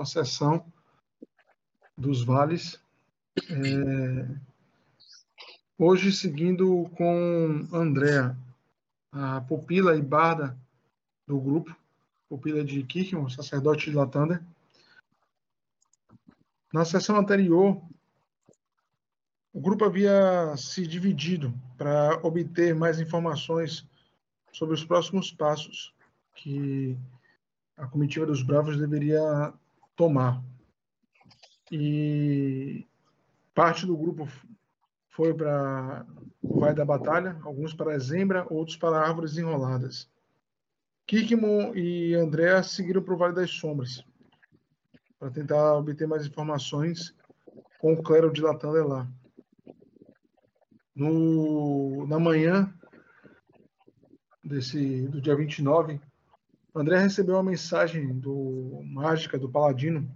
uma sessão dos vales. É, hoje, seguindo com Andréa, a pupila e barda do grupo, pupila de Kirchmann, sacerdote de Latander. Na sessão anterior, o grupo havia se dividido para obter mais informações sobre os próximos passos que a comitiva dos Bravos deveria tomar. E parte do grupo foi para o Vale da Batalha, alguns para a Zembra, outros para Árvores Enroladas. Kirkman e André seguiram para o Vale das Sombras, para tentar obter mais informações com o clero de Latanda lá. No, na manhã desse, do dia 29, André recebeu uma mensagem do mágica do paladino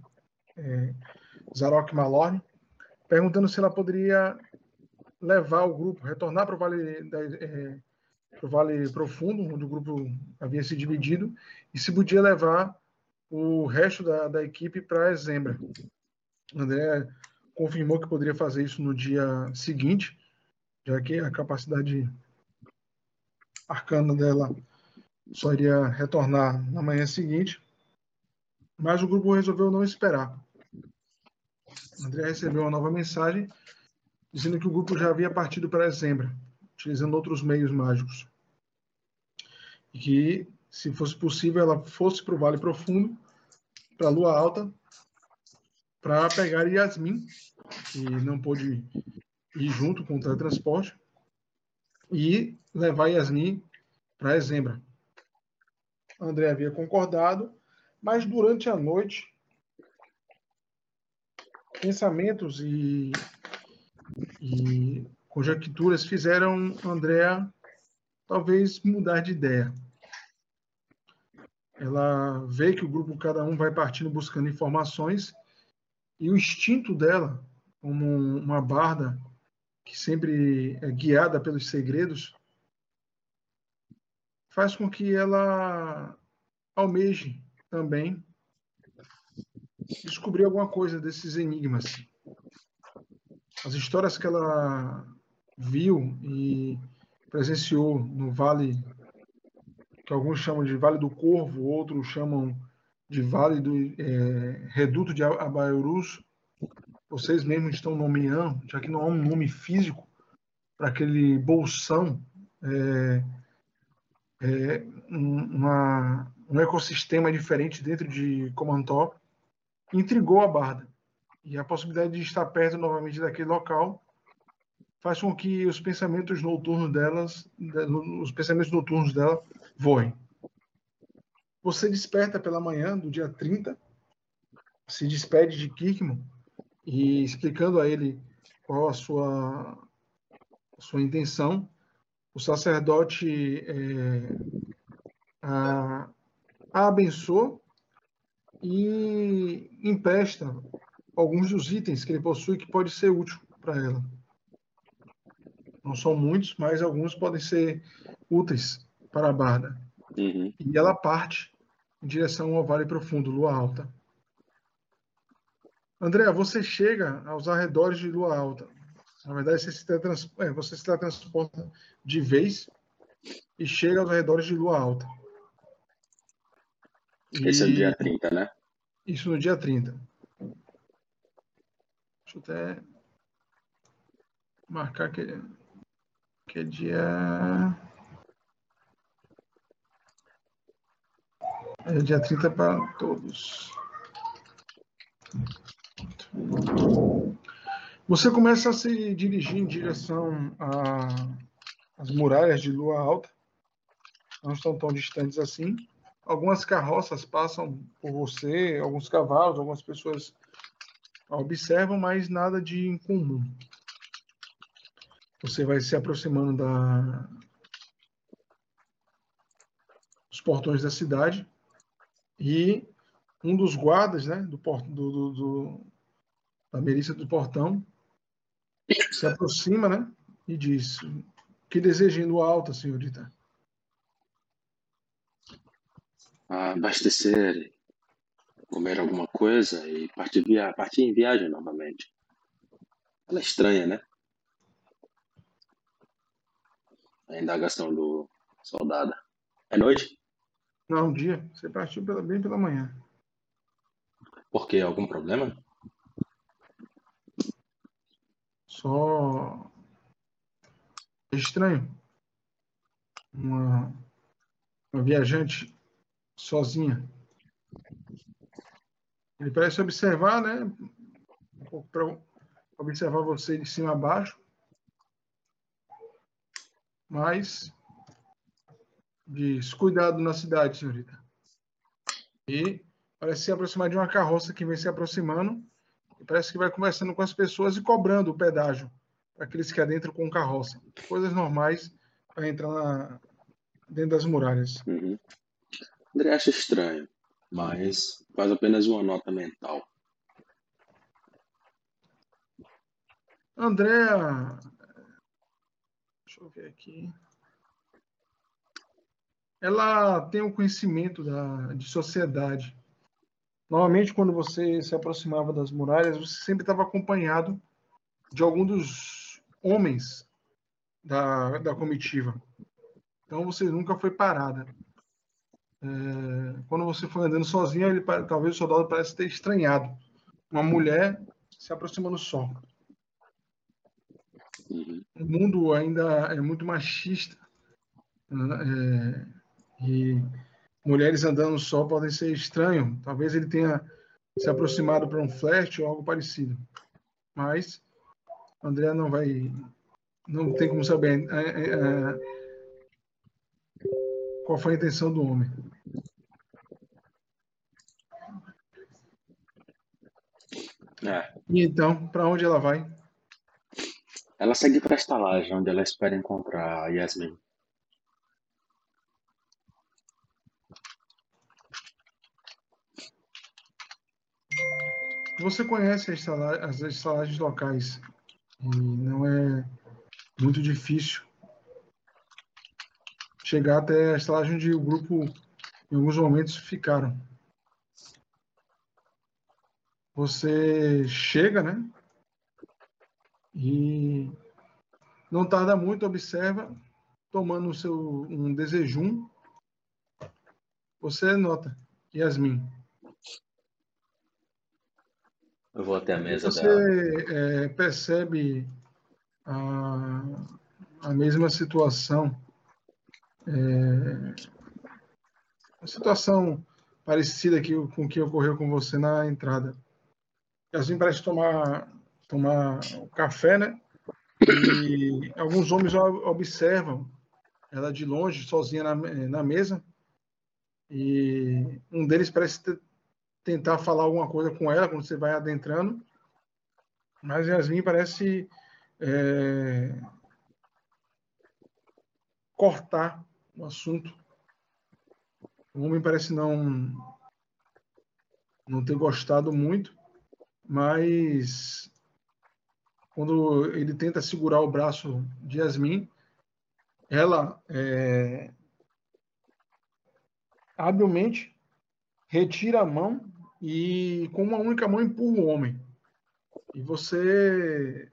é, Zarok Malorne, perguntando se ela poderia levar o grupo, retornar para o Vale, é, Vale Profundo, onde o grupo havia se dividido, e se podia levar o resto da, da equipe para Zembra. André confirmou que poderia fazer isso no dia seguinte, já que a capacidade arcana dela só iria retornar na manhã seguinte, mas o grupo resolveu não esperar. André recebeu uma nova mensagem dizendo que o grupo já havia partido para Zembra, utilizando outros meios mágicos. E que, se fosse possível, ela fosse para o Vale Profundo, para a Lua Alta, para pegar Yasmin, que não pôde ir junto com o teletransporte, e levar Yasmin para Zembra. André havia concordado, mas durante a noite, pensamentos e, e conjecturas fizeram Andréa talvez mudar de ideia. Ela vê que o grupo, cada um vai partindo buscando informações e o instinto dela, como uma barda que sempre é guiada pelos segredos, faz com que ela almeje também descobrir alguma coisa desses enigmas. As histórias que ela viu e presenciou no Vale, que alguns chamam de Vale do Corvo, outros chamam de Vale do é, Reduto de Abaurus, vocês mesmos estão nomeando, já que não há um nome físico para aquele bolsão é, é, uma, um ecossistema diferente dentro de Comantó, intrigou a Barda. E a possibilidade de estar perto novamente daquele local faz com que os pensamentos noturnos delas, os pensamentos noturnos dela voem. Você desperta pela manhã do dia 30, se despede de Kirkman e explicando a ele qual a sua, a sua intenção, o sacerdote é, a, a abençoa e empresta alguns dos itens que ele possui que pode ser útil para ela. Não são muitos, mas alguns podem ser úteis para a Barda. Uhum. E ela parte em direção ao Vale Profundo, Lua Alta. André, você chega aos arredores de Lua Alta. Na verdade, você se, teletransporta, é, você se teletransporta de vez e chega aos arredores de Lua Alta. Esse é o dia 30, né? Isso no dia 30. Deixa eu até marcar que, que é dia. É dia 30 para todos. Você começa a se dirigir em direção às muralhas de Lua Alta. Não estão tão distantes assim. Algumas carroças passam por você, alguns cavalos, algumas pessoas observam, mas nada de incomum. Você vai se aproximando da, dos portões da cidade e um dos guardas né, do, do, do, da milícia do portão se aproxima, né? E diz: Que deseja indo alta, senhorita? Abastecer comer alguma coisa e partir, via... partir em viagem novamente. Ela é estranha, né? A indagação do soldado. É noite? Não, dia. Você partiu pela, bem pela manhã. Por quê? Algum problema? Só. É estranho. Uma, uma viajante sozinha. Ele parece observar, né? Para observar você de cima a baixo. Mas diz: cuidado na cidade, senhorita. E parece se aproximar de uma carroça que vem se aproximando. E parece que vai conversando com as pessoas e cobrando o pedágio para aqueles que adentram com carroça. Coisas normais para entrar na, dentro das muralhas. Uhum. André acha estranho, mas faz apenas uma nota mental. Andréa. Deixa eu ver aqui. Ela tem um conhecimento da, de sociedade. Normalmente, quando você se aproximava das muralhas, você sempre estava acompanhado de algum dos homens da, da comitiva. Então, você nunca foi parada. É, quando você foi andando sozinha, ele, talvez o soldado parece ter estranhado. Uma mulher se aproximando só. Uhum. O mundo ainda é muito machista. Né? É, e mulheres andando só podem ser estranho. Talvez ele tenha se aproximado para um flash ou algo parecido. Mas André não vai. Não tem como saber é, é, é, qual foi a intenção do homem. É. E então, para onde ela vai? Ela segue para a estalagem, onde ela espera encontrar Yasmin. Você conhece as estalagens locais e não é muito difícil chegar até a estalagem onde o grupo, em alguns momentos, ficaram. Você chega, né? E não tarda muito, observa, tomando o seu um desejum, você nota, Yasmin. Eu vou até a mesa você, dela. Você é, percebe a, a mesma situação, é, a situação parecida que, com o que ocorreu com você na entrada. Yasmin parece tomar tomar um café, né? E alguns homens observam ela de longe, sozinha na, na mesa. E um deles parece ter, tentar falar alguma coisa com ela quando você vai adentrando. Mas Yasmin parece é, cortar o assunto. O homem parece não não ter gostado muito, mas quando ele tenta segurar o braço de Yasmin, ela é, habilmente retira a mão e com uma única mão empurra o homem. E você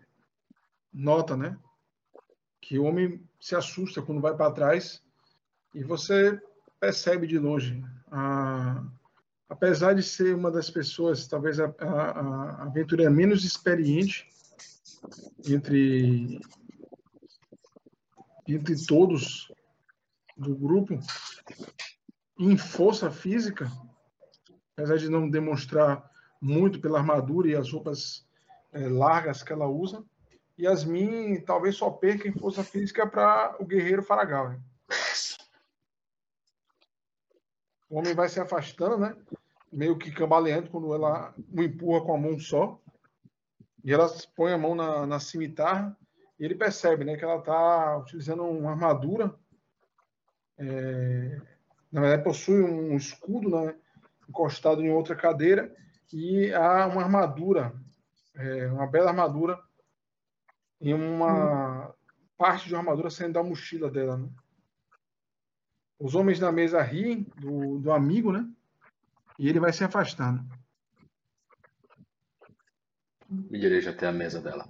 nota, né, que o homem se assusta quando vai para trás e você percebe de longe a, apesar de ser uma das pessoas, talvez a, a, a aventureira menos experiente entre entre todos do grupo em força física, apesar de não demonstrar muito pela armadura e as roupas é, largas que ela usa. Yasmin talvez só perca em força física para o guerreiro Faragal. O homem vai se afastando, né? Meio que cambaleando quando ela o empurra com a mão só. E ela põe a mão na, na cimitarra e ele percebe né, que ela está utilizando uma armadura. É, na verdade, possui um escudo né, encostado em outra cadeira e há uma armadura, é, uma bela armadura, e uma hum. parte de uma armadura saindo da mochila dela. Né? Os homens na mesa riem do, do amigo, né? E ele vai se afastando. Me dirijo até a mesa dela.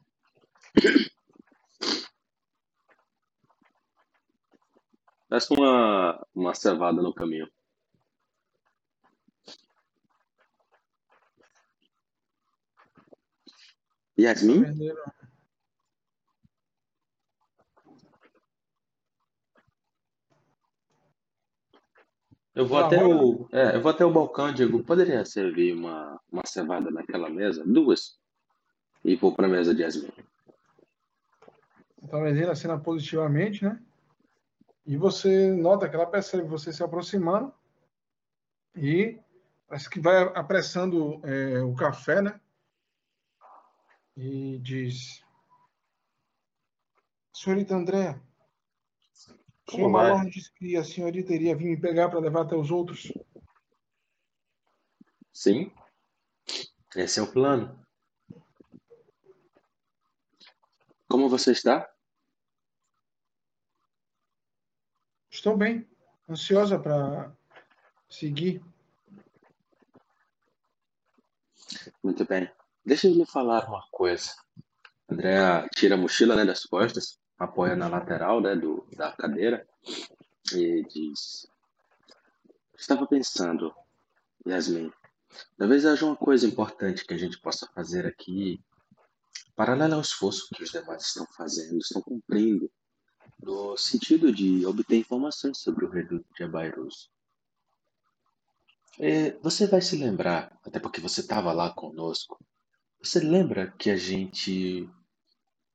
Peço uma, uma cevada no caminho. Yasmin? Eu vou até o, é, eu vou até o balcão, Diego. Poderia servir uma, uma cevada naquela mesa? Duas? E vou para a mesa de Yasmin. Então, a Medina assina positivamente, né? E você nota que ela percebe você se aproximando e parece que vai apressando é, o café, né? E diz: Senhorita André, o senhor Malorne disse que a senhorita iria vir me pegar para levar até os outros. Sim, esse é o plano. Como você está? Estou bem, ansiosa para seguir. Muito bem. Deixa eu lhe falar uma coisa. Andréa tira a mochila né, das costas, apoia na lateral né, do, da cadeira e diz: Estava pensando, Yasmin, talvez haja uma coisa importante que a gente possa fazer aqui, paralela ao esforço que os demais estão fazendo, estão cumprindo no sentido de obter informações sobre o reduto de Abairus. É, você vai se lembrar, até porque você estava lá conosco, você lembra que a gente,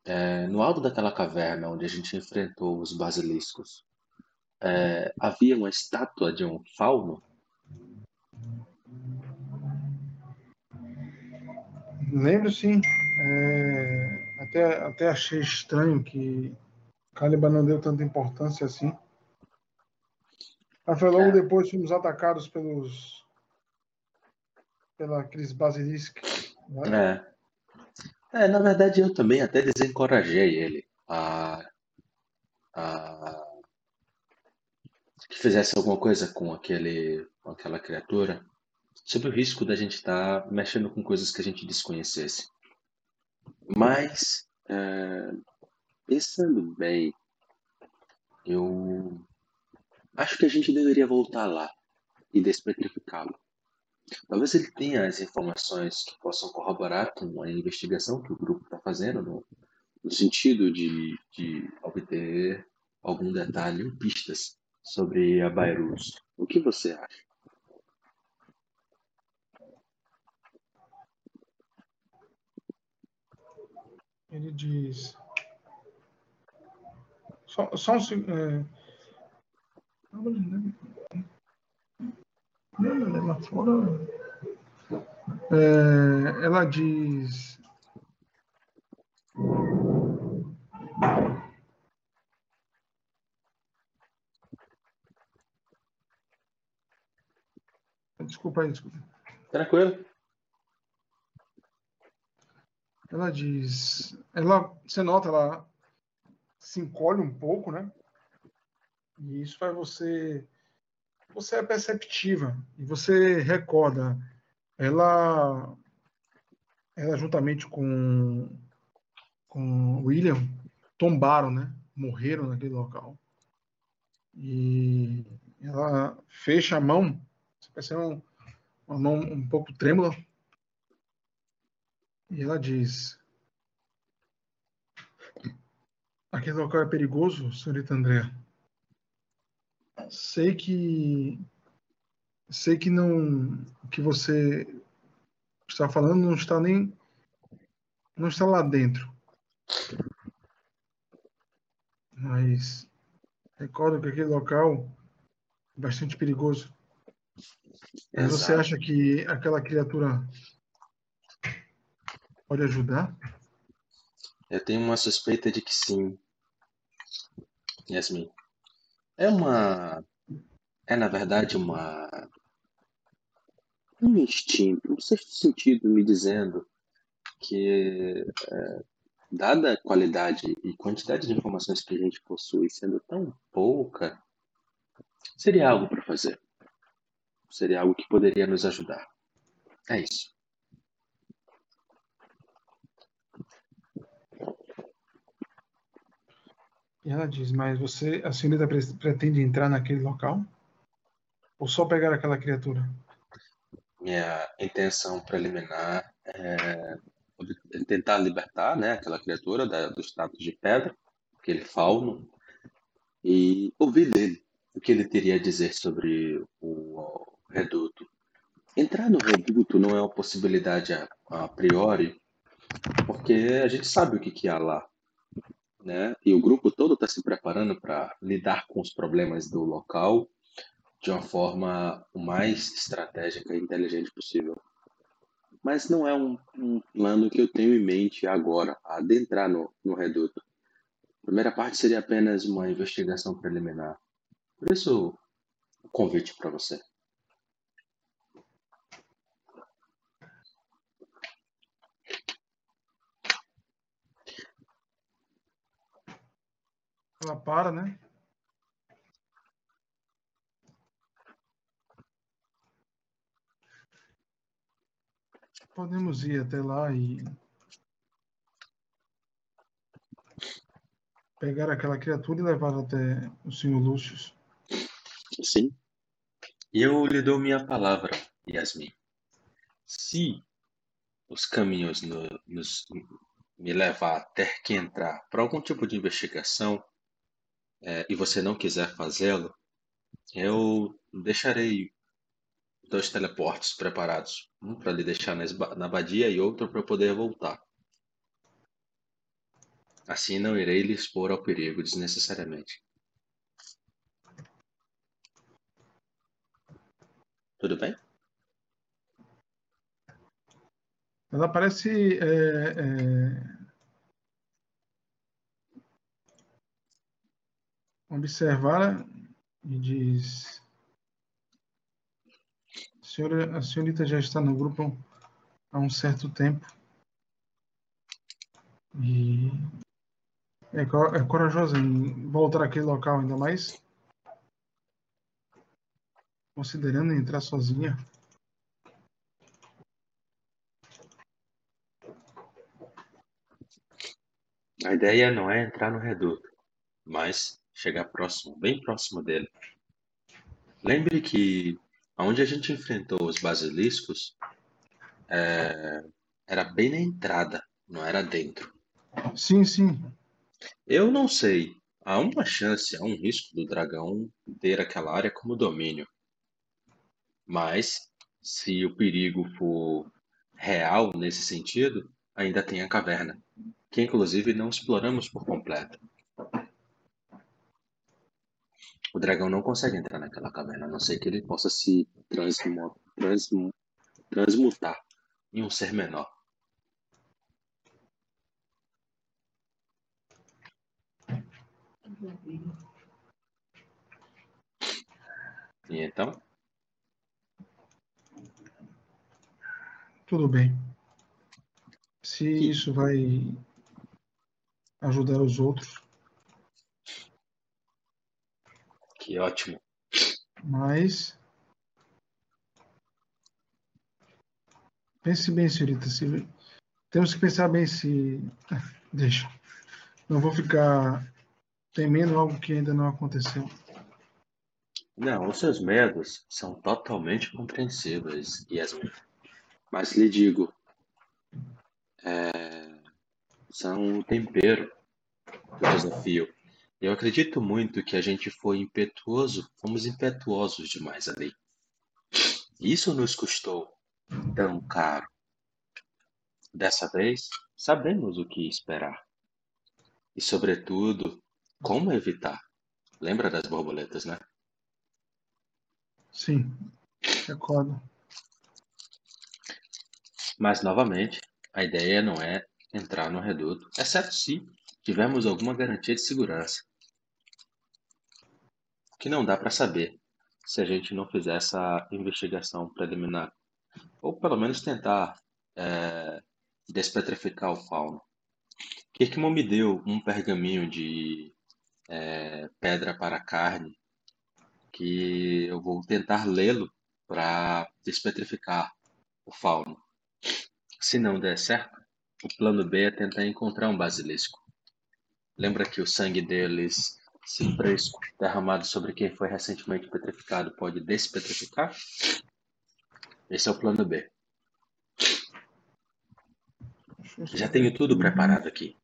é, no alto daquela caverna onde a gente enfrentou os basiliscos, é, havia uma estátua de um fauno? Lembro sim. É, até, até achei estranho que Caliban não deu tanta importância assim. Mas foi logo é. depois fomos atacados pelos pela aqueles basiliscos. Né? É. é, na verdade eu também até desencorajei ele a, a que fizesse alguma coisa com aquele com aquela criatura, sob o risco da gente estar tá mexendo com coisas que a gente desconhecesse. Mas é, Pensando bem, eu acho que a gente deveria voltar lá e despetrificá-lo. Talvez ele tenha as informações que possam corroborar com a investigação que o grupo está fazendo, no, no sentido de, de, obter algum detalhe ou pistas sobre a Bairros. O que você acha? Ele diz: só, só um segundo. É... Lá fora. É, ela diz. Desculpa aí, desculpa. Tranquilo. Ela diz. Ela, você nota, ela se encolhe um pouco, né? E isso faz você você é perceptiva e você recorda ela ela juntamente com com William tombaram, né? Morreram naquele local. E ela fecha a mão, você percebe uma, uma mão um pouco trêmula. E ela diz: Aquele local é perigoso, senhorita André. Sei que sei que não o que você está falando não está nem não está lá dentro. Mas recordo que aquele local é bastante perigoso. Mas você acha que aquela criatura pode ajudar? Eu tenho uma suspeita de que sim. Yasmin. É uma. É, na verdade, uma. Um instinto, um sexto sentido me dizendo que, é, dada a qualidade e quantidade de informações que a gente possui sendo tão pouca, seria algo para fazer. seria algo que poderia nos ajudar. É isso. E ela diz, mas você, a senhorita pretende entrar naquele local? Ou só pegar aquela criatura? Minha intenção preliminar é tentar libertar né, aquela criatura da, dos tratos de pedra, aquele fauno, e ouvir dele o que ele teria a dizer sobre o, o reduto. Entrar no reduto não é uma possibilidade a, a priori, porque a gente sabe o que, que há lá. Né? E o grupo todo está se preparando para lidar com os problemas do local de uma forma o mais estratégica e inteligente possível. Mas não é um, um plano que eu tenho em mente agora, adentrar no, no reduto. A primeira parte seria apenas uma investigação preliminar. Por isso, o convite para você. Ela para, né? Podemos ir até lá e pegar aquela criatura e levá-la até o senhor Lúcio. Sim. Eu lhe dou minha palavra, Yasmin. Se os caminhos no, nos, me levar a ter que entrar para algum tipo de investigação é, e você não quiser fazê-lo, eu deixarei dois teleportes preparados, um para lhe deixar na abadia e outro para poder voltar. Assim não irei lhe expor ao perigo desnecessariamente. Tudo bem? Ela parece é, é, observar e diz: a, senhora, a senhorita já está no grupo há um certo tempo e é, é corajosa em voltar àquele local, ainda mais considerando entrar sozinha. A ideia não é entrar no reduto, mas chegar próximo, bem próximo dele. Lembre que onde a gente enfrentou os basiliscos é, era bem na entrada, não era dentro. Sim, sim. Eu não sei. Há uma chance, há um risco do dragão ter aquela área como domínio. Mas, se o perigo for real nesse sentido, ainda tem a caverna, que inclusive não exploramos por completo. O dragão não consegue entrar naquela caverna, a não ser que ele possa se transmutar em um ser menor. E então? Tudo bem. Se isso vai ajudar os outros. Que ótimo. Mas. Pense bem, senhorita. Se... Temos que pensar bem se. Deixa. Não vou ficar temendo algo que ainda não aconteceu. Não, os seus medos são totalmente compreensíveis, Yasmin. Mas lhe digo, é, são o tempero do desafio. Eu acredito muito que a gente foi impetuoso, fomos impetuosos demais ali. Isso nos custou tão caro. Dessa vez, sabemos o que esperar. E, sobretudo, como evitar. Lembra das borboletas, né? Sim, recordo. Mas, novamente, a ideia não é entrar no reduto, exceto se tivermos alguma garantia de segurança. Que não dá para saber se a gente não fizer essa investigação preliminar. Ou pelo menos tentar é, despetrificar o fauno. Kirkman me deu um pergaminho de é, pedra para carne que eu vou tentar lê-lo para despetrificar o fauno. Se não der certo, o plano B é tentar encontrar um basilisco. Lembra que o sangue deles, se fresco, derramado sobre quem foi recentemente petrificado, pode despetrificar? Esse é o plano B. Já tenho tudo preparado aqui.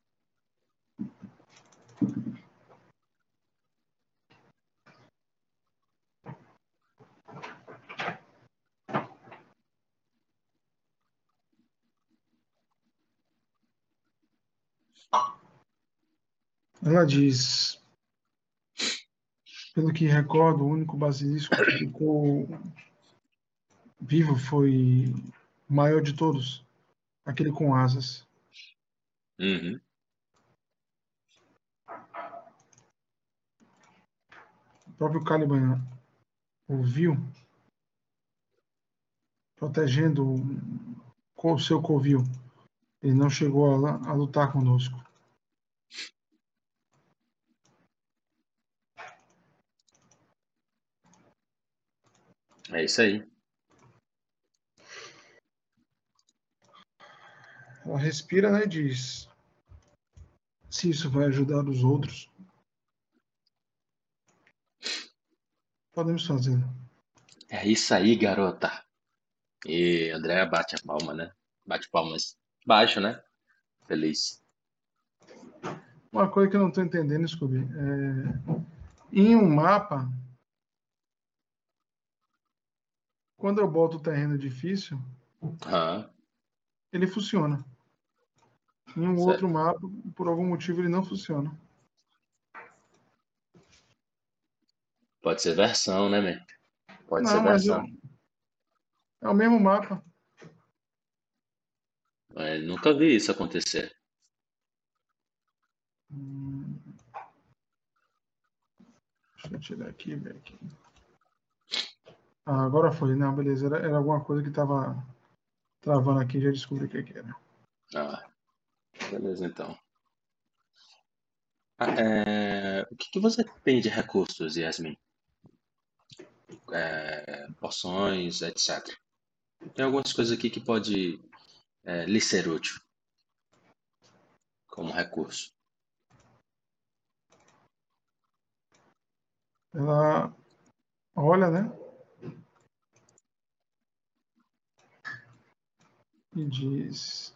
Ela diz, pelo que recordo, o único basilisco que ficou vivo foi o maior de todos, aquele com asas. Uhum. O próprio Caliban ouviu, protegendo o seu covil. Ele não chegou a, a lutar conosco. É isso aí. Ela respira, né? E diz: se isso vai ajudar os outros, podemos fazer. É isso aí, garota. E Andréa bate a palma, né? Bate palmas baixo, né? Feliz. Uma coisa que eu não estou entendendo, Scooby, é... em um mapa, quando eu boto o terreno difícil, Ah, ele funciona. Em um Certo. outro mapa, por algum motivo, ele não funciona. pode ser versão, né, man? Pode ser não, mas versão. eu... é o mesmo mapa. É, nunca vi isso acontecer. Hum. Deixa eu tirar aqui ver aqui. Ah, agora foi. Não, beleza. Era, era alguma coisa que estava travando aqui. Já descobri o que, que era. Ah, beleza, então. Ah, é, O que, que você tem de recursos, Yasmin? É, poções, etc. Tem algumas coisas aqui que pode é, lhe ser útil como recurso. Ela olha, né? E diz.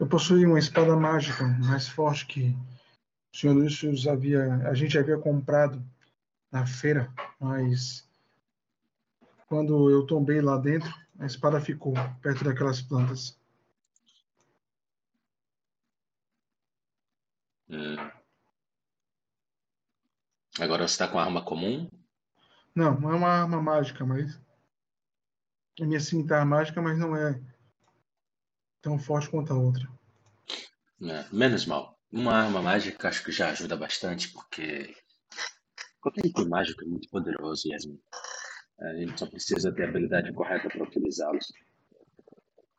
Eu possuía uma espada mágica mais forte que o Sr. Lucius havia, a gente havia comprado na feira, mas quando eu tombei lá dentro, a espada ficou perto daquelas plantas. Hum. Agora você está com arma comum? Não, não é uma arma mágica, mas. É minha cimitarra mágica, mas não é tão forte quanto a outra. É, menos mal. Uma arma mágica acho que já ajuda bastante, porque qualquer item mágico é muito poderoso, Yasmin. A gente só precisa ter a habilidade correta para utilizá-los.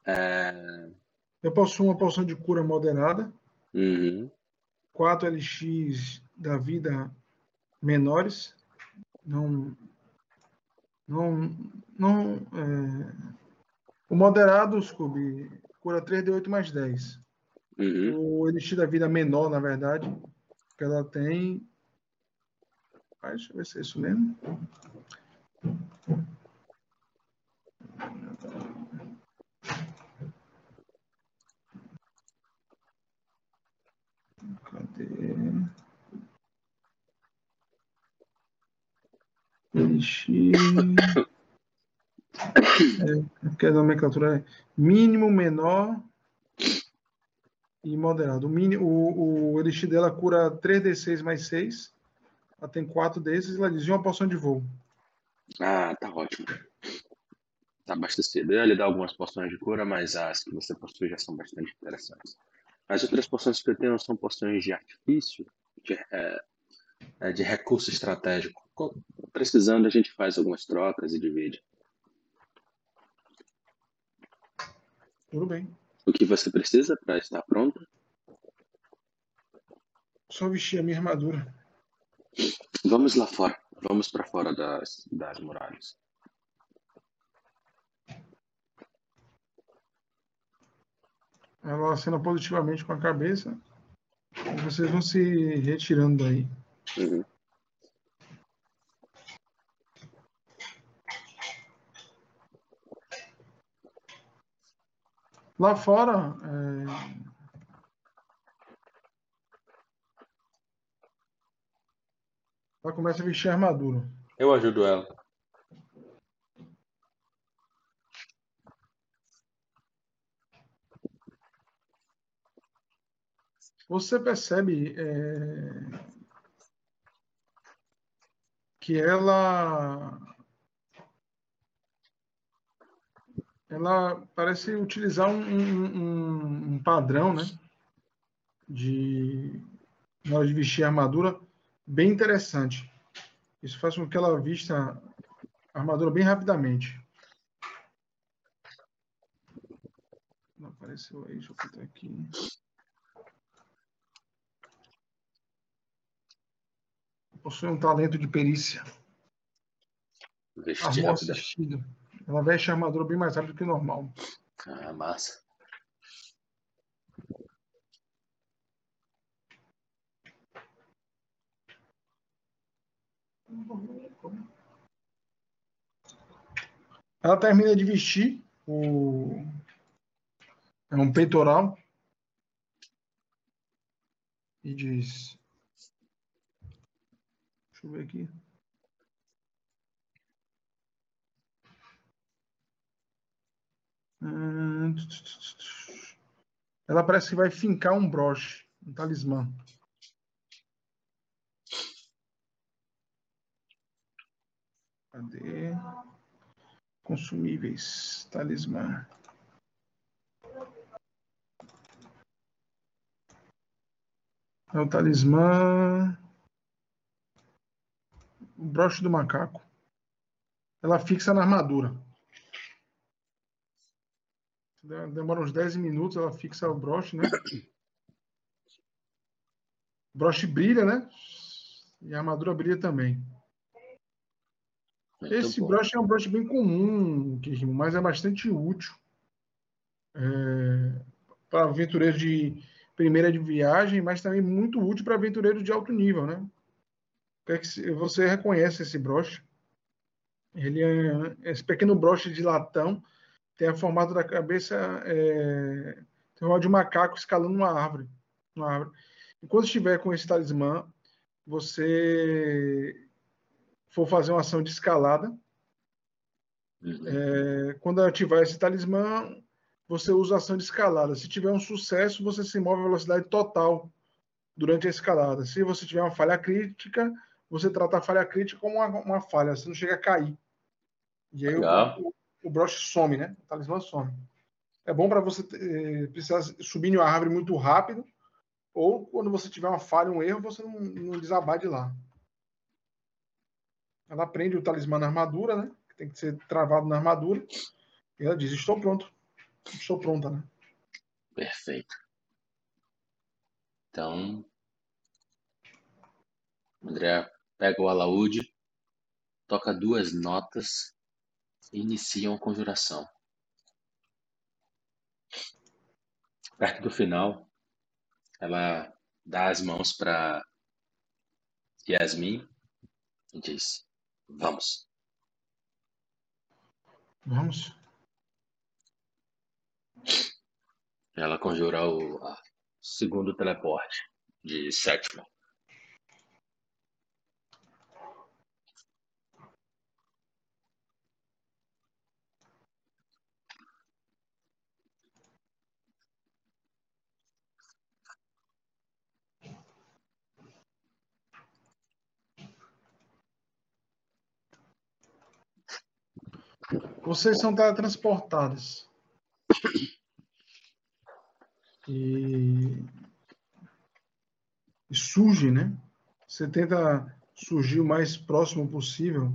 É... Eu possuo uma poção de cura moderada, Uhum. 4 LX da vida menores. Não. Não. não é... O moderado, Scooby, cura 3 de 8 mais 10. Uhum. O LX da vida menor, na verdade, que ela tem. Ah, deixa eu ver se é isso mesmo. Cadê? LX. É, porque a nomenclatura é mínimo, menor e moderado. O, mini, o, o Elixir dela cura 3d6 mais 6. Ela tem 4 desses e ela diz e uma poção de voo. Ah, tá ótimo. Tá ia lhe dar algumas poções de cura, mas as que você possui já são bastante interessantes. As outras poções que eu tenho são poções de artifício, de, é, é, de recurso estratégico. Precisando, a gente faz algumas trocas e divide. Tudo bem. O que você precisa para estar pronto? só vestir a minha armadura. Vamos lá fora. Vamos para fora das, das muralhas. Ela acena positivamente com a cabeça. Vocês vão se retirando daí. Uhum. Lá fora, é, ela começa a vestir a armadura. Eu ajudo ela. Você percebe é, que ela ela parece utilizar um, um, um padrão, né, de na hora de vestir a armadura bem interessante. Isso faz com que ela vista a armadura bem rapidamente. Não apareceu aí, deixa eu botar aqui. Possui um talento de perícia. Vestir Armor assistido. Ela veste a armadura bem mais rápido que o normal. Ah, massa. Ela termina de vestir o é um peitoral e diz Deixa eu ver aqui. Hum, Ela parece que vai fincar um broche, um talismã. Cadê? Consumíveis, talismã. É o talismã. O broche do macaco. Ela fixa na armadura. Demora uns 10 minutos, ela fixa o broche, né? O broche brilha, né? E a armadura brilha também. Muito Esse bom. broche é um broche bem comum, Kirimo, mas é bastante útil é, para aventureiros de primeira de viagem, mas também muito útil para aventureiros de alto nível, né? É Você reconhece esse broche? Ele é esse pequeno broche de latão tem a formato da cabeça é, tem o de um macaco escalando uma árvore, uma árvore. E quando estiver com esse talismã, você for fazer uma ação de escalada, é, quando ativar esse talismã, você usa a ação de escalada. Se tiver um sucesso, você se move à velocidade total durante a escalada. Se você tiver uma falha crítica, você trata a falha crítica como uma, uma falha, você não chega a cair. E aí o, o broche some, né? O talismã some. É bom para você eh, precisar subir em uma árvore muito rápido, ou quando você tiver uma falha, um erro, você não, não desabar de lá. Ela prende o talismã na armadura, né? Que tem que ser travado na armadura. E ela diz: Estou pronto. Estou pronta, né? Perfeito. Então, André pega o alaúde, toca duas notas e inicia uma conjuração. Perto do final, ela dá as mãos para Yasmin e diz: Vamos. Vamos. Ela conjura o a- segundo teleporte de sétima. Vocês são teletransportados. E, e surge, né? Você tenta surgir o mais próximo possível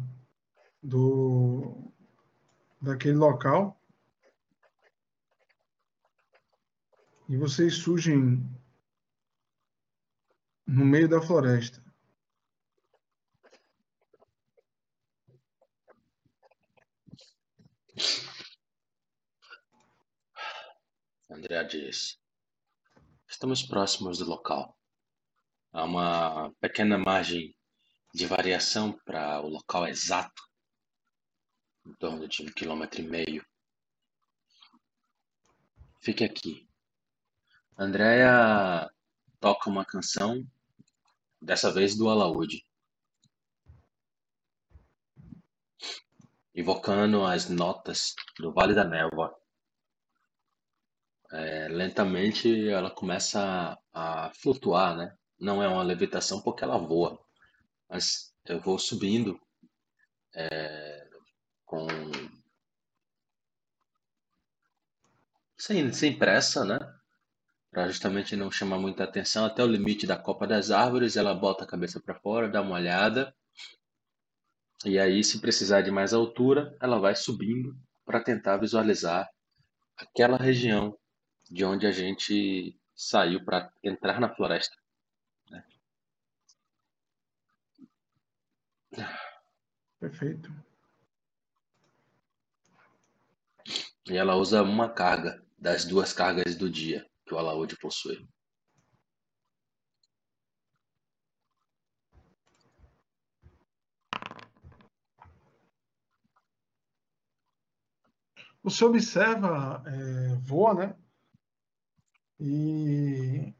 do daquele local. E vocês surgem no meio da floresta. Andrea diz: Estamos próximos do local. Há uma pequena margem de variação para o local exato, em torno de um quilômetro e meio. Fique aqui. Andrea toca uma canção, dessa vez do alaúde, evocando as notas do Vale da Névoa. É, lentamente ela começa a, a flutuar, né? Não é uma levitação porque ela voa, mas eu vou subindo é, com sem, sem pressa, né? Para justamente não chamar muita atenção até o limite da copa das árvores, ela bota a cabeça para fora, dá uma olhada. E aí, se precisar de mais altura, ela vai subindo para tentar visualizar aquela região de onde a gente saiu para entrar na floresta. Né? Perfeito. E ela usa uma carga das duas cargas do dia que o alaúde possui. Você observa, é, voa, né? E,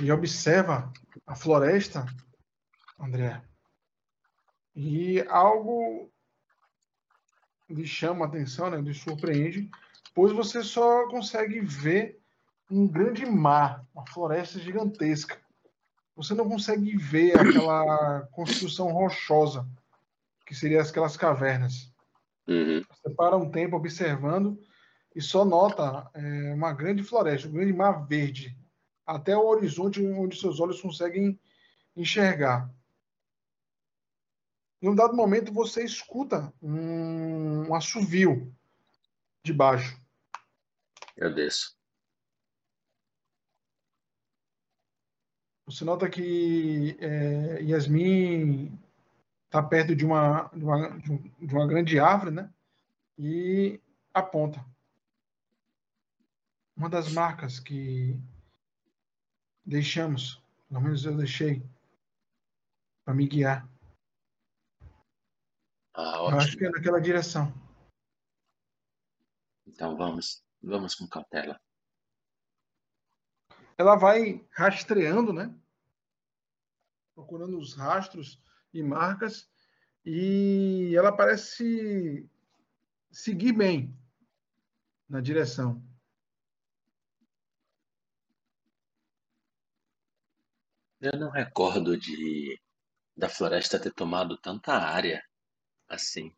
e observa a floresta, André, e algo lhe chama a atenção, né, lhe surpreende, pois você só consegue ver um grande mar, uma floresta gigantesca. Você não consegue ver aquela construção rochosa, que seriam aquelas cavernas. Uhum. Você para um tempo observando e só nota é, uma grande floresta, um grande mar verde, até o horizonte onde seus olhos conseguem enxergar. Em um dado momento, você escuta um, um assovio de baixo. Eu desço. Você nota que é, Yasmin está perto de uma, de uma, de uma grande árvore, né? E aponta uma das marcas que deixamos, pelo menos eu deixei, para me guiar. Ah, eu acho que é naquela direção. Então vamos, vamos com cautela. Ela vai rastreando, né? Procurando os rastros e marcas e ela parece seguir bem na direção. Eu não recordo de da floresta ter tomado tanta área assim.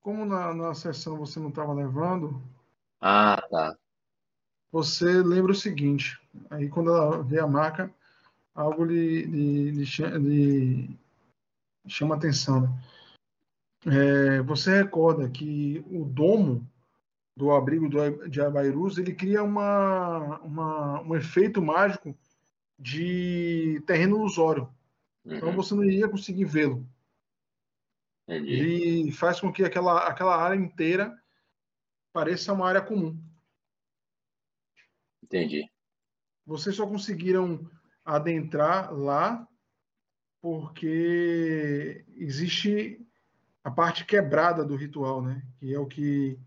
Como na, na sessão você não estava levando, Ah, tá. você lembra o seguinte. Aí quando ela vê a marca, algo lhe, lhe, lhe, cha- lhe chama atenção. né? É, você recorda que o domo do abrigo do, de Abairus, ele cria uma, uma, um efeito mágico de terreno ilusório. Então Uhum, você não iria conseguir vê-lo. Ele faz com que aquela, aquela área inteira pareça uma área comum. Entendi. Vocês só conseguiram adentrar lá porque existe a parte quebrada do ritual, né? Que é o que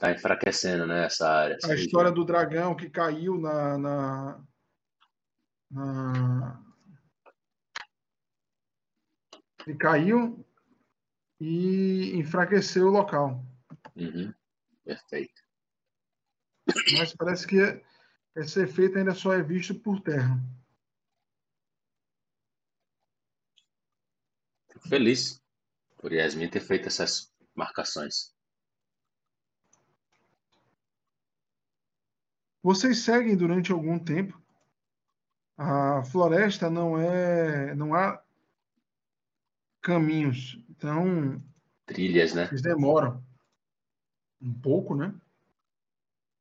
Tá enfraquecendo, né, essa área. a história região. do dragão que caiu na, na, na- ele caiu e enfraqueceu o local. Uhum, perfeito. Mas parece que esse efeito ainda só é visto por terra. Fico feliz por Yasmin ter feito essas marcações. Vocês seguem durante algum tempo. A floresta não é, não há caminhos, então Trilhas, né? eles demoram um pouco, né?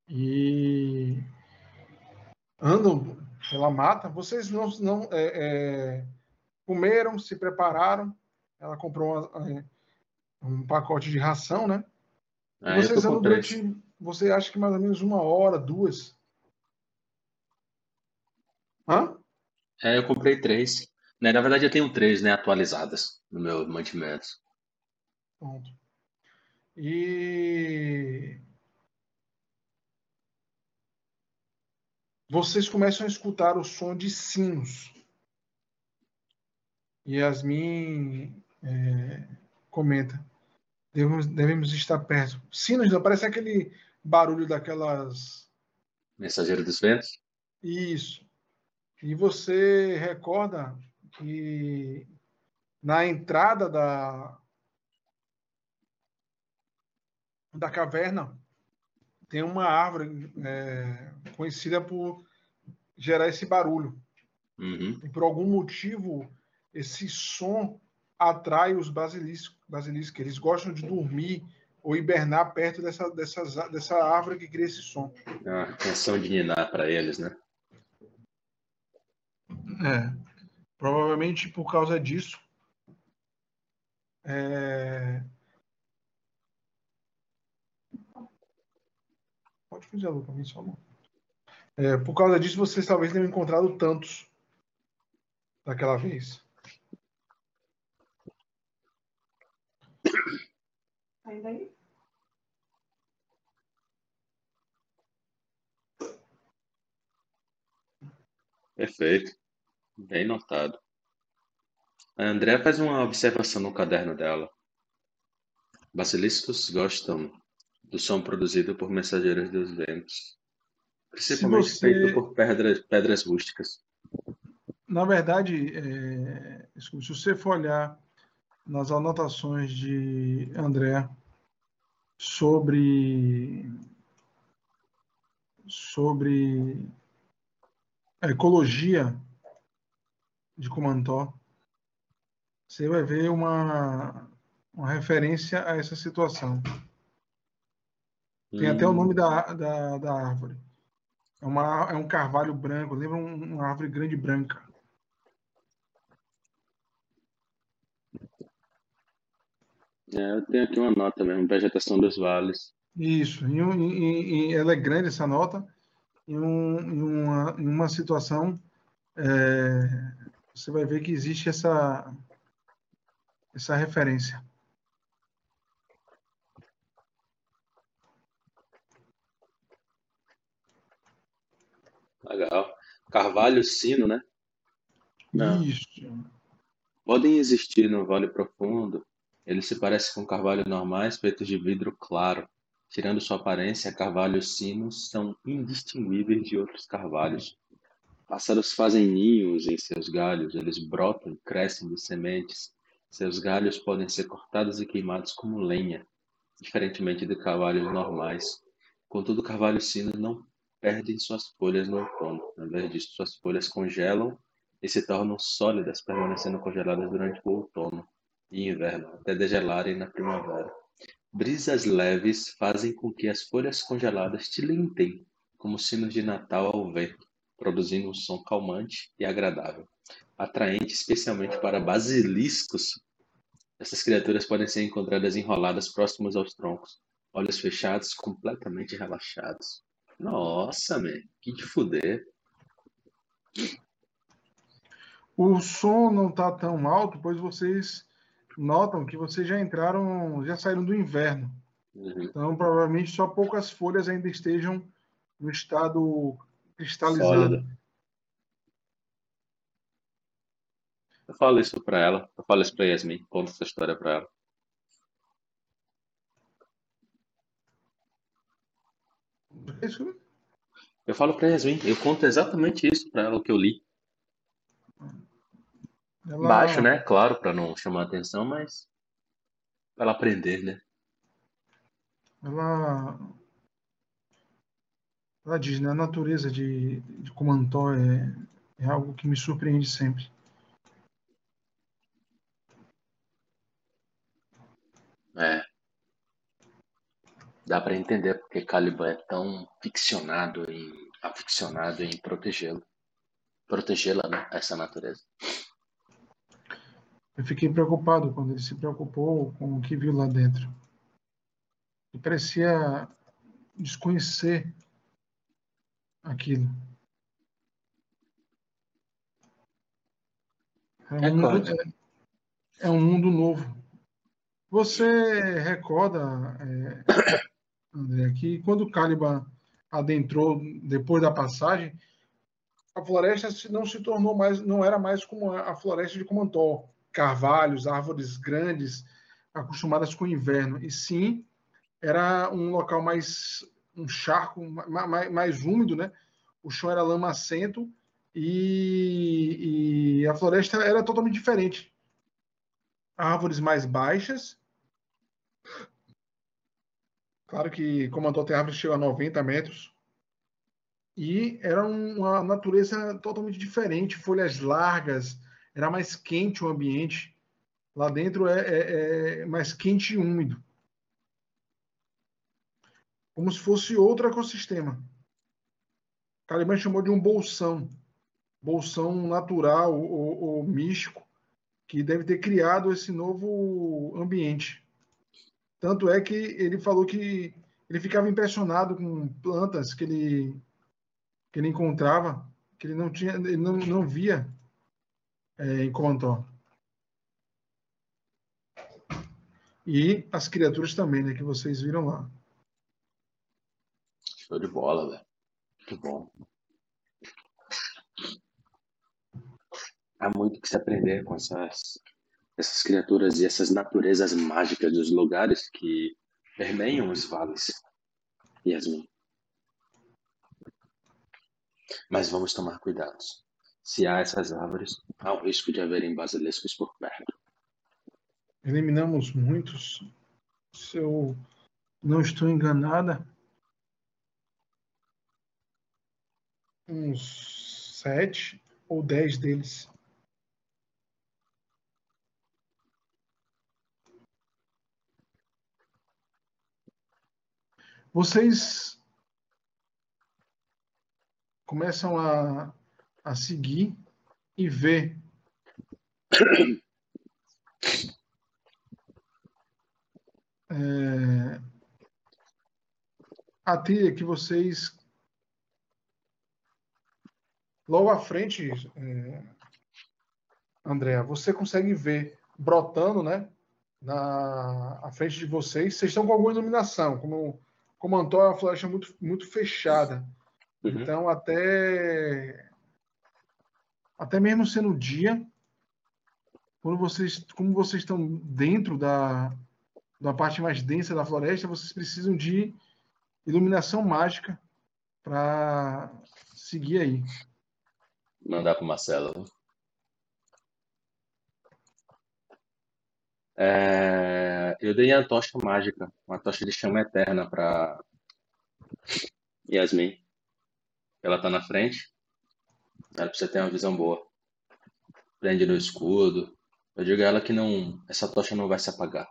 e andam pela mata. Vocês não, não é, é, comeram, se prepararam. Ela comprou uma, é, um pacote de ração, né? Ah, vocês andam durante, você acha que mais ou menos uma hora, duas. Hã? É, eu comprei três. Né, na verdade, eu tenho três, né, atualizadas no meu mantimentos. Pronto. E vocês começam a escutar o som de sinos. Yasmin é, comenta: devemos, devemos estar perto. Sinos, parece aquele barulho daquelas. Mensageiro dos ventos? Isso. E você recorda que na entrada da, da caverna tem uma árvore é, conhecida por gerar esse barulho. Uhum. E por algum motivo, esse som atrai os basiliscos, basiliscos. Eles gostam de dormir ou hibernar perto dessa, dessa, dessa árvore que cria esse som. É uma canção de ninar para eles, né? É. Provavelmente por causa disso. É... Pode fazer a para mim, só não. É, por causa disso, vocês talvez tenham encontrado tantos daquela vez. Ainda aí? Perfeito. Bem notado. A André faz uma observação no caderno dela. Basiliscos gostam do som produzido por mensageiros dos ventos, principalmente você... feito por pedras, pedras rústicas. Na verdade, é... se você for olhar nas anotações de André sobre sobre a ecologia de Comantó, você vai ver uma, uma referência a essa situação. Tem hum. até o nome da, da, da árvore. É, uma, é um carvalho branco, lembra uma árvore grande branca. É, eu tenho aqui uma nota mesmo, vegetação dos vales. Isso, e, e, e ela é grande essa nota, em, um, em, uma, em uma situação é, você vai ver que existe essa, essa referência. Legal. Carvalho sino, né? Não. Isso. Podem existir no Vale Profundo. Eles se parecem com carvalhos normais feitos de vidro claro. Tirando sua aparência, carvalhos sinos são indistinguíveis de outros carvalhos. Pássaros fazem ninhos em seus galhos, eles brotam e crescem de sementes. Seus galhos podem ser cortados e queimados como lenha, diferentemente de carvalhos normais. Contudo, carvalhos sinos não perdem suas folhas no outono. Ao invés disso, suas folhas congelam e se tornam sólidas, permanecendo congeladas durante o outono e inverno, até degelarem na primavera. Brisas leves fazem com que as folhas congeladas tilintem, como sinos de Natal ao vento produzindo um som calmante e agradável, atraente especialmente para basiliscos. Essas criaturas podem ser encontradas enroladas próximas aos troncos, olhos fechados, completamente relaxados. Nossa, man, que de fuder. O som não está tão alto, pois vocês notam que vocês já entraram, já saíram do inverno. Uhum. Então, provavelmente só poucas folhas ainda estejam no estado cristalizada. Eu falo isso pra ela. Eu falo isso pra Yasmin. Conto essa história pra ela. Isso? Eu falo pra Yasmin. Eu conto exatamente isso pra ela, o que eu li. Ela... Baixo, né? Claro, pra não chamar atenção, mas pra ela aprender, né? Ela ela diz, né? A natureza de, de Comantó é, é algo que me surpreende sempre. É. Dá para entender porque Caliban é tão ficcionado em aficionado em protegê-lo. Protegê-la, né? Essa natureza. Eu fiquei preocupado quando ele se preocupou com o que viu lá dentro. Ele parecia desconhecer aquilo. É um, é mundo, é, é um mundo novo. Você recorda, é, André, que quando o Caliban adentrou depois da passagem, a floresta não se tornou mais, não era mais como a floresta de Comantó, carvalhos, árvores grandes, acostumadas com o inverno, e sim era um local mais um charco mais, mais úmido, né? O chão era lamacento e, e a floresta era totalmente diferente. Árvores mais baixas. Claro que Comandou tem árvores chegam a 90 metros. E era uma natureza totalmente diferente, folhas largas, era mais quente o ambiente. Lá dentro é, é, é mais quente e úmido como se fosse outro ecossistema. Caliban chamou de um bolsão, bolsão natural ou, ou místico, que deve ter criado esse novo ambiente. Tanto é que ele falou que ele ficava impressionado com plantas que ele, que ele encontrava, que ele não tinha, ele não, não via é, Comantó. E as criaturas também, né, que vocês viram lá. Show de bola, velho. Muito bom. Há muito que se aprender com essas, essas criaturas e essas naturezas mágicas dos lugares que permeiam os vales. Yasmin. Mas vamos tomar cuidados. Se há essas árvores, há o risco de haverem basiliscos por perto. Eliminamos muitos. Se eu não estou enganada, uns sete ou dez deles. Vocês começam a, a seguir e ver é, a trilha que vocês Logo à frente, é, Andréa, você consegue ver brotando, né? Na à frente de vocês. Vocês estão com alguma iluminação. Como, como Antônio, é uma floresta muito, muito fechada. Uhum. Então, até, até mesmo sendo dia, quando vocês, como vocês estão dentro da, da parte mais densa da floresta, vocês precisam de iluminação mágica para seguir aí. Mandar pro Marcelo. É, eu dei a tocha mágica, uma tocha de chama eterna para Yasmin. Ela tá na frente. Ela precisa ter uma visão boa. Prende no escudo. Eu digo a ela que não, essa tocha não vai se apagar.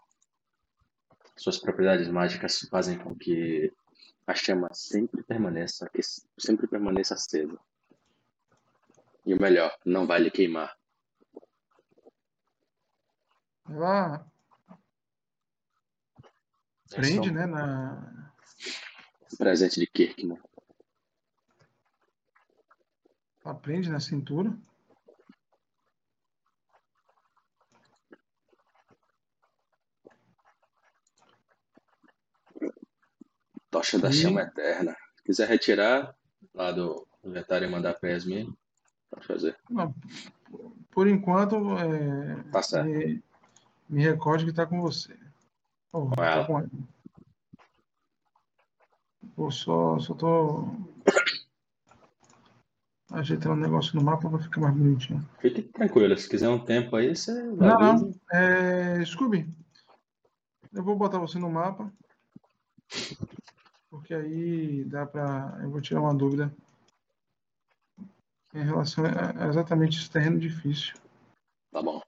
Suas propriedades mágicas fazem com que a chama sempre permaneça, que sempre permaneça acesa. E o melhor, não vai lhe queimar. Ela prende, né, na... Presente de Kirkman. Ela prende na cintura. Tocha da e... chama eterna. Se quiser retirar lá do inventário e mandar para Yasmin, Pode fazer. Não, por enquanto, é, tá certo. Me, me recorde que está com você. Oh, tá com. Eu só, só tô ajeitando o negócio no mapa para ficar mais bonitinho. Fique tranquilo, se quiser um tempo aí, você Não, não. É, Scooby, eu vou botar você no mapa. Porque aí dá para. Eu vou tirar uma dúvida em relação a exatamente esse terreno difícil. Tá bom.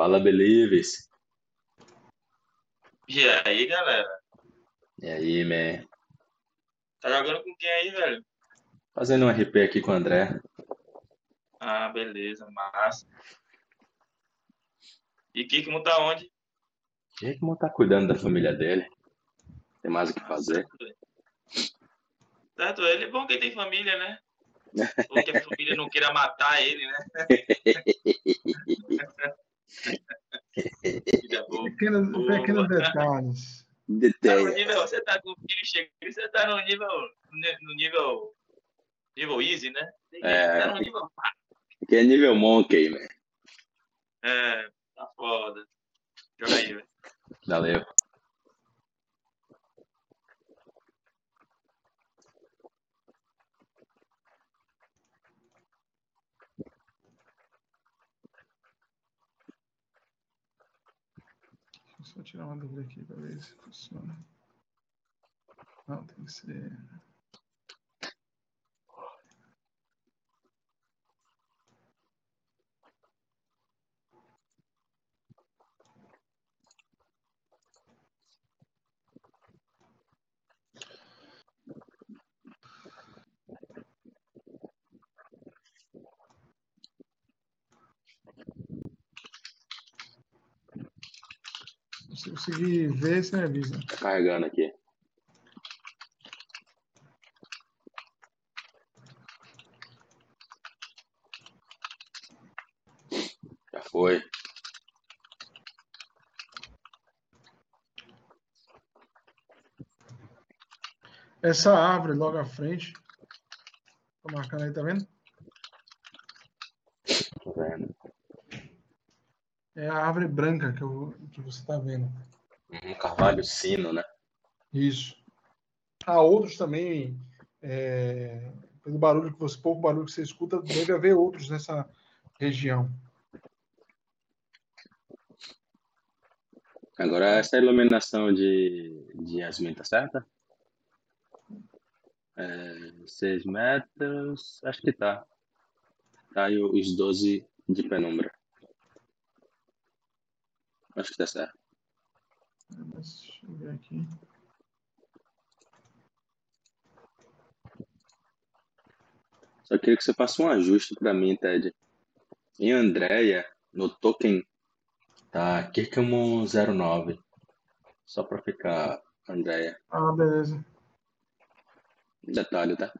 Fala, Believers. E aí, galera? E aí, man? Tá jogando com quem aí, velho? Fazendo um RP aqui com o André. Ah, beleza, massa. E Kikmo tá onde? Kikmo tá cuidando da família dele. Tem mais o que fazer. Certo, ele é bom que ele tem família, né? Ou que a família não queira matar ele, né? Pequenos, pequenos detalhes. Tá no nível, você tá com o filho chegando, você tá no nível, no nível, nível easy, né? É. Tá no nível Que é nível monkey, man. É, tá foda. Joga aí, velho. Valeu. Tirar uma dúvida aqui para ver se funciona. Não, tem que ser. Se conseguir ver, você me avisa. Tá carregando aqui. Já foi. Essa árvore logo à frente. Tô marcando aí, tá vendo? Tô vendo. É a árvore branca que, eu, que você tá vendo. Um carvalho sino, né? Isso. Há outros também. É, pelo barulho que você, pouco barulho que você escuta, deve haver outros nessa região. Agora essa iluminação de, de Yasmin, tá certa? É, 6 metros, acho que tá. Tá aí os 12 de penumbra. Acho que tá certo. Deixa eu ver aqui. Só queria que você faça um ajuste para mim, Ted. Em Andrea, no token, tá Kirkamo 09. Só para ficar Andrea. Ah, beleza. Detalhe, tá?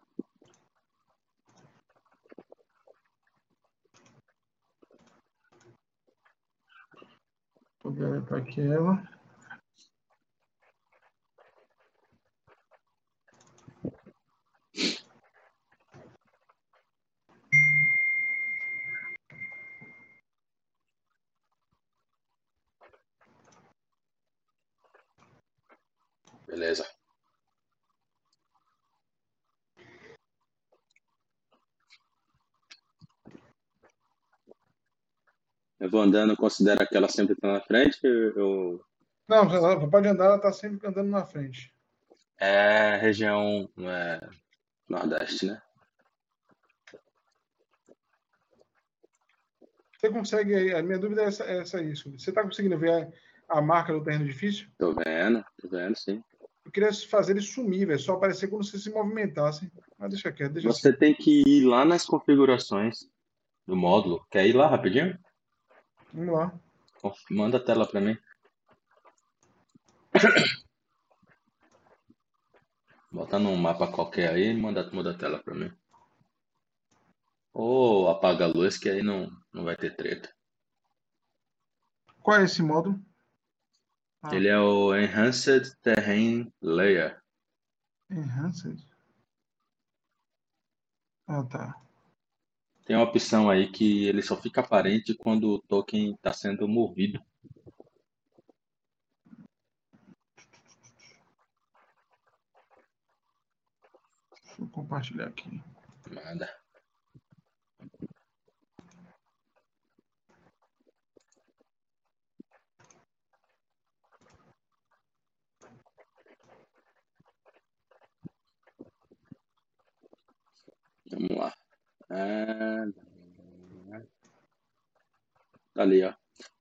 Vou ver para aquela. Beleza. Eu vou andando, considero que ela sempre tá na frente. Eu... Não, ela pode andar, ela tá sempre andando na frente. É região é, nordeste, né? Você consegue, a minha dúvida é essa, é essa aí. Você está conseguindo ver a, a marca do terreno difícil? Tô vendo, tô vendo, sim. Eu queria fazer ele sumir, velho, só aparecer quando você se movimentasse. Mas deixa quieto, deixa Você tem que ir lá nas configurações do módulo. Quer ir lá rapidinho? Vamos lá. Manda a tela para mim. Bota num mapa qualquer aí e manda, muda a tela para mim. Ou apaga a luz que aí não, não vai ter treta. Qual é esse módulo? Ah. Ele é o Enhanced Terrain Layer. Enhanced. Ah, tá. Tem uma opção aí que ele só fica aparente quando o token está sendo movido. Deixa eu compartilhar aqui. Nada. Vamos lá. Tá ali, ó.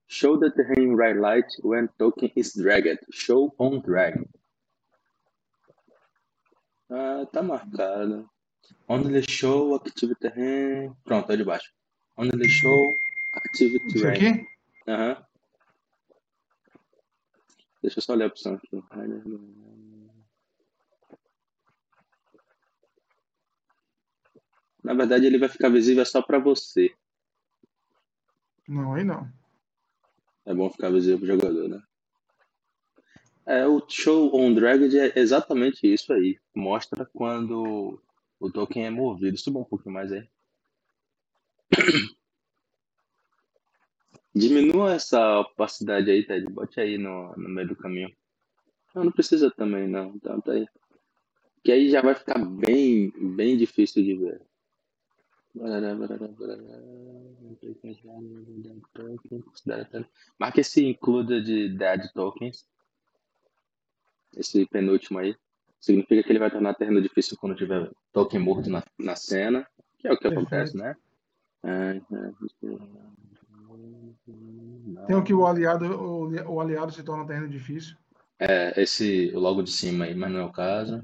Show the terrain right light when token is dragged. Show on drag. Ah, tá marcado. Only show active terrain. Pronto, é de baixo. Only show active Isso terrain. aqui? Aham. Deixa eu só ler a opção aqui. Na verdade, ele vai ficar visível só para você. Não, aí não. É bom ficar visível pro jogador, né? É, o show on dragged é exatamente isso aí. Mostra quando o token é movido. Suba um pouquinho mais aí. Diminua essa opacidade aí, Ted. Bote aí no, no meio do caminho. Não, não precisa também, não. Então tá aí. Que aí já vai ficar bem, bem difícil de ver. Marca esse include dead tokens. Esse penúltimo aí. Significa que ele vai tornar terreno difícil quando tiver token morto na, na cena. Que é o que Perfeito. acontece, né? Tem o que o aliado, o, o aliado se torna terreno difícil. É, esse logo de cima aí, mas não é o caso.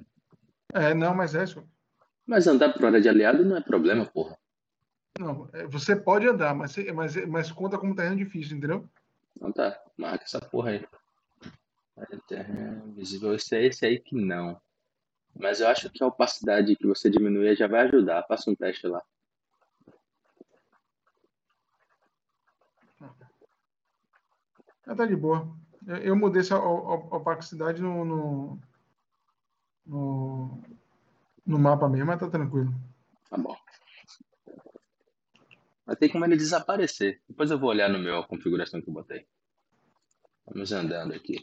É, não, mas é isso. Mas andar por área de aliado não é problema, porra. Não, é, você pode andar, mas, mas, mas conta como terreno difícil, entendeu? Então tá, marca essa porra aí. Terreno visível, esse é esse aí que não. Mas eu acho que a opacidade que você diminuir já vai ajudar. Faça um teste lá. Ah, tá de boa. Eu, eu mudei essa opacidade no, no, no, no mapa mesmo, mas tá tranquilo. Tá bom. Mas tem como ele desaparecer. Depois eu vou olhar no meu a configuração que eu botei. Vamos andando aqui.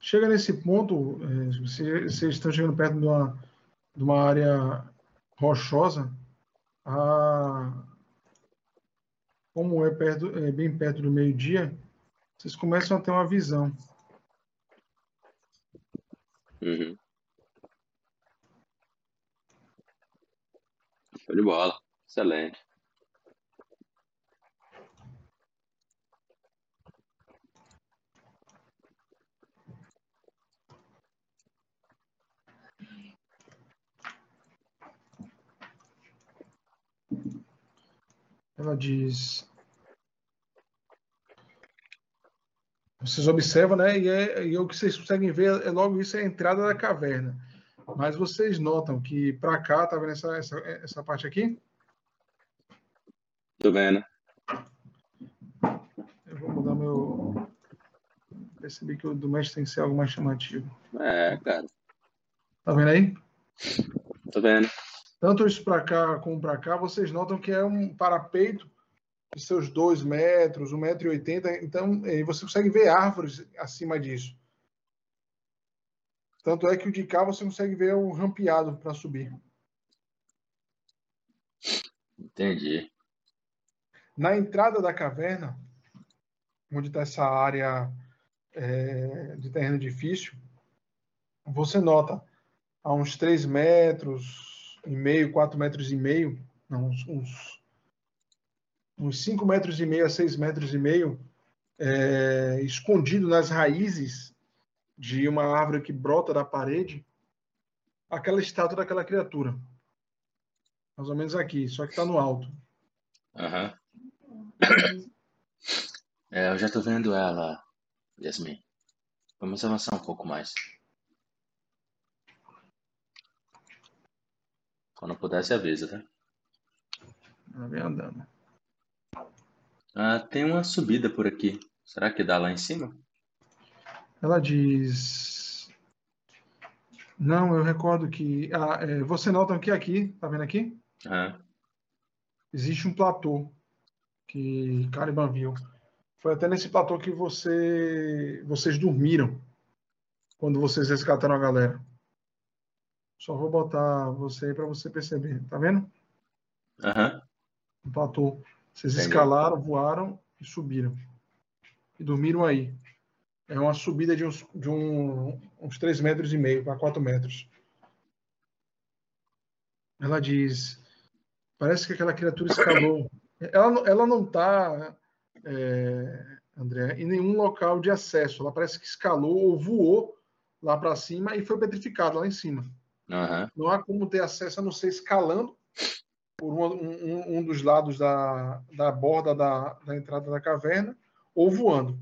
Chega nesse ponto, vocês, vocês estão chegando perto de uma, de uma área rochosa. A, como é, perto, é bem perto do meio-dia, vocês começam a ter uma visão. Uhum. Show de bola. Excelente. Ela diz. Vocês observam, né? E, é, e o que vocês conseguem ver é logo isso é a entrada da caverna. Mas vocês notam que para cá, tá vendo essa, essa, essa parte aqui? Tô vendo. Eu vou mudar meu. Percebi que o do mestre tem que ser algo mais chamativo. É, cara. Tá vendo aí? Tô vendo. Tanto isso para cá como para cá, vocês notam que é um parapeito de seus 2 metros, 1,80m. Então, você consegue ver árvores acima disso. Tanto é que o de cá você consegue ver o rampeado para subir. Entendi. Na entrada da caverna, onde está essa área é, de terreno difícil, você nota a uns 3 metros e meio, 4 metros e meio, não, uns, uns, uns 5 metros e meio a 6 metros e meio, é, escondido nas raízes de uma árvore que brota da parede, aquela estátua daquela criatura. Mais ou menos aqui, só que está no alto. Aham. É, eu já tô vendo ela, Yasmin. Vamos avançar um pouco mais. Quando puder, você avisa, tá? Ela vem andando. Ah, tem uma subida por aqui. Será que dá lá em cima? Ela diz. Não, eu recordo que. Ah, é, você nota que aqui, tá vendo aqui? Aham. Existe um platô que Caliban viu. Foi até nesse platô que você, vocês dormiram quando vocês resgataram a galera. Só vou botar você aí para você perceber. Tá vendo? Aham. Um platô. Vocês Entendi. escalaram, voaram e subiram. E dormiram aí. É uma subida de uns, de um, uns 3 metros e meio para 4 metros. ela diz: parece que aquela criatura escalou. Ela, ela não está, André, em nenhum local de acesso. Ela parece que escalou ou voou lá para cima e foi petrificada lá em cima. Aham. Não há como ter acesso a não ser escalando por um, um- um dos lados da, da borda da, da entrada da caverna ou voando.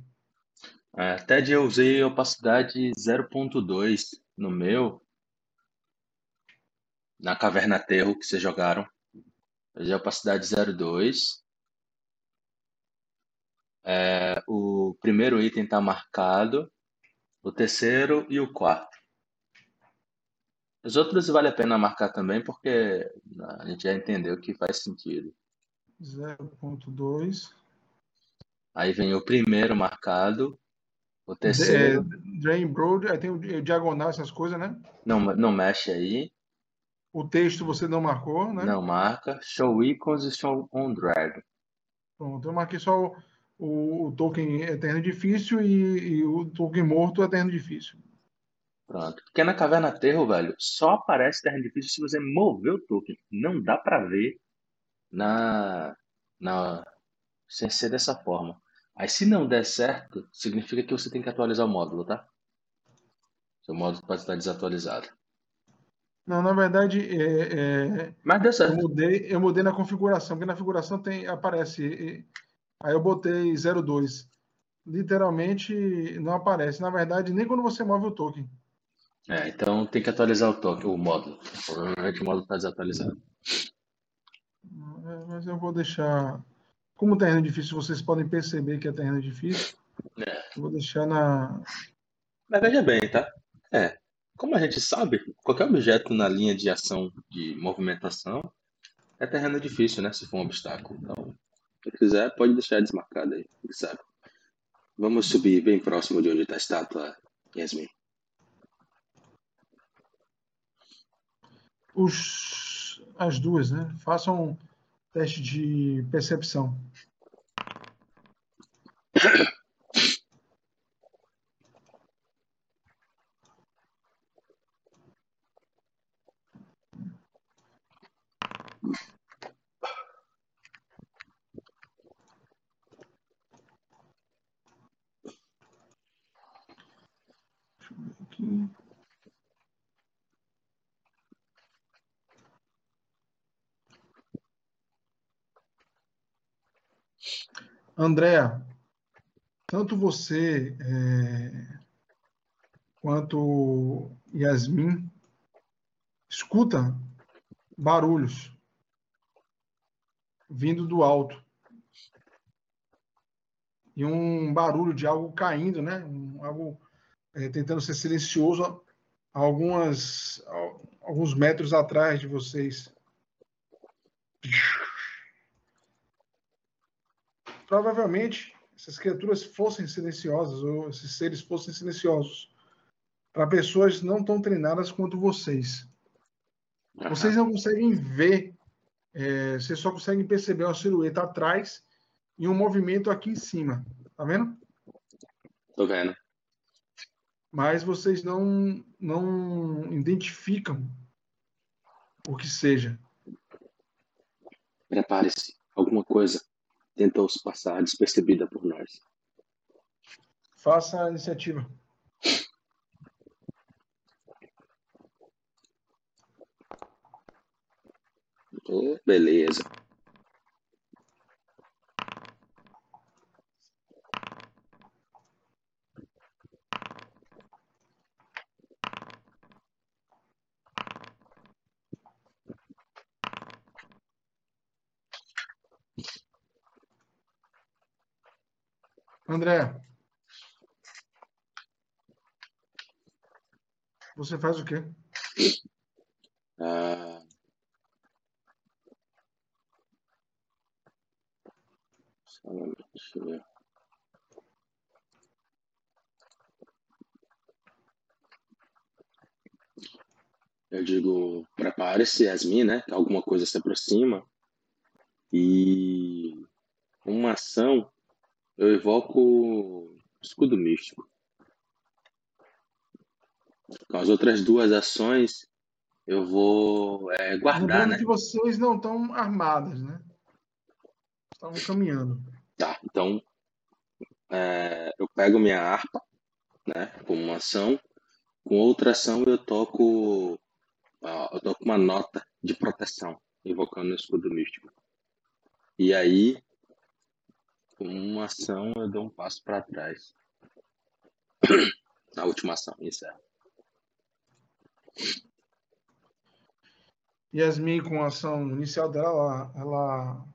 É, até de eu usei opacidade 0.2 no meu, na Caverna Aterro que vocês jogaram. Eu usei opacidade 0.2. É, o primeiro item está marcado, o terceiro e o quarto. Os outros vale a pena marcar também, porque a gente já entendeu que faz sentido. 0.2. Aí vem o primeiro marcado, o É, terceiro Drain Broad, aí tem o di- diagonal, essas coisas, né? não, não mexe aí, O texto você não marcou, né? não marca. Show icons e show on drag. Pronto, eu marquei só o, o, o token Eterno Difícil e, e o token morto Eterno Difícil. Pronto. Porque na Caverna Aterro, velho, só aparece terra difícil se você mover o token. Não dá pra ver na, na, sem ser dessa forma. Aí se não der certo, significa que você tem que atualizar o módulo, tá? Seu módulo pode estar desatualizado. Não, na verdade, é, é, Mas deu eu certo. mudei, eu mudei na configuração, porque na configuração tem, aparece. aí eu botei 02. Literalmente não aparece. Na verdade, nem quando você move o token. É, então tem que atualizar o token, o módulo. Provavelmente o módulo está desatualizado. É, Mas eu vou deixar. Como terreno difícil, vocês podem perceber que é terreno difícil. É. Vou deixar na. Mas veja bem, tá? É. Como a gente sabe, qualquer objeto na linha de ação de movimentação é terreno difícil, né? Se for um obstáculo. Então, se quiser, pode deixar desmarcado aí, sabe? Vamos subir bem próximo de onde está a estátua, Yasmin. Os, as duas, né? Façam um teste de percepção. Andréa, tanto você é, quanto Yasmin escuta barulhos vindo do alto. E um barulho de algo caindo, né? Algo é, tentando ser silencioso algumas, alguns metros atrás de vocês. Provavelmente essas criaturas fossem silenciosas, ou esses seres fossem silenciosos, para pessoas não tão treinadas quanto vocês. Vocês não conseguem ver, é, vocês só conseguem perceber uma silhueta atrás e um movimento aqui em cima. Tá vendo? Tô vendo. Mas vocês não, não identificam o que seja. Prepare-se. Alguma coisa tentou se passar despercebida por nós. Faça a iniciativa. Oh, beleza. André. Você faz o quê? Ah, deixa eu ver. Eu digo, prepare-se, Yasmin, né? Alguma coisa se aproxima. E uma ação, eu evoco escudo místico. Com as outras duas ações, eu vou é, guardar, Lembrando né? que vocês não estão armadas, né? Estavam caminhando. Tá, então é, eu pego minha harpa, né, como uma ação. Com outra ação eu toco, ó, eu toco uma nota de proteção, invocando o escudo místico. E aí, com uma ação eu dou um passo para trás. Na última ação, encerro. Yasmin, com a ação inicial dela, ela, ela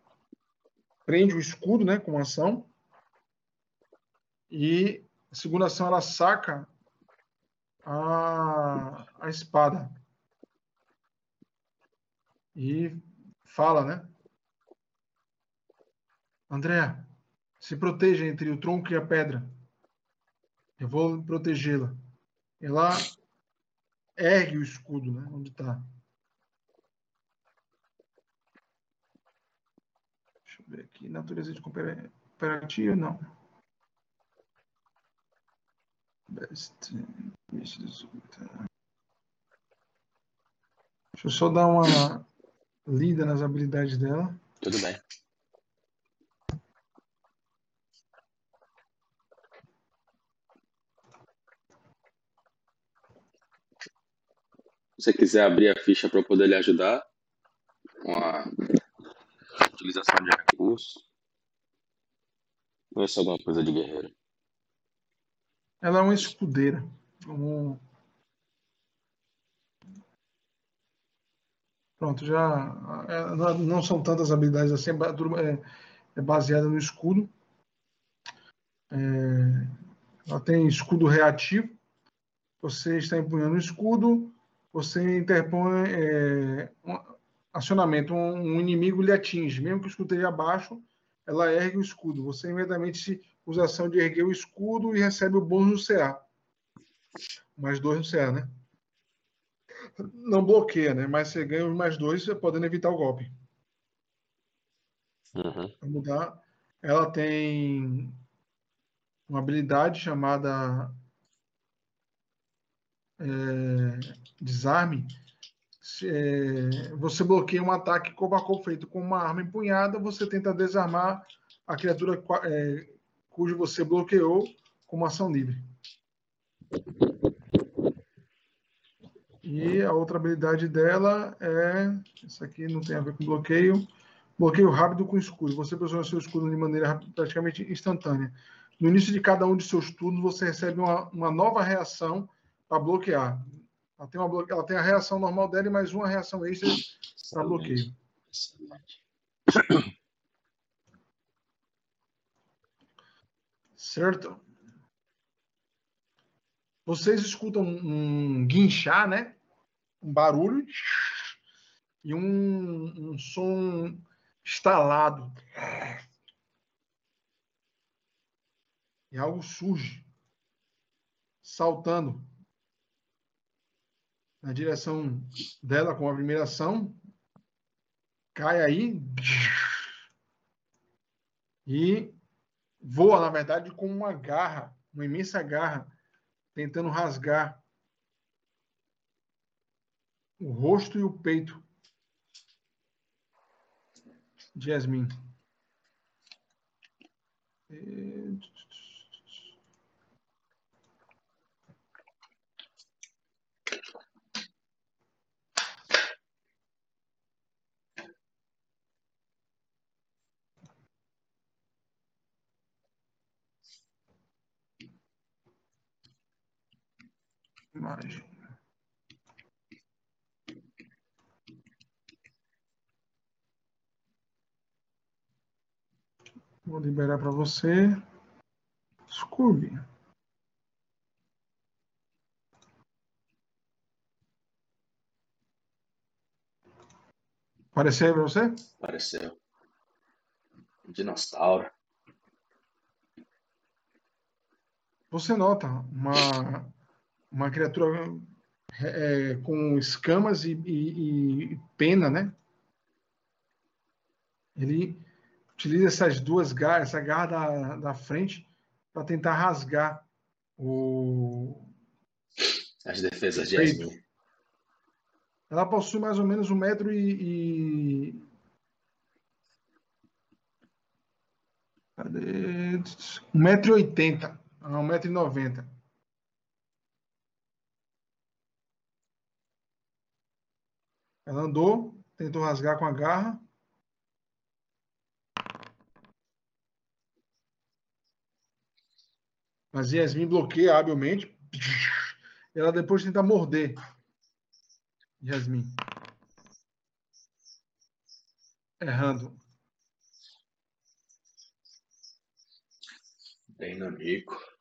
prende o escudo, né, com ação. E a segunda ação, ela saca a, a espada. E fala, né? André, se proteja entre o tronco e a pedra. Eu vou protegê-la. Ela ergue o escudo, né? Onde está. Deixa eu ver aqui. Natureza de cooperativo, não. Best. Deixa eu só dar uma lida nas habilidades dela. Tudo bem. Você quiser abrir a ficha para poder lhe ajudar com a utilização de recursos, ver se é alguma coisa de guerreiro. Ela é uma escudeira. Um... Pronto, já é, não são tantas habilidades assim, é, é baseada no escudo. É, ela tem escudo reativo. Você está empunhando o escudo, você interpõe é, um acionamento, um, um, inimigo lhe atinge, mesmo que o escudo esteja abaixo, ela ergue o escudo. Você imediatamente usa a ação de erguer o escudo e recebe o bônus no CA. Mais dois no CA, né? Não bloqueia, né? Mas você ganha os mais dois, podendo evitar o golpe. Uhum. Mudar. Ela tem uma habilidade chamada é, desarme. Se, é, você bloqueia um ataque corpo a feito com uma arma empunhada, você tenta desarmar a criatura é, cujo você bloqueou com uma ação livre. E a outra habilidade dela é. Essa aqui não tem a ver com bloqueio. Bloqueio rápido com escudo. Você posiciona seu escudo de maneira praticamente instantânea. No início de cada um de seus turnos, você recebe uma, uma nova reação para bloquear. Ela tem, uma, ela tem a reação normal dela e mais uma reação extra para bloqueio. Certo? Vocês escutam um guinchar, né? Um barulho e um, um som estalado. E algo surge, saltando na direção dela com a primeira ação. Cai aí. E voa, na verdade, com uma garra, uma imensa garra, tentando rasgar o rosto e o peito de Yasmin. E... imagem. Vou liberar para você. Scooby. Apareceu para você? Apareceu. Dinossauro. Você nota uma uma criatura é, com escamas e, e, e, pena, né? Ele utiliza essas duas garras, essa garra da, da frente, para tentar rasgar o. As defesas de Yasmin. Ela possui mais ou menos um metro e. e... Cadê? Um metro e oitenta. Ah, um metro e noventa. Ela andou, tentou rasgar com a garra. Mas Yasmin bloqueia habilmente. Ela depois tenta morder. Yasmin. Errando. Bem no Nico.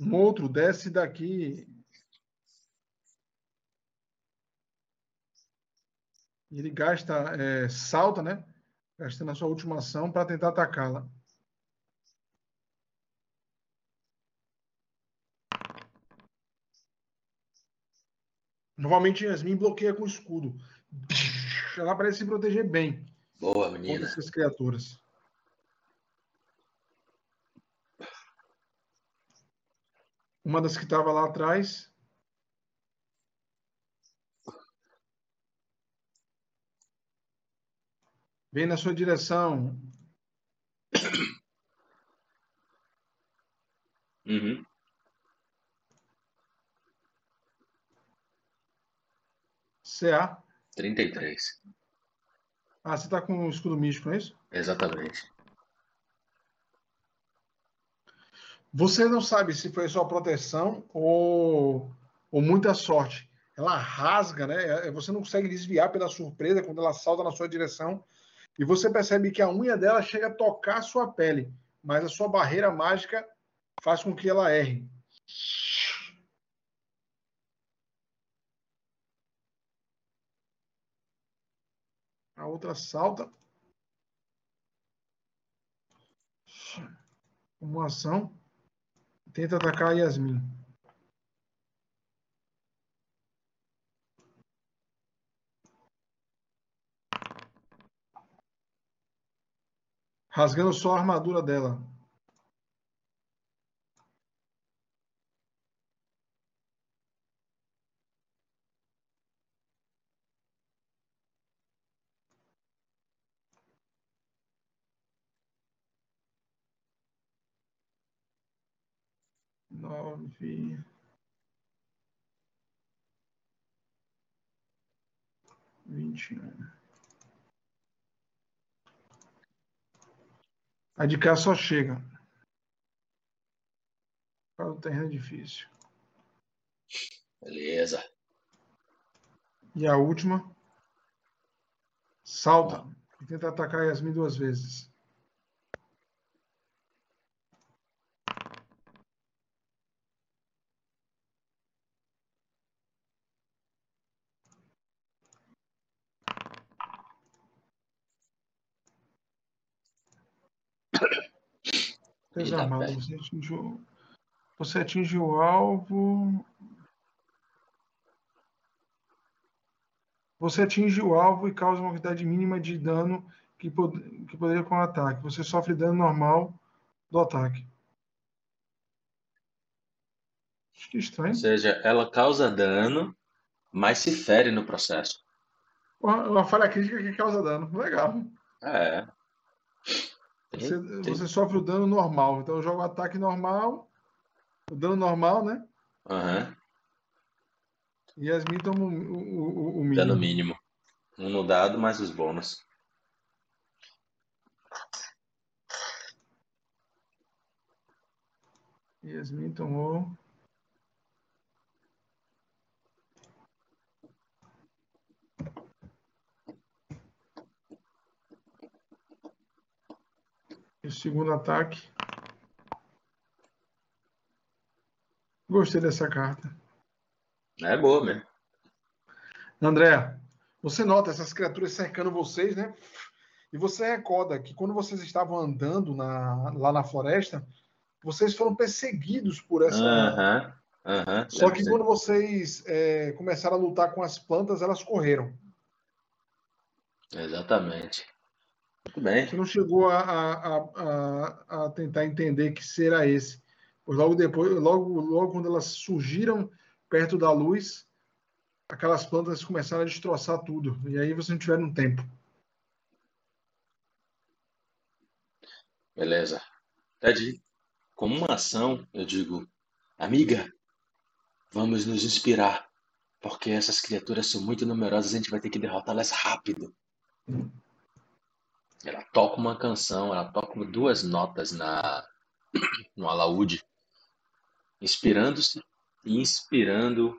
Um outro desce daqui. Ele gasta, é, salta, né? Gastando a sua última ação para tentar atacá-la. Novamente, Yasmin bloqueia com o escudo. Ela parece se proteger bem Boa, contra menina. essas criaturas. Uma das que estava lá atrás. Vem na sua direção. Uhum. CA. 33. Ah, você está com o escudo místico, não é isso? Exatamente. Você não sabe se foi só proteção ou, ou muita sorte. Ela rasga, né? Você não consegue desviar pela surpresa quando ela salta na sua direção. E você percebe que a unha dela chega a tocar a sua pele, mas a sua barreira mágica faz com que ela erre. A outra salta. Uma ação. Tenta atacar a Yasmin. Rasgando só a armadura dela. Nove. Vinte e um. A de cá só chega. Para o terreno é difícil. Beleza. E a última. Salta. E tenta atacar Yasmin duas vezes. Bem. Você atingiu, você atinge o alvo. Você atinge o alvo e causa uma quantidade mínima de dano que, pod que poderia com o ataque. Você sofre dano normal do ataque. Acho que estranho. Ou seja, ela causa dano, mas se fere no processo. Uma, uma falha crítica que causa dano. Legal. É. Você, você sofre o dano normal. Então eu jogo o ataque normal. O dano normal, né? Aham. E Yasmin toma o, o, o, o mínimo. Dano mínimo. Um no dado mais os bônus. Yasmin tomou. E o segundo ataque. Gostei dessa carta. É boa mesmo. André, você nota essas criaturas cercando vocês, né? E você recorda que quando vocês estavam andando na- lá na floresta, vocês foram perseguidos por essa. Aham, Só que sim. quando vocês é, começaram a lutar com as plantas, elas correram. Exatamente. Muito bem. Você não chegou a, a, a, a tentar entender que será esse. Pois logo depois, logo, logo quando elas surgiram perto da luz, aquelas plantas começaram a destroçar tudo. E aí vocês não tiveram tempo. Beleza. Ted, como uma ação, eu digo, amiga, vamos nos inspirar, porque essas criaturas são muito numerosas, a gente vai ter que derrotá-las rápido. Ela toca uma canção, ela toca duas notas na no alaúde, inspirando-se e inspirando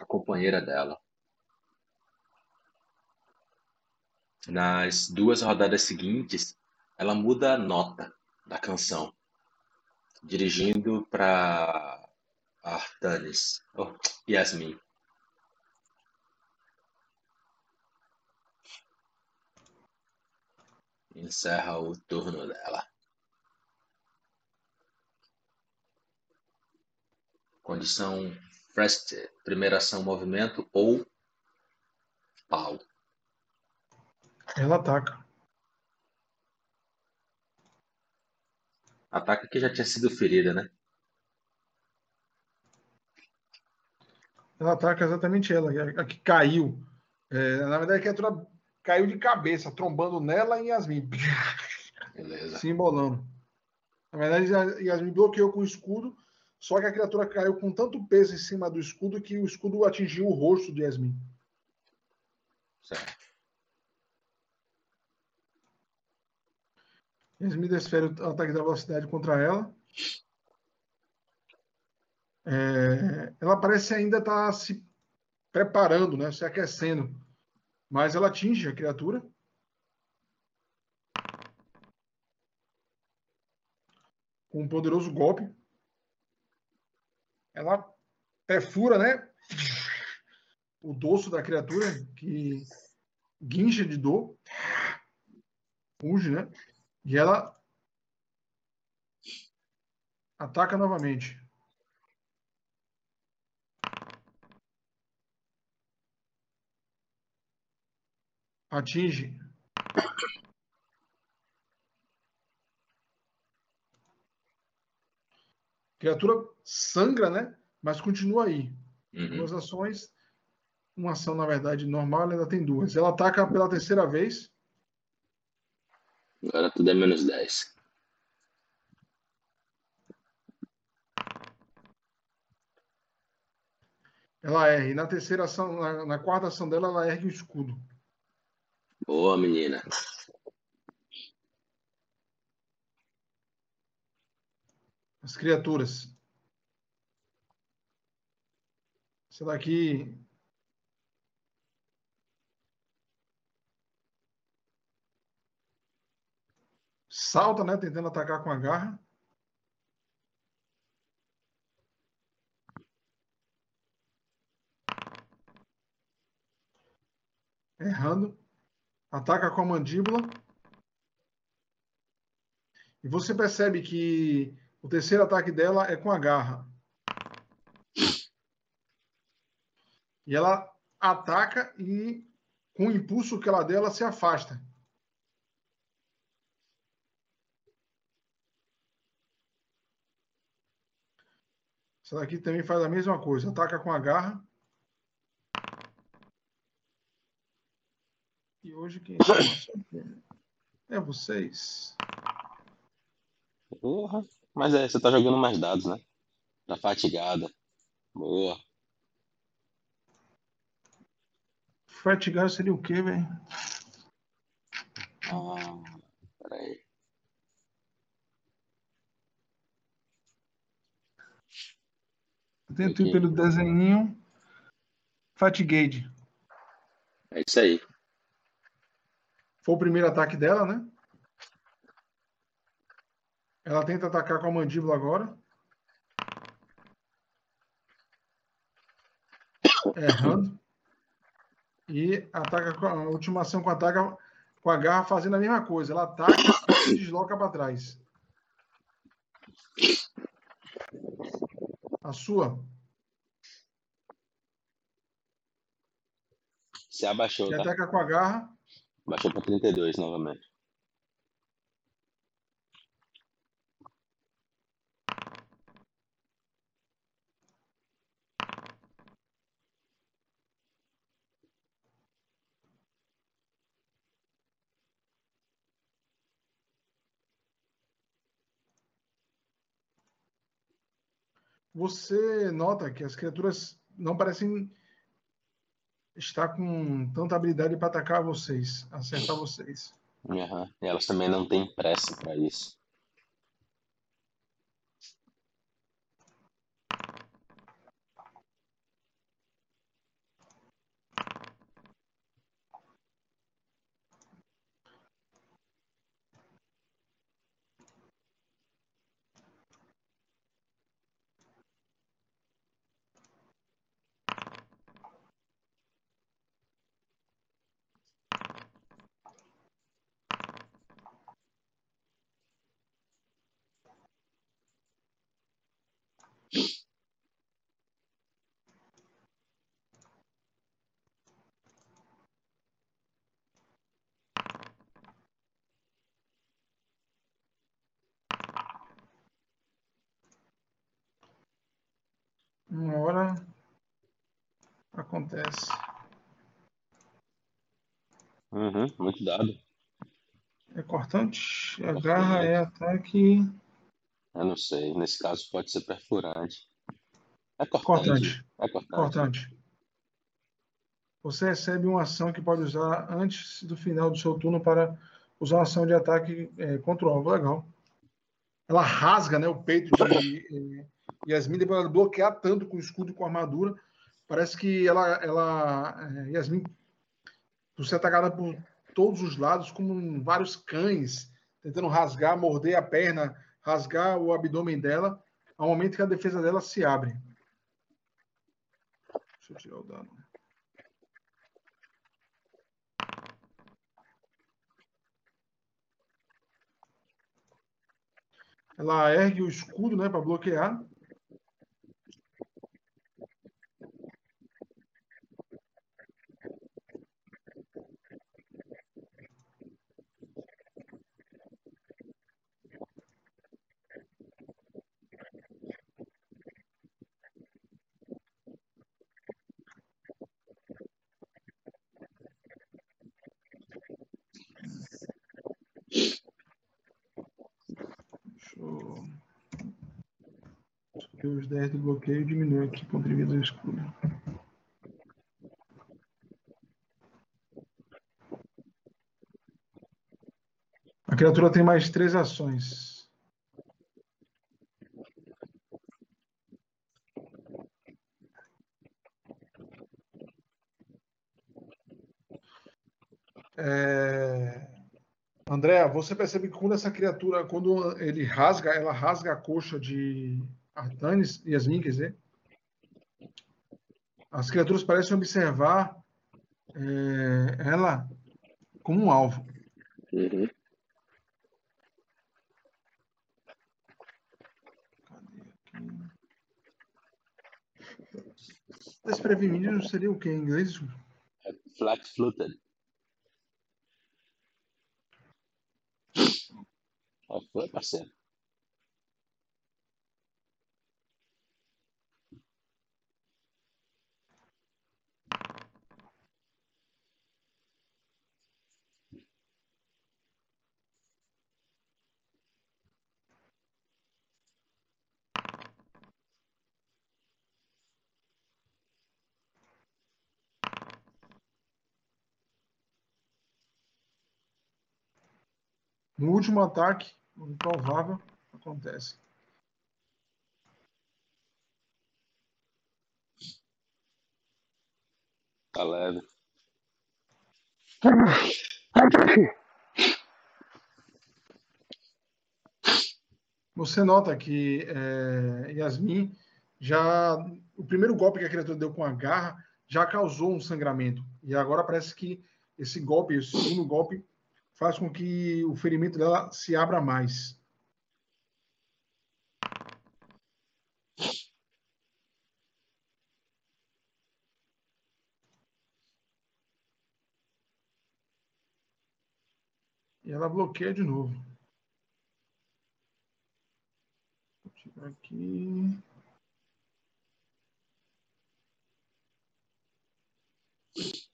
a companheira dela. Nas duas rodadas seguintes, ela muda a nota da canção, dirigindo para Artanis, oh, Yasmin. Encerra o turno dela. Condição first, primeira ação movimento ou pau. Ela ataca. Ataca que já tinha sido ferida, né? Ela ataca exatamente ela, a que caiu. É, na verdade, a criatura caiu de cabeça, trombando nela e Yasmin. Beleza. se embolando. Na verdade, Yasmin bloqueou com o escudo, só que a criatura caiu com tanto peso em cima do escudo que o escudo atingiu o rosto de Yasmin. Certo. Yasmin desfere o ataque da velocidade contra ela. É, ela parece ainda estar se preparando, né, se aquecendo. Mas ela atinge a criatura. Com um poderoso golpe. Ela perfura, né? O dorso da criatura, que guincha de dor. Ruge, né? E ela ataca novamente. Atinge. Criatura sangra, né? Mas continua aí. Uhum. Duas ações. Uma ação, na verdade, normal, ela ainda tem duas. Ela ataca pela terceira vez. Agora tudo é menos 10. Ela erra. E na terceira ação, na, na quarta ação dela, ela ergue o escudo. Boa, menina. As criaturas. Essa daqui. Salta, né? Tentando atacar com a garra. Errando. Ataca com a mandíbula. E você percebe que o terceiro ataque dela é com a garra. E ela ataca e, com o impulso que ela deu, ela se afasta. Essa daqui também faz a mesma coisa. Ataca com a garra. E hoje quem é vocês. Porra. Mas é, você tá jogando mais dados, né? Tá fatigada. Boa. Fatigar seria o quê, velho? Ah, peraí. Tento ir pelo desenho. Fatigade. É isso aí. Foi o primeiro ataque dela, né? Ela tenta atacar com a mandíbula agora. Errando. E ataca com a última ação com a, com a garra fazendo a mesma coisa. Ela ataca e desloca para trás. A sua. Se abaixou. Tá? ataca com a garra. Baixou pra 32 novamente. Você nota que as criaturas não parecem estar com tanta habilidade para atacar vocês, acertar vocês. E elas também não têm pressa pra isso. Uma hora acontece. Uhum, muito dado. É cortante, a garra é ataque Eu não sei. Nesse caso pode ser perfurante. É cortante. cortante. É cortante. Cortante. Você recebe uma ação que pode usar antes do final do seu turno para usar uma ação de ataque é, contra o alvo. Legal. Ela rasga né, o peito de eh, Yasmin, depois ela bloquear tanto com o escudo e com a armadura. Parece que ela, ela eh, Yasmin, por ser atacada por todos os lados, como vários cães, tentando rasgar, morder a perna, rasgar o abdômen dela, ao momento que a defesa dela se abre. Deixa eu tirar o dano. Ela ergue o escudo, né, para bloquear. Deixa eu... Subir os 10 do bloqueio e diminui aqui vida do escudo. A criatura tem mais três ações. É... André, você percebe que quando essa criatura, quando ele rasga, ela rasga a coxa de Artanis, Yasmin, quer dizer, as criaturas parecem observar é, ela como um alvo. Uhum. Cadê aqui? Desprevenido seria o que em inglês? Flat footed. Ó, foi, parceiro. No último ataque, o improvável acontece. Tá leve. Você nota que é, Yasmin já. O primeiro golpe que a criatura deu com a garra já causou um sangramento. E agora parece que esse golpe, esse segundo golpe, faz com que o ferimento dela se abra mais. E ela bloqueia de novo. Vou tirar aqui. you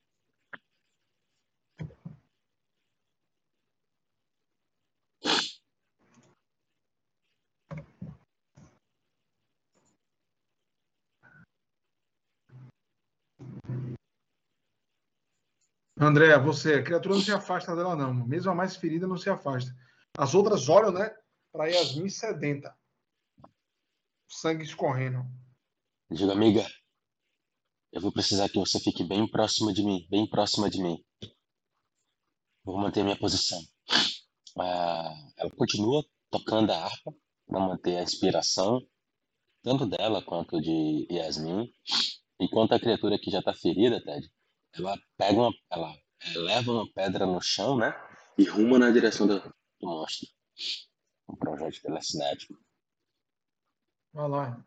André, você, a criatura não se afasta dela, não. Mesmo a mais ferida não se afasta. As outras olham, né, para Yasmin sedenta. Sangue escorrendo. Diga, amiga, eu vou precisar que você fique bem próxima de mim, bem próxima de mim. Vou manter minha posição. Ah, ela continua tocando a harpa para manter a inspiração, tanto dela quanto de Yasmin. Enquanto a criatura que já está ferida, Ted, ela pega uma, ela leva uma pedra no chão, né? E ruma na direção do, do monstro. Um projeto telecinético. Vai lá.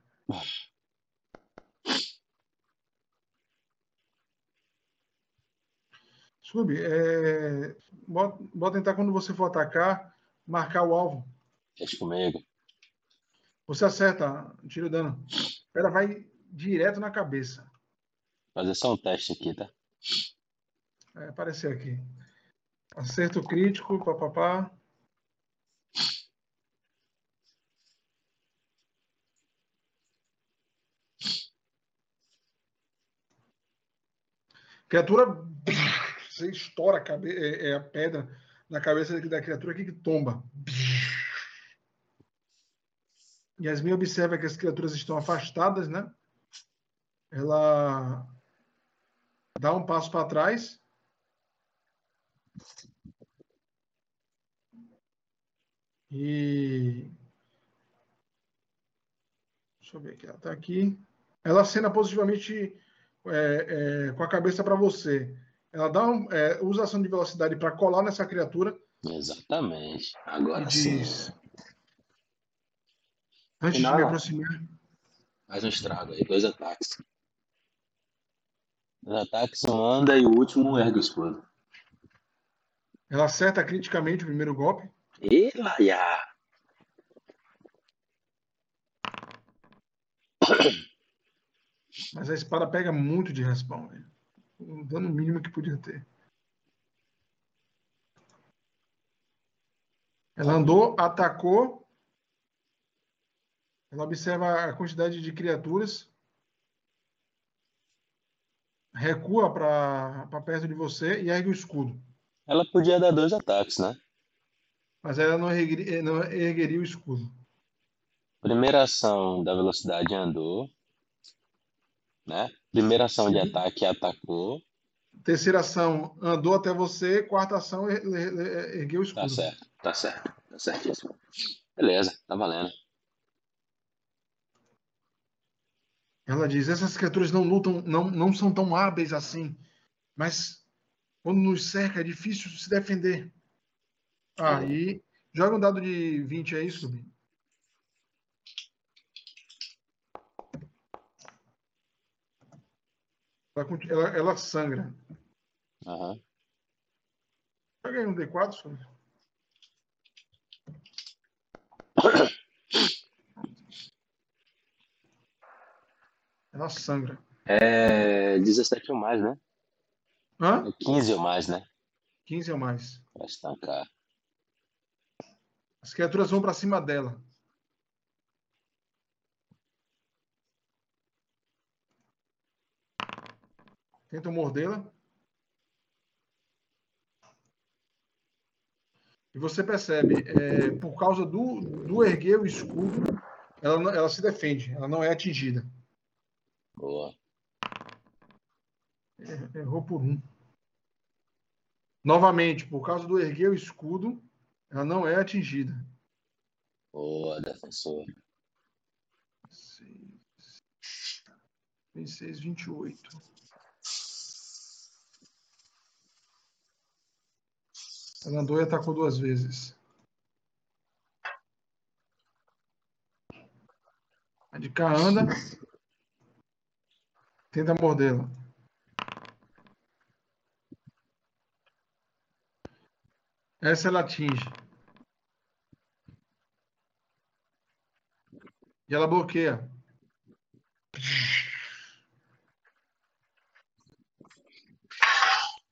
Sub, é, bota tentar quando você for atacar, marcar o alvo. Deixa comigo. Você acerta, tira o dano. Ela vai direto na cabeça. Fazer só um teste aqui, tá? É, apareceu aqui. Acerto crítico, papapá. Criatura. Você estoura a, cabe... é, é a pedra na cabeça da criatura que tomba. Yasmin observa que as criaturas estão afastadas, né? Ela dá um passo para trás. E. Deixa eu ver aqui. Ela está aqui. Ela acena positivamente é, é, com a cabeça para você. Ela dá um, é, usa ação de velocidade para colar nessa criatura. Exatamente. Agora e sim. diz. Antes de me aproximar. Mais um estrago aí, dois ataques. Dois ataques, um anda e o último ergue o escudo. Ela acerta criticamente o primeiro golpe. E laia! Mas a espada pega muito de respawn, velho. O dano mínimo que podia ter. Ela andou, atacou. Ela observa a quantidade de criaturas. Recua para perto de você e ergue o escudo. Ela podia dar dois ataques, né? Mas ela não ergueria, não ergueria o escudo. Primeira ação da velocidade andou. Né? Primeira ação de Sim. ataque atacou. Terceira ação andou até você. Quarta ação er- er- ergueu o escudo. Tá certo, tá certo. Tá certíssimo. Beleza, tá valendo. Ela diz: essas criaturas não lutam, não, não são tão hábeis assim. Mas quando nos cerca é difícil se defender. Aí, joga um dado de 20 aí, Sub. Ela, ela, sangra. Aham. Joga aí um D4, Sub. Ela sangra. É 17 ou mais, né? Hã? É 15 ou mais, né? 15 ou mais. Pra estancar. As criaturas vão para cima dela. Tentam mordê-la. E você percebe, é, por causa do, do erguer o escudo, ela, ela se defende, ela não é atingida. Boa. É, Errou por um. Novamente, por causa do erguer o escudo, ela não é atingida. Boa, defensor. 26, 28. Ela andou e atacou duas vezes. A de cá anda. Tenta mordê-la. Essa ela atinge. E ela bloqueia.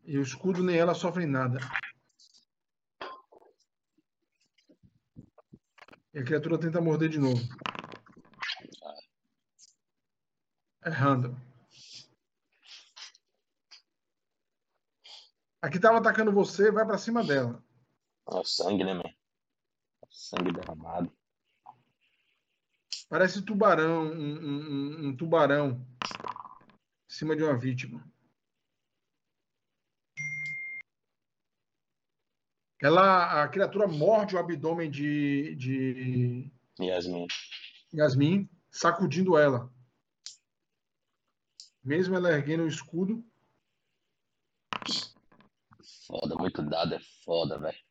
E o escudo nem ela sofrem nada. E a criatura tenta morder de novo. Errando. A que estava atacando você vai para cima dela. É o sangue, né, man? Sangue derramado. Parece tubarão, um, um, um tubarão em cima de uma vítima. Ela, a criatura morde o abdômen de, de Yasmin. Yasmin, sacudindo ela. Mesmo ela erguendo o escudo, Foda, muito dado é foda, velho.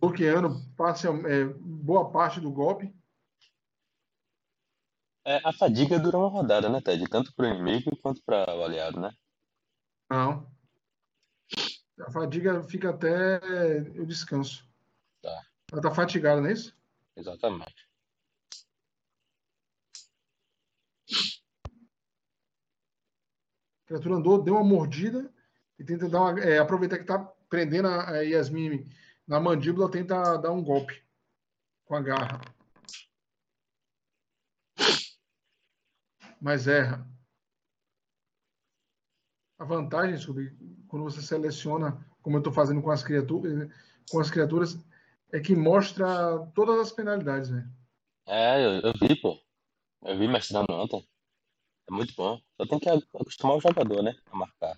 Bloqueando passe, é, boa parte do golpe. É, a fadiga dura uma rodada, né, Ted? Tanto pro inimigo quanto para o aliado, né? Não. A fadiga fica até o descanso. Tá. Ela tá fatigada, não é isso? Exatamente. A criatura andou, deu uma mordida e tenta dar uma, é, aproveitar que tá prendendo a, a Yasmin na mandíbula, tenta dar um golpe com a garra. Mas erra. A vantagem sobre quando você seleciona, como eu estou fazendo com as criaturas, com as criaturas, é que mostra todas as penalidades, velho. É, eu, eu vi, pô. Eu vi mestrando ontem. É muito bom. Só tem que acostumar o jogador, né? A marcar.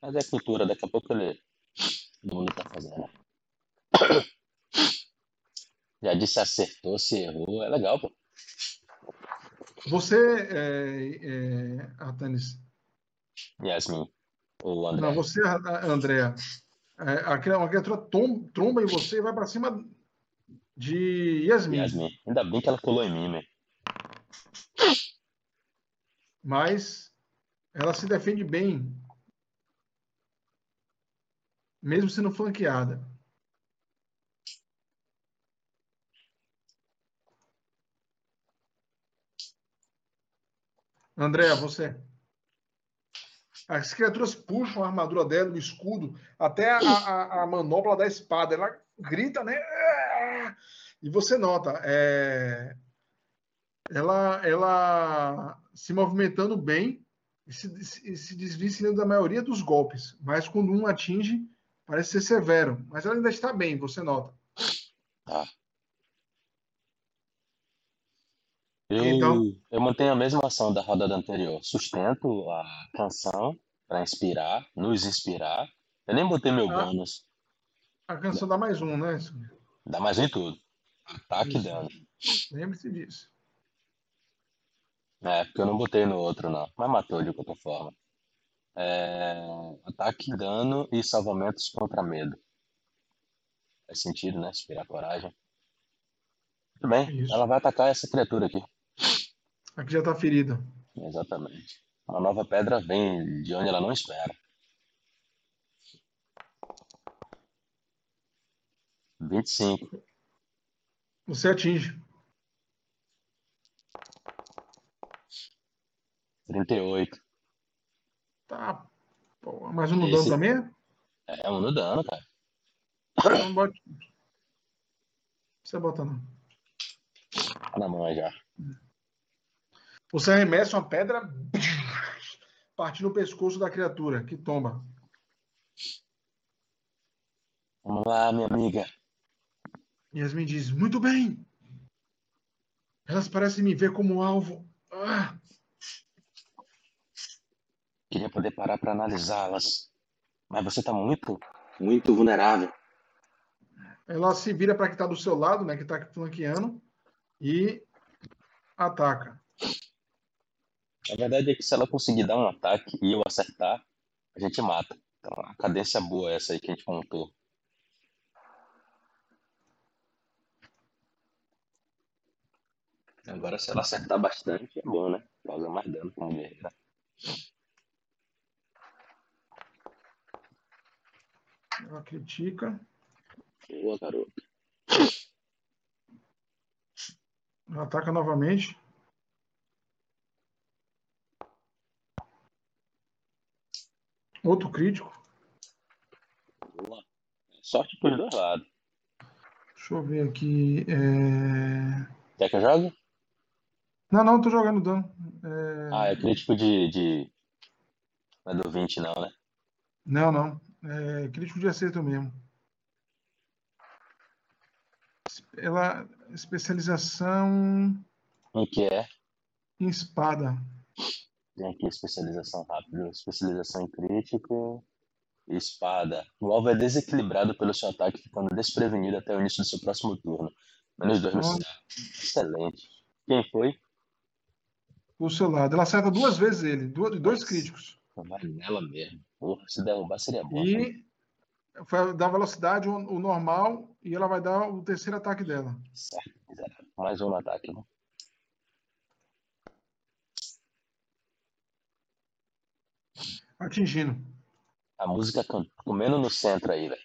Mas é cultura, daqui a pouco ele. Todo mundo tá fazendo. Já disse acertou, se errou. É legal, pô. Você, é, é, Artanis, Yasmin. O André. não, você, a- a- Andrea, é, a cri- uma criatura tromba em você e vai para cima de Yasmin. Yasmin. Ainda bem que ela colou em mim, né? mas ela se defende bem, mesmo sendo flanqueada. André, você. As criaturas puxam a armadura dela, o escudo, até a, a, a manopla da espada. Ela grita, né? E você nota, é, ela, ela se movimentando bem e se, e se desvencilhando da maioria dos golpes. Mas quando um atinge, parece ser severo. Mas ela ainda está bem, você nota. Tá. Eu, Então- eu mantenho a mesma ação da rodada anterior. Sustento a canção para inspirar, nos inspirar. Eu nem botei meu Ah. bônus. A canção dá mais um, né? Dá mais um em tudo. Ataque e dano. Lembre-se disso. É, porque eu não botei no outro, não. Mas matou de qualquer forma. É, ataque, dano e salvamentos contra medo. Faz sentido, né? Inspirar coragem. Muito bem. Isso. Ela vai atacar essa criatura aqui. Aqui já está ferida. Exatamente. Uma nova pedra vem de onde ela não espera. 25. Você atinge. 38. Tá. Pô, mais um no dano Esse- também? é? Um no dano, cara. Então bote. Não precisa botar, não. Tá na mão já. Você arremessa uma pedra, partindo o pescoço da criatura, que tomba. Vamos lá, minha amiga. Yasmin diz: Muito bem. Elas parecem me ver como alvo. Ah, Queria poder parar para analisá-las. Mas você tá muito, muito vulnerável. ela se vira para que está do seu lado, né, que está flanqueando, e ataca. A verdade é que se ela conseguir dar um ataque e eu acertar, a gente mata. Então, a cadência boa é essa aí que a gente montou. Agora, se ela acertar bastante, é bom, né? Causa mais dano como guerreira. Ela critica. Boa, garoto. Ela ataca novamente. Outro crítico. Boa. Sorte pros dois lados. Deixa eu ver aqui. é, Quer que eu jogue? Não, não, tô jogando dano. É, Ah, é crítico de, de... Não é do 20 não, né? Não, não. É crítico de acerto mesmo. Ela. Especialização O que é? em espada. Tem aqui especialização rápida, especialização em crítico e espada. O alvo é desequilibrado pelo seu ataque, ficando desprevenido até o início do seu próximo turno. Menos dois no Nossa. CA. Excelente. Quem foi? Do seu lado. Ela acerta duas vezes ele. Dois, dois críticos. Vai nela mesmo. Porra, se derrubar seria bom. E dar velocidade o, o normal e ela vai dar o terceiro ataque dela. Certo. Mais um no ataque. Né? Atingindo. A música comendo no centro aí, velho.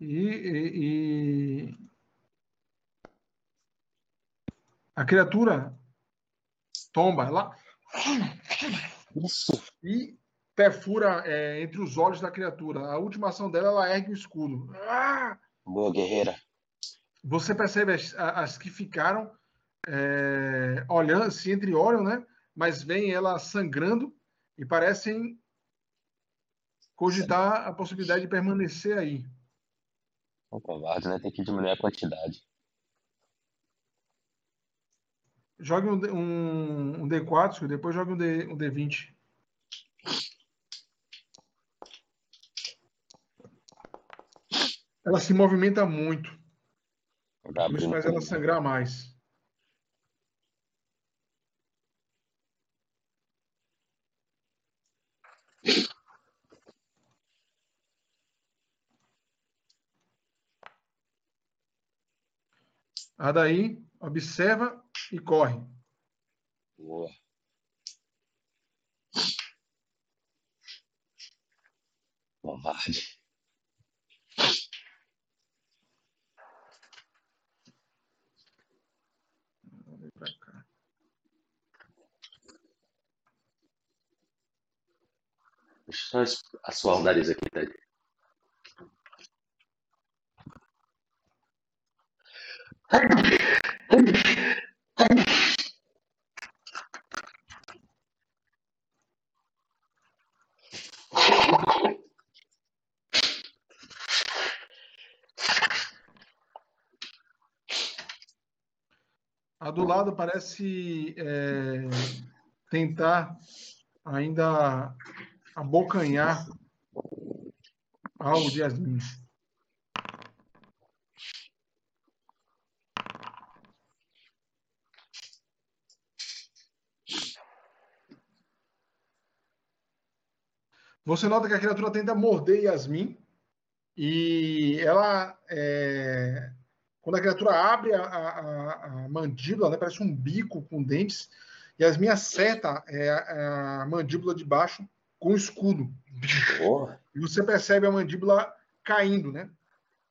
E, e- e- a criatura tomba ela Isso. e perfura é, entre os olhos da criatura. A última ação dela, ela ergue o escudo. Ah! Boa, guerreira. Você percebe as, as que ficaram é, olhando, se entreolham, né? Mas veem ela sangrando e parecem cogitar a possibilidade de permanecer aí. Um covarde, né? Tem que diminuir a quantidade. Jogue um, um, um D4, e depois jogue um, D, um D20. Ela se movimenta muito, isso faz ela sangrar mais. A daí observa e corre. Boa. Covarde. Cá. Deixa eu só assoar o nariz aqui, tá? A do lado parece é, tentar ainda abocanhar algo de Yasmin. Você nota que a criatura tenta morder Yasmin e ela, é, quando a criatura abre a, a- a mandíbula, né, parece um bico com dentes, Yasmin acerta é, a, mandíbula de baixo com o escudo. Porra. E você percebe a mandíbula caindo, né?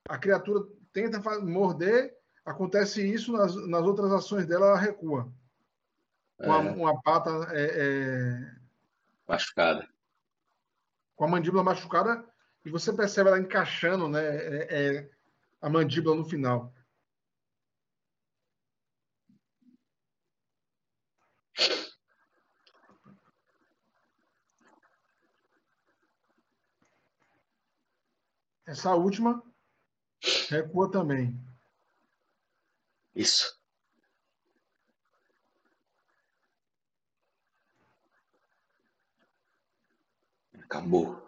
A criatura tenta morder, acontece isso, nas, nas outras ações dela ela recua. É, uma pata é, é, machucada. Com a mandíbula machucada e você percebe ela encaixando né, é, é, a mandíbula no final. Essa última recua também. Isso. Acabou.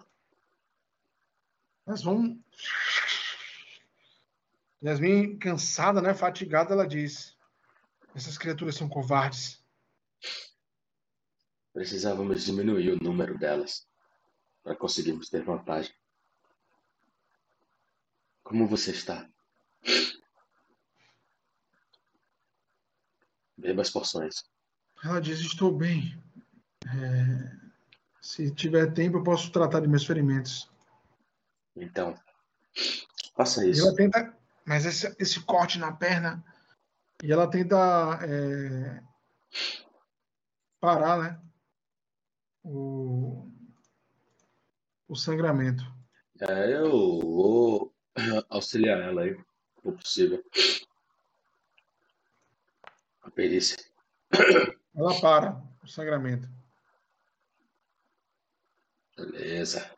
Mas vamos. Yasmin, cansada, né, fatigada, ela diz: Essas criaturas são covardes. Precisávamos diminuir o número delas para conseguirmos ter vantagem. Como você está? Beba as porções. Ela diz: Estou bem. É, Se tiver tempo, eu posso tratar de meus ferimentos. Então, Faça isso. ela tenta, mas esse, esse corte na perna, e ela tenta é, parar, né? O, o sangramento. É, eu vou auxiliar ela aí, for possível. A perícia. Ela para o sangramento. Beleza.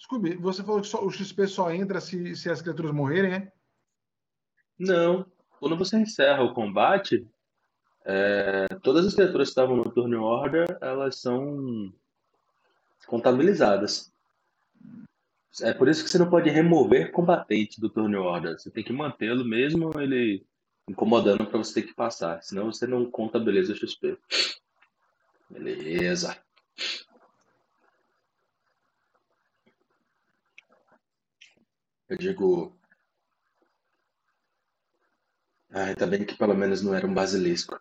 Scooby, você falou que só- o XP só entra se, se as criaturas morrerem, né? Não. Quando você encerra o combate, é, todas as criaturas que estavam no turn order, elas são contabilizadas. É por isso que você não pode remover combatente do turn order. Você tem que mantê-lo mesmo ele incomodando para você ter que passar. Senão você não contabiliza o XP. Beleza. Eu digo. Ah, ainda bem que pelo menos não era um basilisco.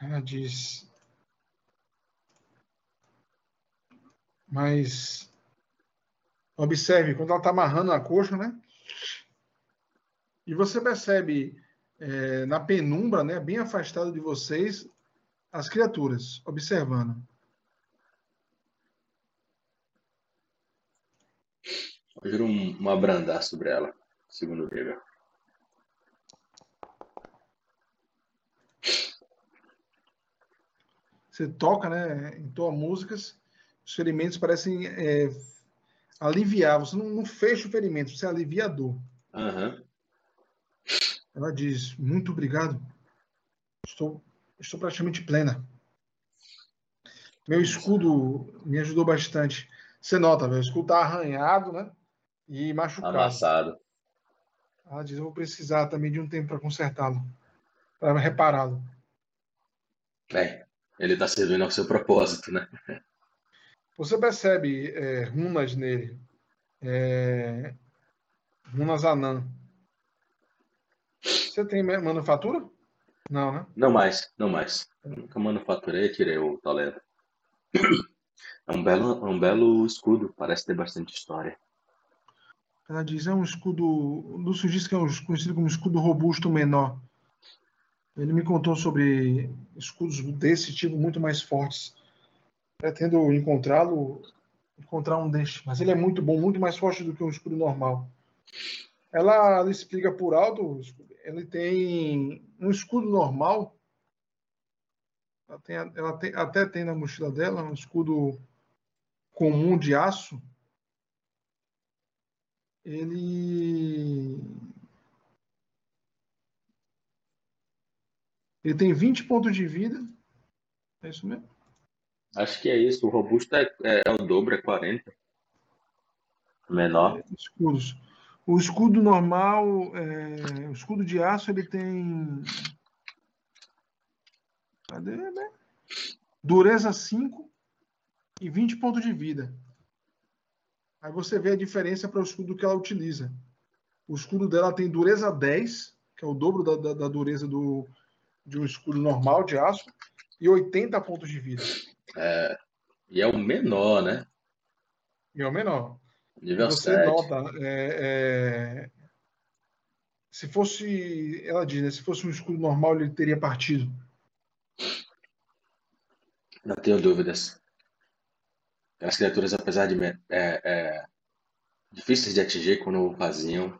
Ela diz. Mas observe, quando ela está amarrando a coxa, né? E você percebe é, na penumbra, né, bem afastado de vocês, as criaturas observando. Eu giro um, um abrandar sobre ela, segundo o nível. Você toca, né, entoa músicas, os ferimentos parecem é, aliviar. Você não, não fecha o ferimento, você alivia a dor. Aham. Ela diz: Muito obrigado. Estou, estou praticamente plena. Meu escudo me ajudou bastante. Você nota, meu escudo está arranhado, né? E machucado. Amassado. Ela diz: Eu vou precisar também de um tempo para consertá-lo, para repará-lo. Bem, ele tá servindo ao seu propósito, né? Você percebe é, runas nele, é, runas anã. Você tem ma- manufatura? Não, né? Não mais, não mais. Nunca manufaturei, tirei o talento. É um belo, é um belo escudo, parece ter bastante história. Ela diz: É um escudo. O Lúcio diz que é um, conhecido como escudo robusto menor. Ele me contou sobre escudos desse tipo muito mais fortes. Pretendo encontrá-lo, encontrar um destes. Mas ele é muito bom, muito mais forte do que um escudo normal. Ela, ela explica por alto: ele tem um escudo normal. Ela, tem, ela tem- até tem na mochila dela um escudo comum de aço. Ele ele tem 20 pontos de vida. É isso mesmo? Acho que é isso. O robusto é, é, é o dobro, é 40. Menor. Escudos. O escudo normal, é, o escudo de aço, ele tem. Cadê, né? Dureza 5 e 20 pontos de vida. Aí você vê a diferença para o escudo que ela utiliza. O escudo dela tem dureza 10, que é o dobro da, da- da dureza do, de um escudo normal de aço, e 80 pontos de vida. É, e é o menor, né? E é o menor. Nível você 7. nota, é, é, se fosse, ela diz, né, se fosse um escudo normal, ele teria partido. Não tenho dúvidas. As criaturas, apesar de é, é, difíceis de atingir quando faziam,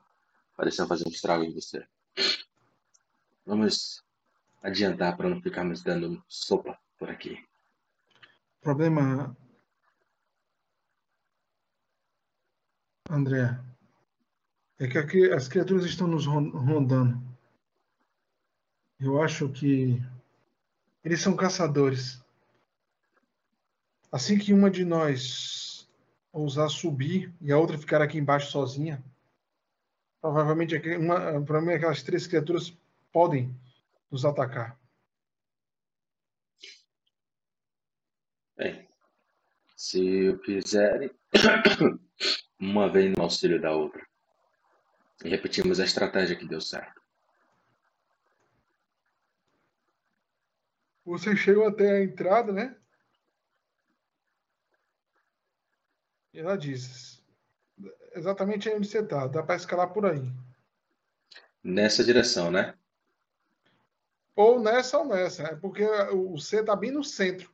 pareciam fazer um estrago em você. Vamos adiantar para não ficarmos dando sopa por aqui. Problema, André, é que aqui as criaturas estão nos ron- rondando. Eu acho que eles são caçadores. Assim que uma de nós ousar subir e a outra ficar aqui embaixo sozinha, provavelmente uma, provavelmente aquelas três criaturas podem nos atacar. Bem, se o quiserem, uma vem no auxílio da outra. E repetimos a estratégia que deu certo. Você chegou até a entrada, né? E ela diz: exatamente onde você está, dá para escalar por aí. Nessa direção, né? Ou nessa ou nessa, é porque o C está bem no centro,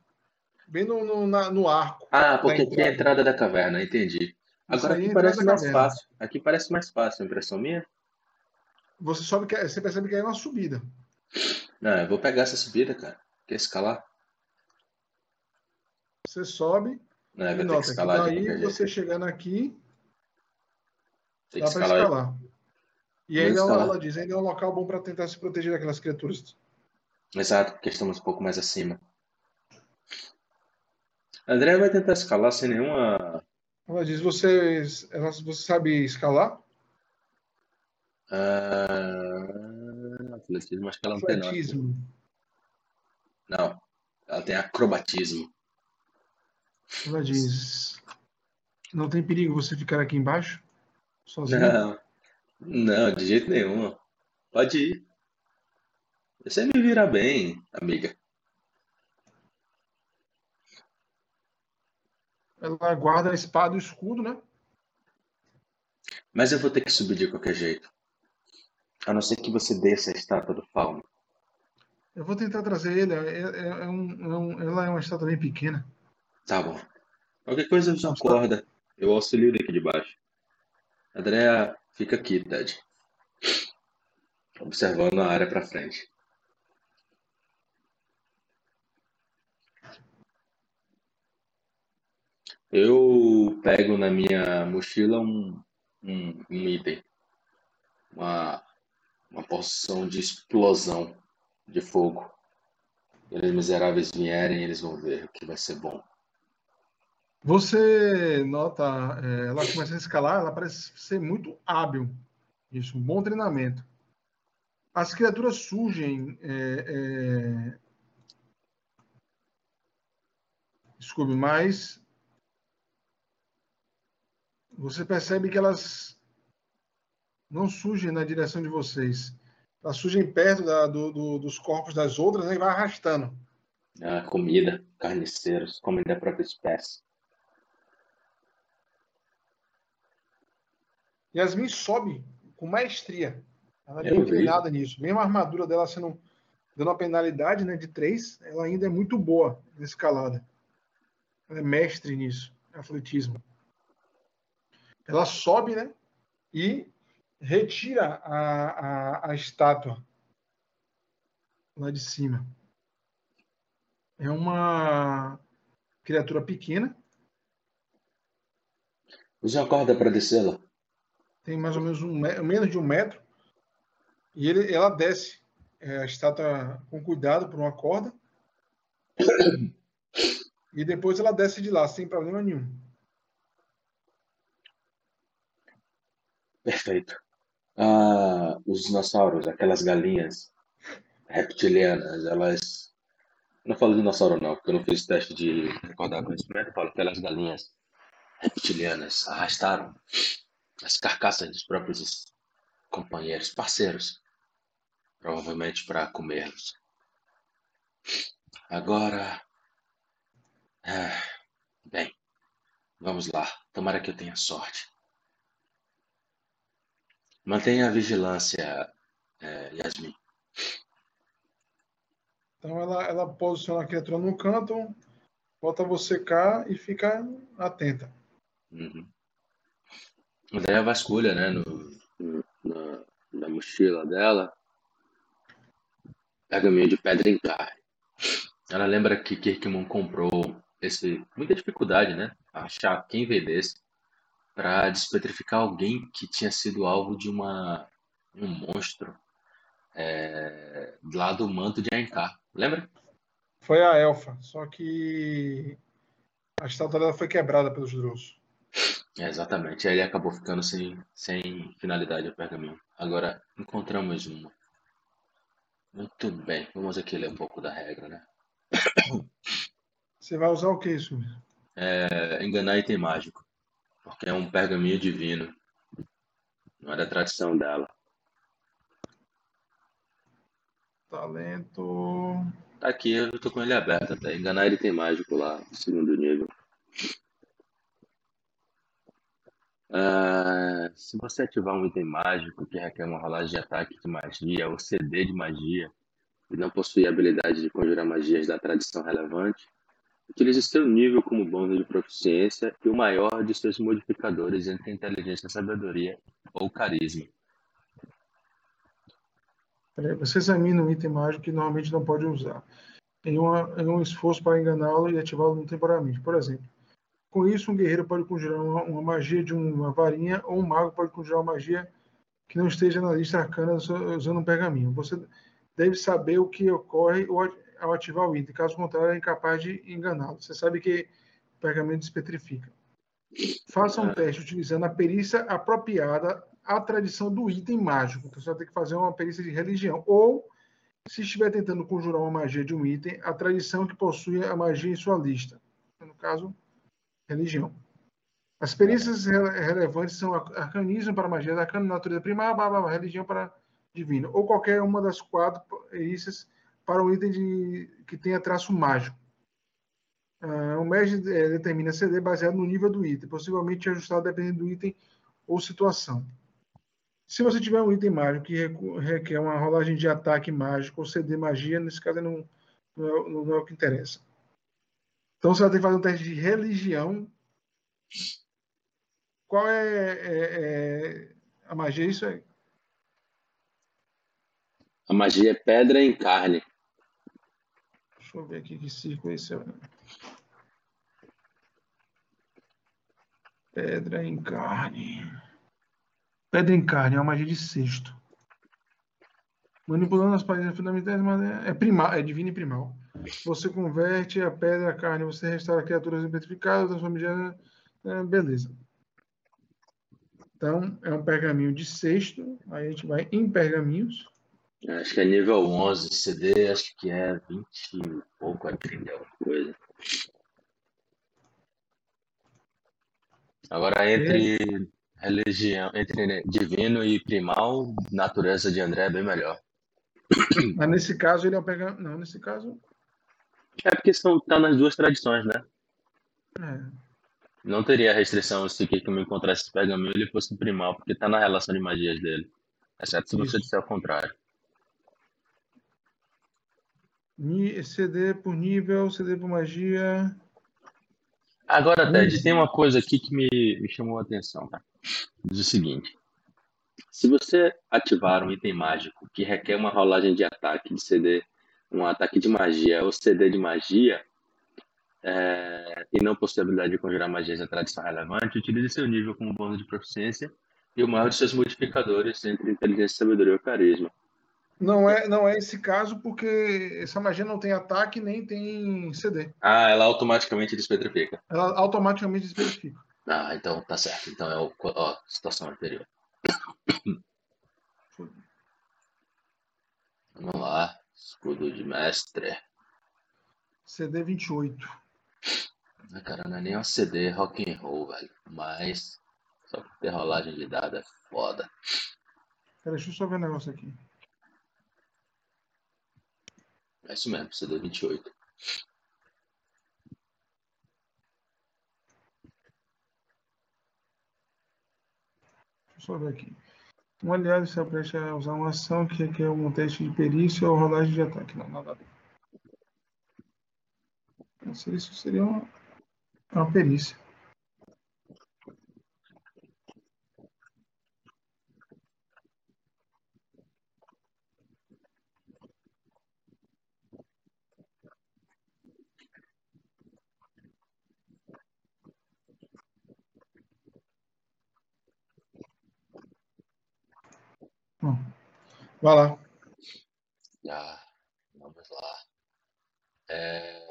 bem no, no, na- no arco. Ah, porque aqui é a entrada. da caverna, entendi. Agora é aqui a parece mais caverna. fácil. Aqui parece mais fácil, impressão minha? Você sobe, que- você percebe que é uma subida. Não, eu vou pegar essa subida, cara. Quer escalar? Você sobe Não, eu e que nota que escalar de daí você chegando aqui, Tem dá que para escalar. escalar. E ainda escalar. ela diz, ainda é um local bom para tentar se proteger daquelas criaturas. Exato, porque estamos um pouco mais acima. André vai tentar escalar sem nenhuma. Ela diz, você, ela, você sabe escalar? Ah, atletismo, acho que ela não tem, não. Não, ela tem acrobatismo. Ela diz, não tem perigo você ficar aqui embaixo? Sozinho? Não, não, de jeito nenhum. Pode ir. Você me vira bem, amiga. Ela guarda a espada e o escudo, né? Mas eu vou ter que subir de qualquer jeito. A não ser que você desça a estátua do fauno. Eu vou tentar trazer ele. É, é- é um- é um- ela é uma estátua bem pequena. Tá bom. Qualquer coisa eu Não, tá- corda. Eu auxilio daqui de baixo. Andréa, fica aqui, Ted. Observando a área pra frente. Eu pego na minha mochila um, um, um item. Uma, uma poção de explosão de fogo. Quando os miseráveis vierem, eles vão ver o que vai ser bom. Você nota, é, ela começa a escalar, ela parece ser muito hábil. Isso, um bom treinamento. As criaturas surgem. É, é... Desculpe, mas você percebe que elas não surgem na direção de vocês. Elas surgem perto da- do- do- dos corpos das outras né, e vai arrastando. Ah, comida, carniceiros, comem da própria espécie. Yasmin sobe com maestria. Ela é bem treinada nisso. Mesmo a armadura dela sendo dando uma penalidade né, de 3, ela ainda é muito boa na escalada. Ela é mestre nisso, atletismo. Ela sobe, né? E retira a, a, a estátua lá de cima. É uma criatura pequena, Use uma corda para descê-la. tem mais ou menos um, me- menos de um metro, e ele, ela desce é, a estátua com cuidado por uma corda, e depois ela desce de lá sem problema nenhum. Perfeito. Ah, os dinossauros, aquelas galinhas reptilianas, elas. Não falo dinossauro, não, porque eu não fiz teste de recordar conhecimento. Eu falo aquelas galinhas reptilianas arrastaram as carcaças dos próprios companheiros, parceiros, provavelmente para comê-los. Agora. ah, bem, vamos lá. Tomara que eu tenha sorte. Mantenha a vigilância, eh, Yasmin. Então ela, ela posiciona a criatura no canto, bota você cá e fica atenta. Uhum. Andréa vasculha, né, no, na, na mochila dela, pergaminho de pedra em carne. Ela lembra que Kirkman comprou esse, muita dificuldade, né, a achar quem vendesse para despetrificar alguém que tinha sido alvo de uma um monstro é, lá do manto de Aencar. Lembra? Foi a elfa, só que a estátua dela foi quebrada pelos Drows. É, exatamente. Aí ele acabou ficando sem, sem finalidade o pergaminho. Agora encontramos uma. Muito bem. Vamos aqui ler um pouco da regra, né? Você vai usar o que isso? É, enganar item mágico. Porque é um pergaminho divino. Não era a tradição dela. Talento. Tá aqui, eu tô com ele aberto até. Enganar ele tem mágico lá, segundo nível. Ah, se você ativar um item mágico que requer uma rolagem de ataque de magia ou CD de magia e não possui a habilidade de conjurar magias da tradição relevante, utilize seu nível como bônus de proficiência e o maior de seus modificadores entre inteligência, sabedoria ou carisma. Você examina um item mágico que normalmente não pode usar, em, uma, em um esforço para enganá-lo e ativá-lo temporariamente. Por exemplo, com isso, um guerreiro pode conjurar uma, uma magia de uma varinha ou um mago pode conjurar uma magia que não esteja na lista arcana usando um pergaminho. Você deve saber o que ocorre ao ativar o item, caso contrário, é incapaz de enganá-lo. Você sabe que o pergaminho despetrifica. Faça um teste utilizando a perícia apropriada à tradição do item mágico. Então, você vai ter que fazer uma perícia de religião. Ou, se estiver tentando conjurar uma magia de um item, a tradição que possui a magia em sua lista. No caso, religião. As perícias relevantes são arcanismo para magia da arcana, natureza primária, religião para divino. Ou qualquer uma das quatro perícias para um item de, que tenha traço mágico. Uh, o mestre é, determina CD baseado no nível do item, possivelmente ajustado dependendo do item ou situação. Se você tiver um item mágico que requer uma rolagem de ataque mágico ou CD magia, nesse caso não, não, é, não é o que interessa. Então você vai ter que fazer um teste de religião. Qual é, é, é a magia? Isso aí. A magia é pedra em carne. Deixa eu ver aqui que círculo é esse. Pedra em carne. Pedra em carne é uma magia de sexto. Manipulando as páginas fundamentais, é, é, primal, é divino e primal. Você converte a pedra a carne, você restaura criaturas petrificadas, transforma em é, beleza. Então, é um pergaminho de sexto. Aí a gente vai em pergaminhos. Acho que é nível 11. CD, acho que é 20 e pouco a 30, alguma coisa. Agora, entre religião, entre divino e primal, natureza de André é bem melhor. Mas nesse caso ele é um pergaminho. Não, nesse caso. É porque estão, tá nas duas tradições, né? É. Não teria restrição se que me encontrasse esse pergaminho ele fosse primal, porque tá na relação de magias dele. Exceto se você disser o contrário. CD por nível, CD por magia. Agora, Ted, tem uma coisa aqui que me, me chamou a atenção, tá? Diz o seguinte: se você ativar um item mágico que requer uma rolagem de ataque de CD, um ataque de magia ou CD de magia, é, e não habilidade de conjurar magias da tradição relevante, utilize seu nível como bônus de proficiência e o maior de seus modificadores entre inteligência, sabedoria ou carisma. Não é, não é esse caso, porque essa magia não tem ataque nem tem CD. Ah, ela automaticamente despetrifica. Ela automaticamente desverifica. Ah, então tá certo. Então é o, ó, situação anterior. Vamos lá. Escudo de mestre. CD 28. Ah, cara, não é nem um CD rock and roll, velho. Mas só por ter rolagem de dado é foda. Pera, deixa eu só ver um negócio aqui. É isso mesmo, CD 28. Deixa eu ver aqui. Um aliado se apresta a usar uma ação que requer um teste de perícia ou rolagem de ataque. Não, nada a ver. Seria uma, uma perícia. Vai lá. Ah, vamos lá. É...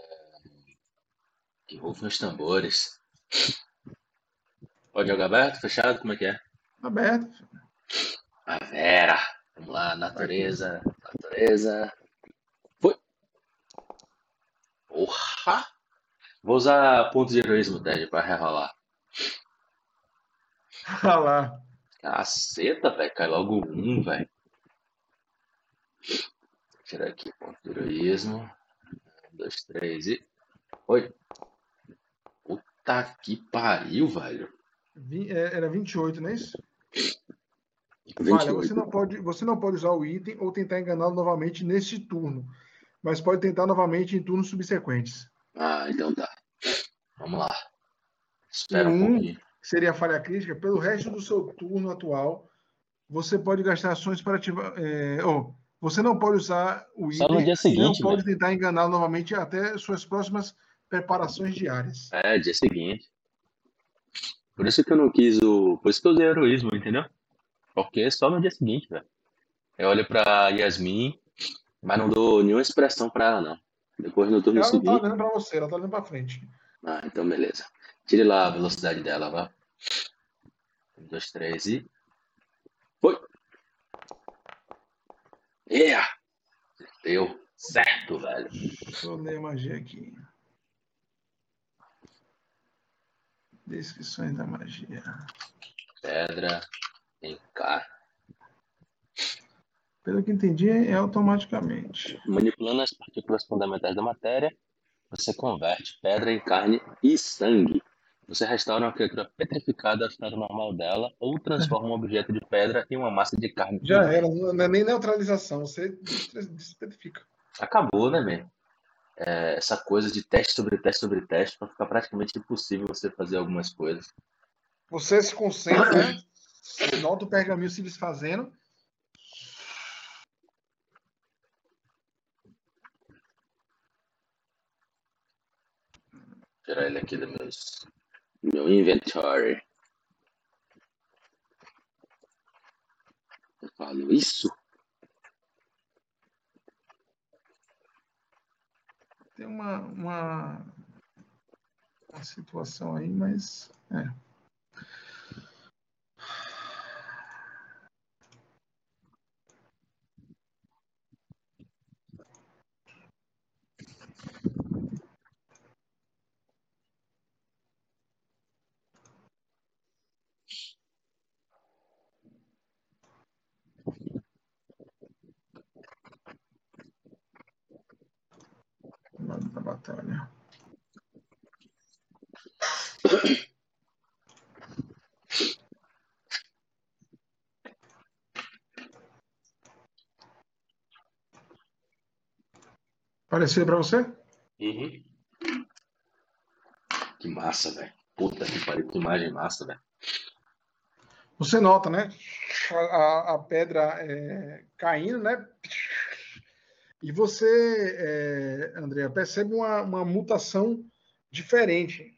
Que rufem os tambores. Pode jogar aberto, fechado? Como é que é? Aberto. A Vera. Vamos lá, natureza. Natureza. Foi. Porra! Vou usar ponto de heroísmo, Ted, pra rerolar. Vai lá. Caceta, velho. Cai logo um, velho. Tirar aqui, ponto de heroísmo. Um, dois, três e. Oi. Puta que pariu, velho. É, Era 28, não é isso? 28. Olha, você não pode, você não pode usar o item ou tentar enganá-lo novamente neste turno, mas pode tentar novamente em turnos subsequentes. Ah, então tá. Vamos lá. Espera um Um. pouquinho. Seria a falha crítica. Pelo resto do seu turno atual, você pode gastar ações para ativar. é, ou, você não pode usar o Só item no dia seguinte, não pode tentar enganá-lo novamente até suas próximas preparações diárias. É, dia seguinte. Por isso que eu não quis o. Por isso que eu usei heroísmo, entendeu? Porque só no dia seguinte, velho. Eu olho pra Yasmin, mas não dou nenhuma expressão pra ela, não. Depois no turno Ela não está seguinte. olhando para você, ela está olhando para frente. Ah, então beleza. Tire lá a velocidade dela, vá. Um, dois, três e. Foi! Yeah! Deu certo, velho. Eu ler a magia aqui. Descrições da magia. Pedra, encarna. Pelo que entendi, é automaticamente. Manipulando as partículas fundamentais da matéria, você converte pedra em carne e sangue. Você restaura uma criatura petrificada ao estado normal dela ou transforma um objeto de pedra em uma massa de carne. Já era, não é nem neutralização, você despetrifica. Acabou, né, velho? É, essa coisa de teste sobre teste sobre teste para ficar praticamente impossível você fazer algumas coisas. Você se concentra, né? Nota o pergaminho se desfazendo. Tirar ele aqui do meus, meu inventory. Eu falo isso? Tem uma, uma, uma situação aí, mas. É. Lado da batalha. Pareceu para você? Uhum. Que massa, velho. Puta que pariu, que imagem massa, velho. Você nota, né? A, a pedra é, caindo, né? E você, é, Andrea, percebe uma, uma mutação diferente.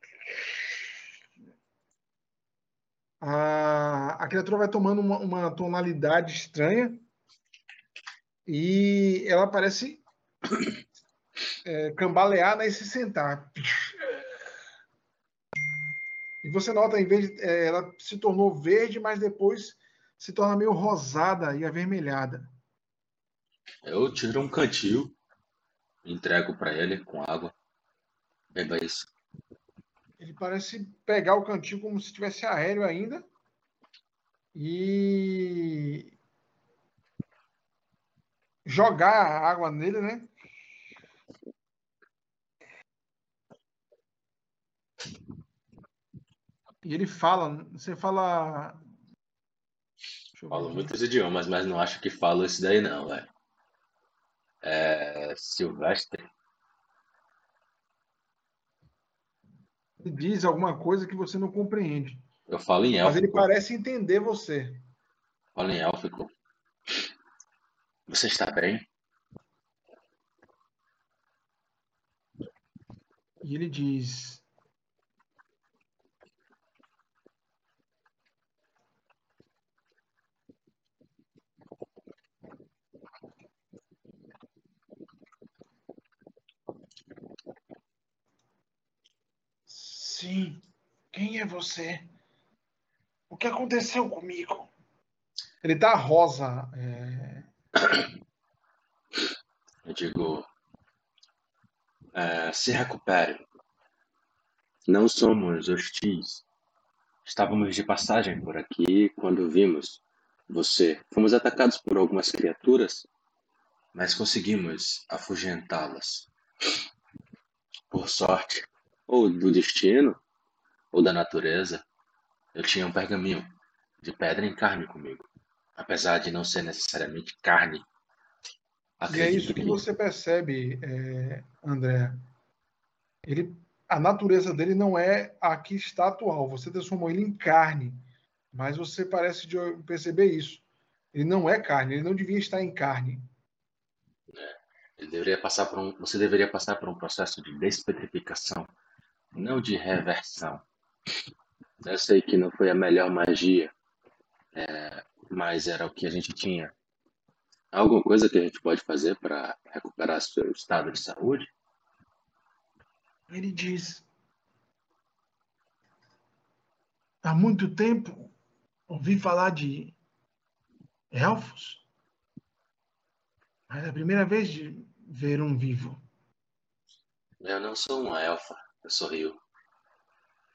A, a criatura vai tomando uma, uma tonalidade estranha e ela parece é, cambalear né, e se sentar. E você nota, em vez de, é, ela se tornou verde, mas depois se torna meio rosada e avermelhada. Eu tiro um cantil, entrego pra ele com água. Beba isso. Ele parece pegar o cantil como se estivesse aéreo ainda. E jogar a água nele, né? E ele fala, você fala. Falo muitos idiomas, mas não acho que falo esse daí não, velho. É. Silvestre. Ele diz alguma coisa que você não compreende. Eu falo em Mas ele élfico. parece entender você. Falo em élfico. Você está bem? E ele diz: Sim, quem é você? O que aconteceu comigo? Ele tá rosa. é, Eu digo. é, se recupere. Não somos hostis. Estávamos de passagem por aqui quando vimos você. Fomos atacados por algumas criaturas, mas conseguimos afugentá-las. Por sorte, ou do destino, ou da natureza, eu tinha um pergaminho de pedra em carne comigo. Apesar de não ser necessariamente carne. E é isso que você percebe, é, André. Ele, a natureza dele não é a que está atual. Você transformou ele em carne. Mas você parece perceber isso. Ele não é carne, ele não devia estar em carne. É, ele deveria passar por um, você deveria passar por um processo de despetrificação, não de reversão. Eu sei que não foi a melhor magia, é, mas era o que a gente tinha. Alguma coisa que a gente pode fazer para recuperar seu estado de saúde? Ele diz: há muito tempo ouvi falar de elfos, mas é a primeira vez de ver um vivo. Eu não sou uma elfa, sorriu.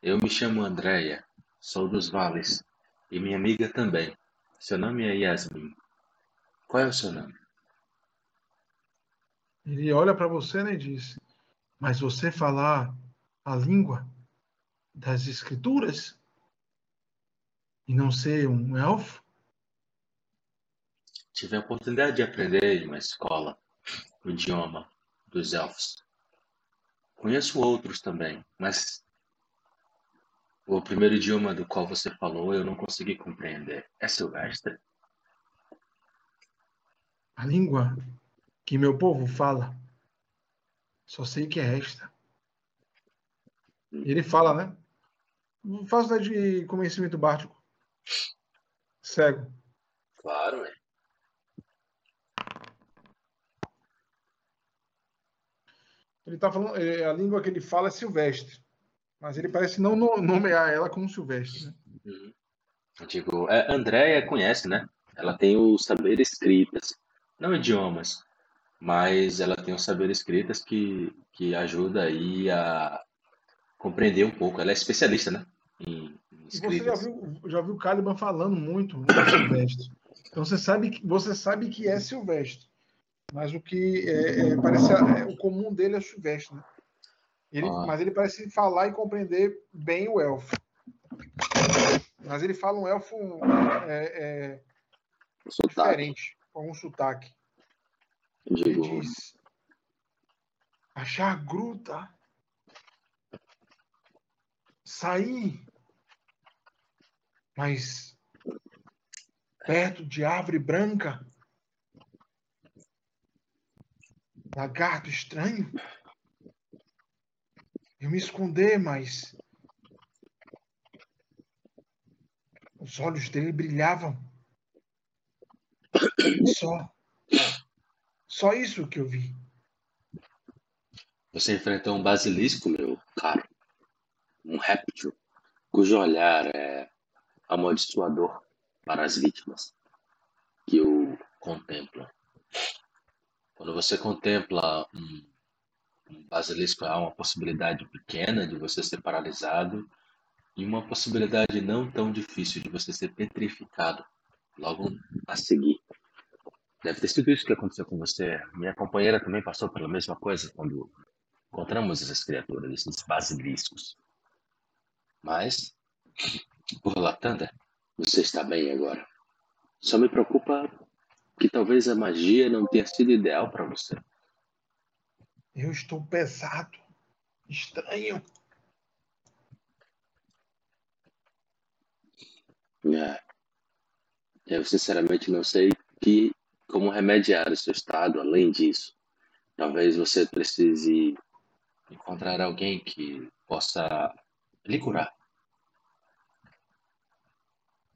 Eu me chamo Andréia, sou dos vales, e minha amiga também. Seu nome é Yasmin. Qual é o seu nome? Ele olha para você né, e diz: Mas você falar a língua das escrituras? e não ser um elfo? Tive a oportunidade de aprender em uma escola o idioma dos elfos. Conheço outros também, mas o primeiro idioma do qual você falou eu não consegui compreender. É silvestre? A língua que meu povo fala, só sei que é esta. Ele fala, né? Faço de conhecimento básico. Cego. Claro, né? Ele tá falando, é, a língua que ele fala é silvestre, mas ele parece não nomear ela como silvestre. Né? Uhum. Digo, é, Andréia conhece, né? Ela tem o saber escritas, não idiomas, mas ela tem o saber escritas que, que ajuda aí a compreender um pouco. Ela é especialista, né? Em, e você já viu, já viu o Caliban falando muito no Silvestre. Então você sabe, que, você sabe que é Silvestre. Mas o que é, é, parece é, o comum dele é Silvestre. Né? Ele, ah. Mas ele parece falar e compreender bem o elfo. Mas ele fala um elfo é, é diferente, com um sotaque. Ele diz: achar gruta, sair mas perto de árvore branca, lagarto estranho, eu me esconder, mas os olhos dele brilhavam. Só. Só isso que eu vi. Você enfrentou um basilisco, meu caro. Um réptil, cujo olhar é amaldiçoador para as vítimas que o contemplam. Quando você contempla um, um basilisco, há uma possibilidade pequena de você ser paralisado e uma possibilidade não tão difícil de você ser petrificado logo a seguir. Deve ter sido isso que aconteceu com você. Minha companheira também passou pela mesma coisa quando encontramos essas criaturas, esses basiliscos. Mas por Latanda, você está bem agora. Só me preocupa que talvez a magia não tenha sido ideal para você. Eu estou pesado, estranho. É. Eu sinceramente não sei que, como remediar o seu estado além disso. Talvez você precise encontrar alguém que possa lhe curar.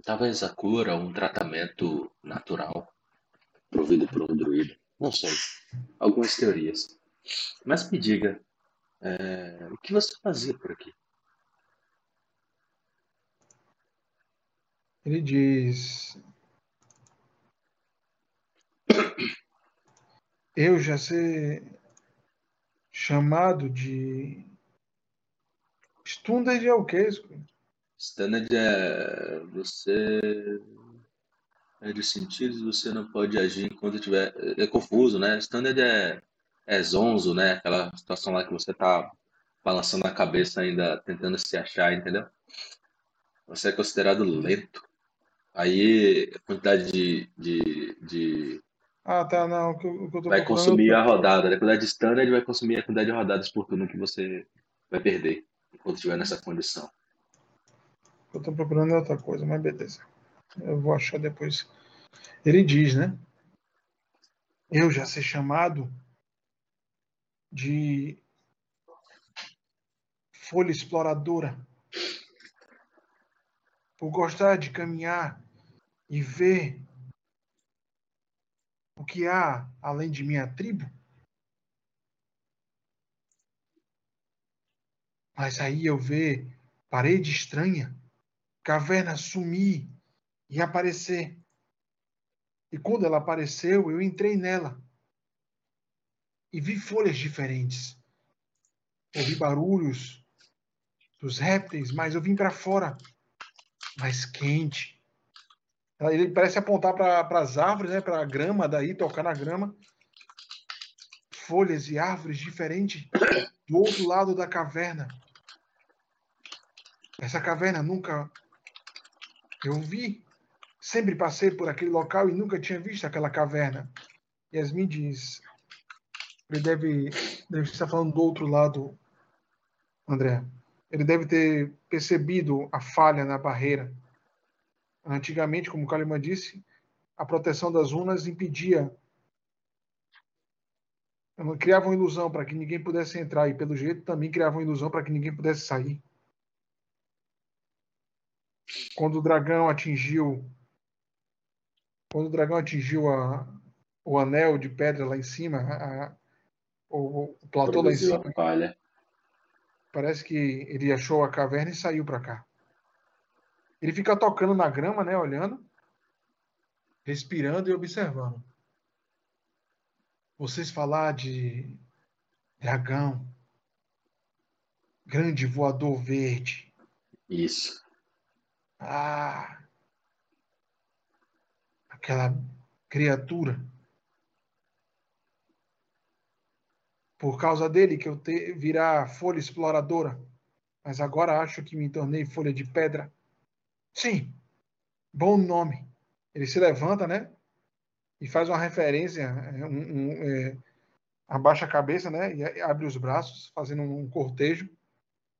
Talvez a cura um tratamento natural provido por um druida. Não sei. Algumas teorias. Mas me diga, é, o que você fazia por aqui? Ele diz: Eu já ser chamado de Stunder de Alquesco. Standard é você é de sentidos, você não pode agir enquanto tiver. É confuso, né? Standard é, é zonzo, né? Aquela situação lá que você tá balançando a cabeça ainda, tentando se achar, entendeu? Você é considerado lento. Aí a quantidade de, de, de Ah, tá, não. O que, eu- o que eu tô vai consumir a rodada. né? A quantidade de standard vai consumir a quantidade de rodadas por turno que você vai perder enquanto estiver nessa condição. Eu tô procurando é outra coisa, mas beleza. Eu vou achar depois. Ele diz, né? Eu já ser chamado de folha exploradora por gostar de caminhar e ver o que há além de minha tribo. Mas aí eu ver parede estranha, caverna sumir e aparecer. E quando ela apareceu, eu entrei nela e vi folhas diferentes. Ouvi barulhos dos répteis, mas eu vim para fora, mais quente. Ele parece apontar para as árvores, né, para a grama, daí tocar na grama. Folhas e árvores diferentes do outro lado da caverna. Essa caverna nunca eu vi. Sempre passei por aquele local e nunca tinha visto aquela caverna. Yasmin diz: ele deve, deve estar falando do outro lado, André. Ele deve ter percebido a falha na barreira. Antigamente, como o Kalimann disse, a proteção das runas impedia. Criava uma ilusão para que ninguém pudesse entrar, e pelo jeito também criava uma ilusão para que ninguém pudesse sair. Quando o dragão atingiu. Quando o dragão atingiu a, o anel de pedra lá em cima, a, o, o platô lá em cima, palha. parece que ele achou a caverna e saiu para cá. Ele fica tocando na grama, né, olhando, respirando e observando. Vocês falar de dragão, grande voador verde. Isso. Ah, aquela criatura. Por causa dele que eu te, virar folha exploradora. Mas agora acho que me tornei folha de pedra. Sim, bom nome. Ele se levanta, né? E faz uma referência, é, um, um, é, abaixa a cabeça, né? E abre os braços, fazendo um cortejo.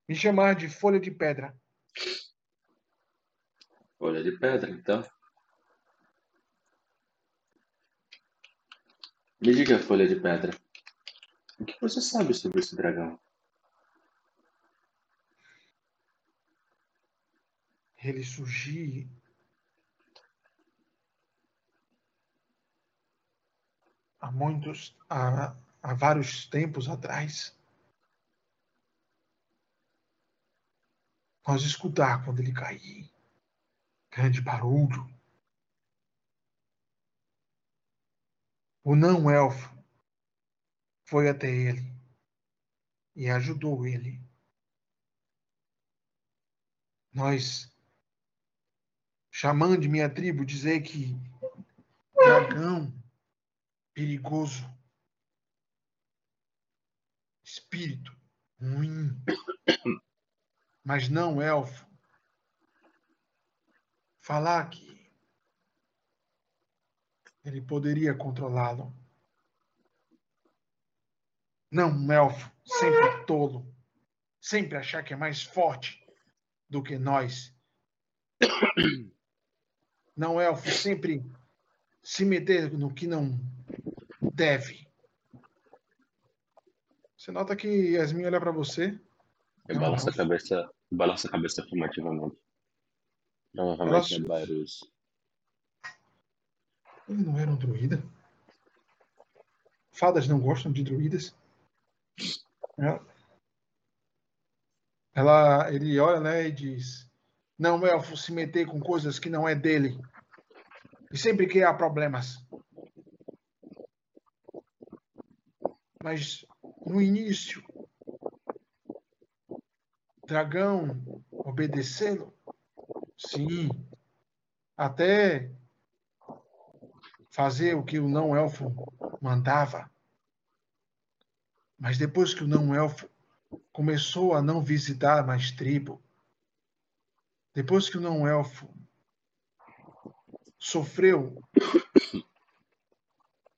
Me chamar de folha de pedra. Folha de pedra, então. Me diga, folha de pedra. O que você sabe sobre esse dragão? Ele surgir há muitos, há, há vários tempos atrás. Nós escutar quando ele cair, grande barulho. O não elfo foi até ele e ajudou ele. Nós, chamando de minha tribo, dizer que dragão perigoso, espírito ruim, mas não elfo. Falar que ele poderia controlá-lo. Não um elfo, sempre tolo, sempre achar que é mais forte do que nós. Não elfo, sempre se meter no que não deve. Você nota que Yasmin olha para você. Eu balanço a cabeça, balanço a cabeça afirmativamente. Provavelmente é Ela- Bairros. Ele não era um druida. Fadas não gostam de druidas. Ela, ela- ele olha, né, e diz: Não, elfo, se meter com coisas que não é dele. E sempre que há problemas. Mas no início, dragão obedecê-lo Sim. Até fazer o que o não-elfo mandava. Mas depois que o não-elfo começou a não visitar mais tribo, depois que o não-elfo sofreu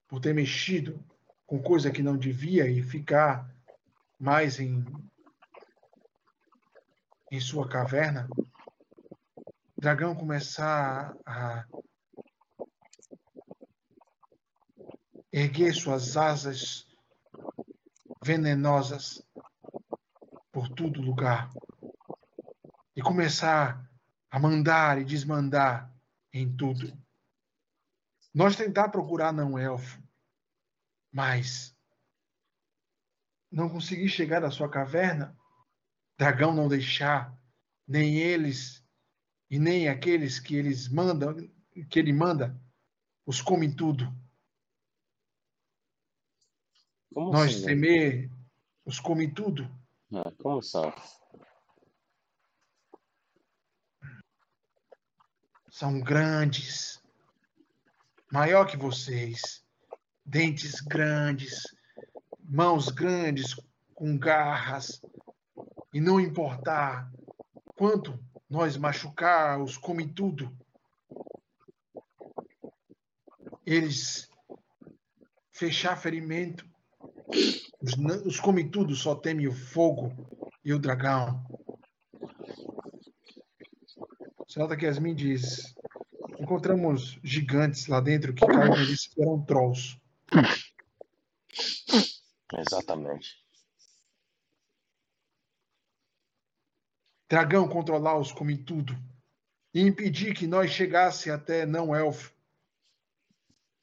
por ter mexido com coisa que não devia e ficar mais em, em sua caverna, dragão começar a erguer suas asas venenosas por todo lugar e começar a mandar e desmandar em tudo. Nós tentar procurar não elfo, mas não conseguir chegar à sua caverna, dragão não deixar, nem eles e nem aqueles que eles mandam, que ele manda, os comem tudo. Como Nós assim, né? temer, os comem tudo. Ah, como são? São grandes, maior que vocês, dentes grandes, mãos grandes com garras, e não importar quanto nós machucar, os comem tudo. Eles fechar ferimento, os, os comem tudo, só temem o fogo e o dragão. Senhora Yasmin diz: encontramos gigantes lá dentro que disse que eram trolls. Exatamente. Dragão controlar os come tudo e impedir que nós chegasse até não elfo,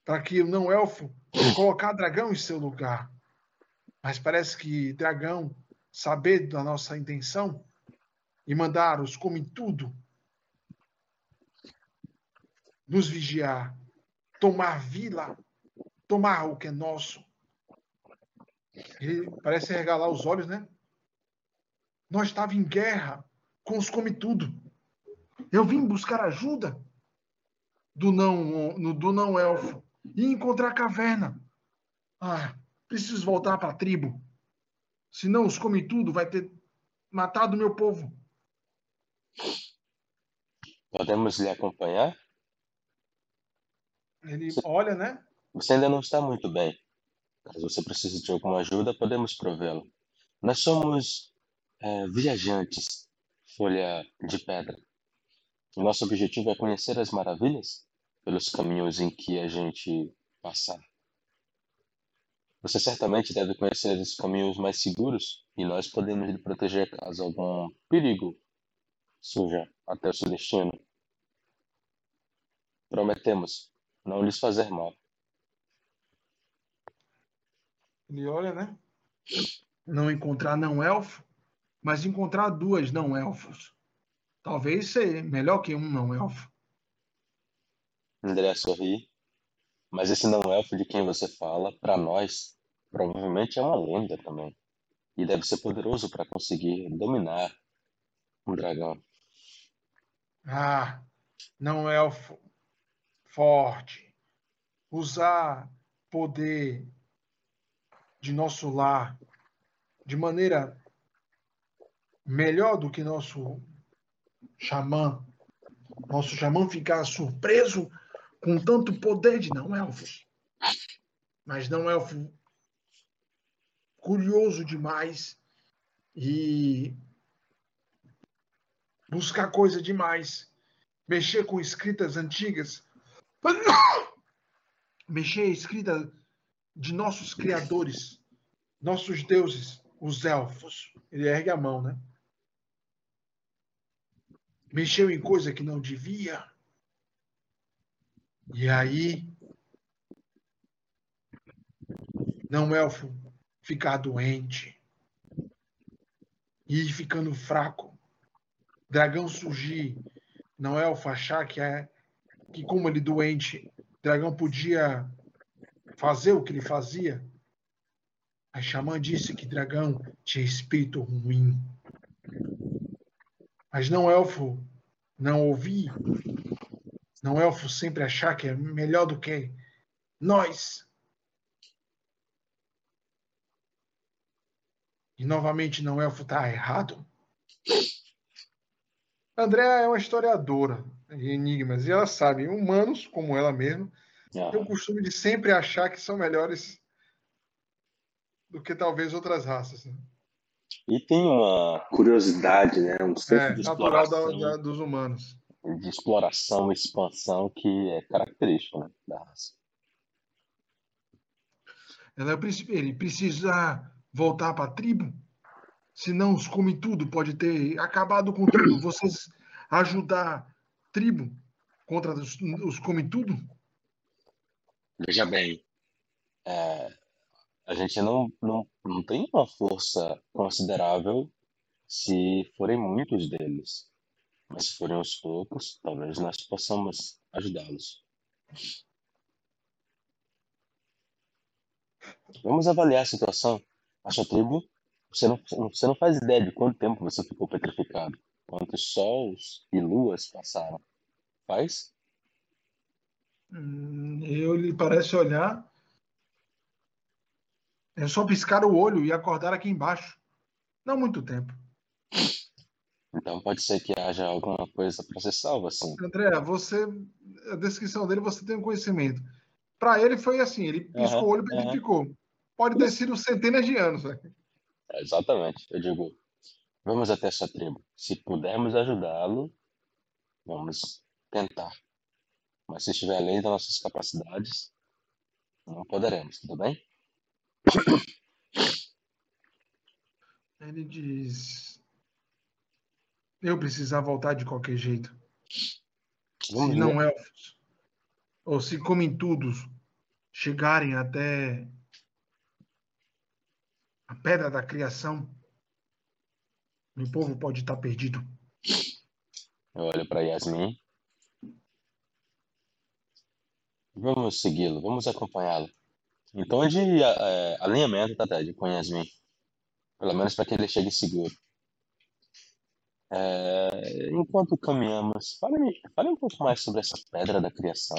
para que o não elfo colocar dragão em seu lugar. Mas parece que dragão saber da nossa intenção e mandar os come tudo nos vigiar, tomar vila, tomar o que é nosso. Ele parece regalar os olhos, né? Nós estávamos em guerra com os come tudo. Eu vim buscar ajuda do não do não elfo e encontrar a caverna. Ah, preciso voltar para a tribo. Senão os come tudo vai ter matado meu povo. Podemos lhe acompanhar? Ele olha, né? Você ainda não está muito bem. Caso você precise de alguma ajuda, podemos provê-la. Nós somos é, viajantes, folha de pedra. O nosso objetivo é conhecer as maravilhas pelos caminhos em que a gente passar. Você certamente deve conhecer os caminhos mais seguros e nós podemos lhe proteger caso algum perigo surja até o seu destino. Prometemos não lhes fazer mal. Ele olha, né? Não encontrar não elfo, mas encontrar duas não elfos. Talvez seja melhor que um não elfo. André sorri. Mas esse não elfo de quem você fala, para nós, provavelmente é uma lenda também. E deve ser poderoso para conseguir dominar um dragão. Ah, não elfo forte. Usar poder de nosso lar de maneira melhor do que nosso xamã. Nosso xamã ficar surpreso com tanto poder de não elfos. Mas não elfo curioso demais e buscar coisa demais, mexer com escritas antigas, mexer em escrita de nossos criadores, nossos deuses, os elfos. Ele ergue a mão, né? Mexeu em coisa que não devia. E aí, não elfo ficar doente e ir ficando fraco. Dragão surgir, não elfo achar que é que como ele doente, dragão podia fazer o que ele fazia. A xamã disse que dragão tinha espírito ruim. Mas não elfo não ouvir, não elfo sempre achar que é melhor do que nós. E novamente não elfo está errado. Andréa é uma historiadora de enigmas e ela sabe, humanos como ela mesma, ah. têm o costume de sempre achar que são melhores do que talvez outras raças. Né? E tem uma curiosidade, né? Um senso é, de natural da, da, dos humanos. De exploração e expansão que é característico né, da raça. Ela, ele precisa voltar para a tribo, senão os come tudo pode ter acabado com tudo. Vocês ajudar a tribo contra os, os come tudo? Veja bem, é, a gente não, não, não tem uma força considerável se forem muitos deles. Mas se forem aos poucos, talvez nós possamos ajudá-los. Vamos avaliar a situação. A sua tribo, você não, você não faz ideia de quanto tempo você ficou petrificado. Quantos sols e luas passaram. Faz? Hum, eu lhe parece olhar é só piscar o olho e acordar aqui embaixo. Não muito tempo. Então pode ser que haja alguma coisa para ser salva, assim. André, você. A descrição dele você tem um conhecimento. Para ele foi assim, ele piscou uhum, o olho e. Uhum. Pode ter sido centenas de anos. Né? É, exatamente. Eu digo, vamos até essa tribo. Se pudermos ajudá-lo, vamos tentar. Mas se estiver além das nossas capacidades, não poderemos, tudo bem? Ele diz: Eu precisar voltar de qualquer jeito. Vamos se não elfos, ou se comem tudo, chegarem até a pedra da criação, meu povo pode estar perdido. Eu olho para Yasmin. Vamos segui-lo, vamos acompanhá-lo. Então, de é, alinhamento, tá, Ted, com Yasmin. Pelo menos para que ele chegue seguro. É, enquanto caminhamos, fale, fale um pouco mais sobre essa pedra da criação.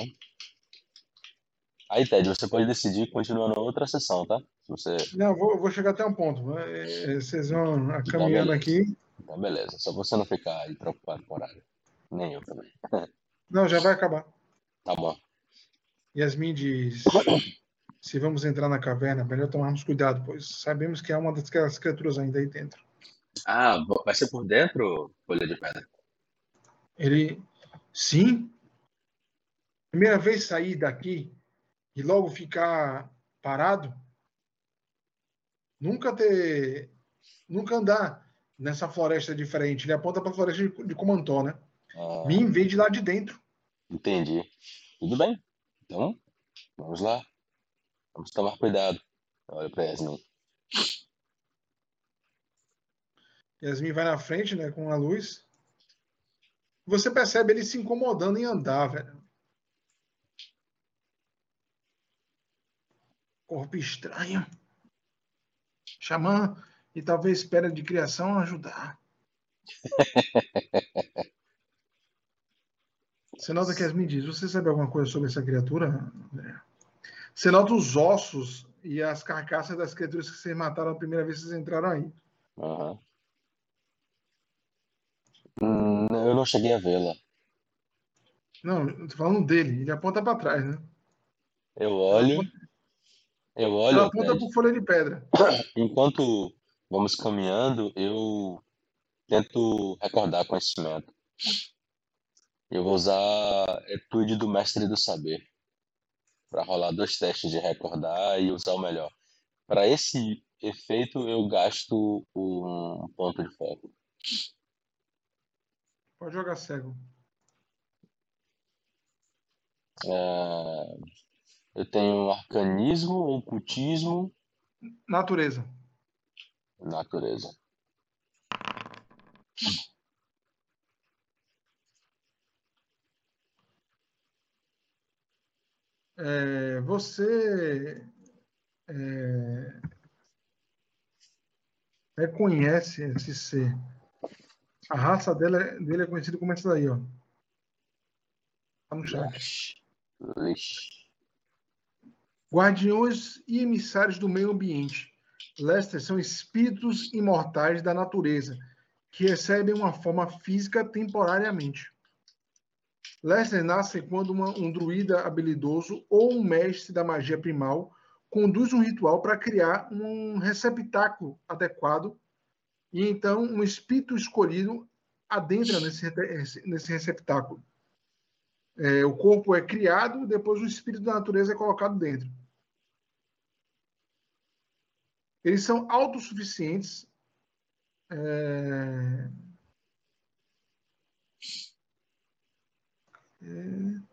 Aí, Ted, você pode decidir continuar na outra sessão, tá? Se você... Não, vou, vou chegar até um ponto. É, vocês vão caminhando então, aqui. Então, beleza. Só você não ficar aí preocupado com o horário. Nem eu também. Não, já vai acabar. Tá bom. Yasmin diz: se vamos entrar na caverna, melhor tomarmos cuidado, pois sabemos que há uma das criaturas ainda aí dentro. Ah, vai ser por dentro, folha de pedra? Ele, sim. Primeira vez sair daqui e logo ficar parado, nunca ter, nunca andar nessa floresta diferente. Ele aponta para a floresta de, de Comantó, né? Ah, Me vem de lá de dentro. Entendi. Tudo bem. Então, vamos lá. Vamos tomar cuidado. Olha para Yasmin. Yasmin vai na frente, né, com a luz. Você percebe ele se incomodando em andar, velho. Corpo estranho. Xamã e talvez espera de criação ajudar. Você nota que Yasmin diz: Você sabe alguma coisa sobre essa criatura? Nota os ossos e as carcaças das criaturas que vocês mataram a primeira vez que vocês entraram aí. Uhum. Hum, eu não cheguei a vê-la. Não, tô falando dele. Ele aponta para trás, né? Eu olho. Eu olho. Ela aponta folha de pedra. Enquanto vamos caminhando, eu tento recordar conhecimento. Eu vou usar a etude do mestre do saber para rolar dois testes de recordar e usar o melhor. Para esse efeito, eu gasto um ponto de foco. Pode jogar cego. É, eu tenho arcanismo, ocultismo. Natureza. Natureza. É, você é, reconhece esse ser A raça dele, dele é conhecida como essa daí, ó. Tá no chat. Ixi. Guardiões e emissários do meio ambiente. Lester são espíritos imortais da natureza, que recebem uma forma física temporariamente. Lester nasce quando uma, um druida habilidoso ou um mestre da magia primal conduz um ritual para criar um receptáculo adequado e então um espírito escolhido adentra nesse, nesse receptáculo. É, o corpo é criado, depois o espírito da natureza é colocado dentro. Eles são autossuficientes. É... É...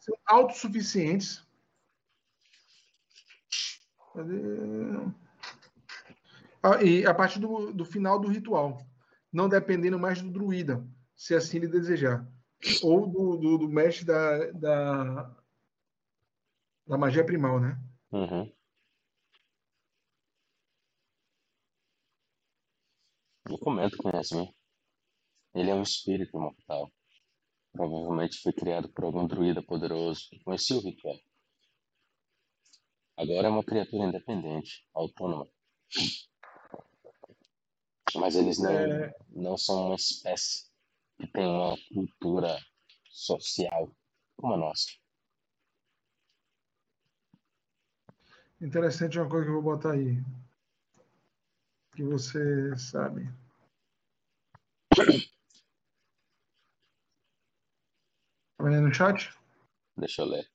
São autossuficientes. Ah, e a partir do, do final do ritual, não dependendo mais do druida, se assim ele desejar, ou do, do, do mestre da, da, da magia primal, né? Uhum. Comento com Yasmin. Ele é um espírito imortal. Provavelmente foi criado por algum druida poderoso que conhecia o ritual. Agora é uma criatura independente, autônoma. Mas eles não, É. não são uma espécie que tem uma cultura social como a nossa. Interessante uma coisa que eu vou botar aí. Que você sabe. Tá vendo no chat? Deixa eu ler.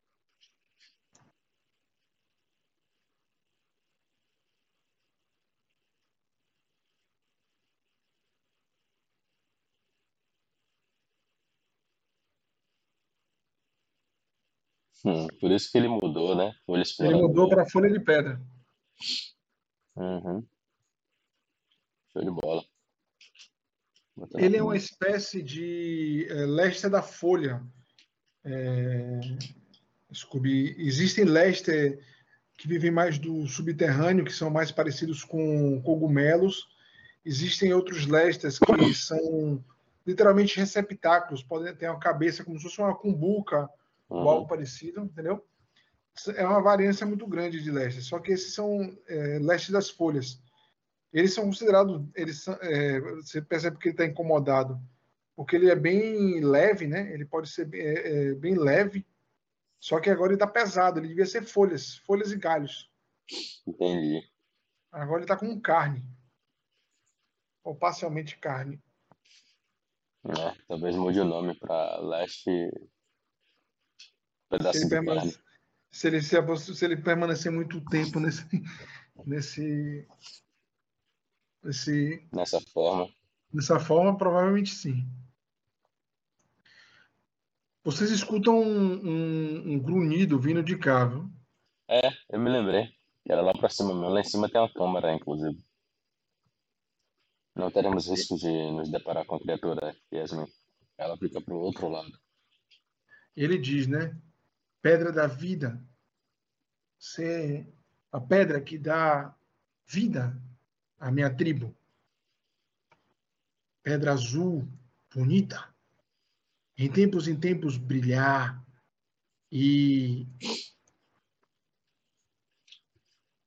Hum, por isso que ele mudou, né? Ele explorador. mudou para folha de pedra. Uhum. Show de bola. Ele é uma espécie de é, Lester da Folha. É, Scooby. Existem Lester que vivem mais do subterrâneo, que são mais parecidos com cogumelos. Existem outros Lesters que são literalmente receptáculos, podem ter uma cabeça como se fosse uma cumbuca ou Uhum. algo parecido, entendeu? É uma variância muito grande de Lester, só que esses são é, Lester das folhas. Eles são considerados, eles são, é, você percebe que ele está incomodado, porque ele é bem leve, né? Ele pode ser bem, é, é, bem leve, só que agora ele está pesado, ele devia ser folhas, folhas e galhos. Entendi. Agora ele está com carne, ou parcialmente carne. É, talvez mude o nome para Leste Se Pedaço ele, carne. permanece, se, ele, se, se ele permanecer muito tempo nesse, nesse, nesse, Nessa forma. Dessa forma, provavelmente sim. Vocês escutam um, um- um grunhido vindo de cá, viu? É, eu me lembrei. Era lá pra cima mesmo. Lá em cima tem uma câmara, inclusive. Não teremos risco de nos deparar com a criatura Yasmin. Ela fica pro outro lado. Ele diz, né? Pedra da vida. Você a pedra que dá vida à minha tribo. Pedra azul, bonita. Em tempos em tempos brilhar e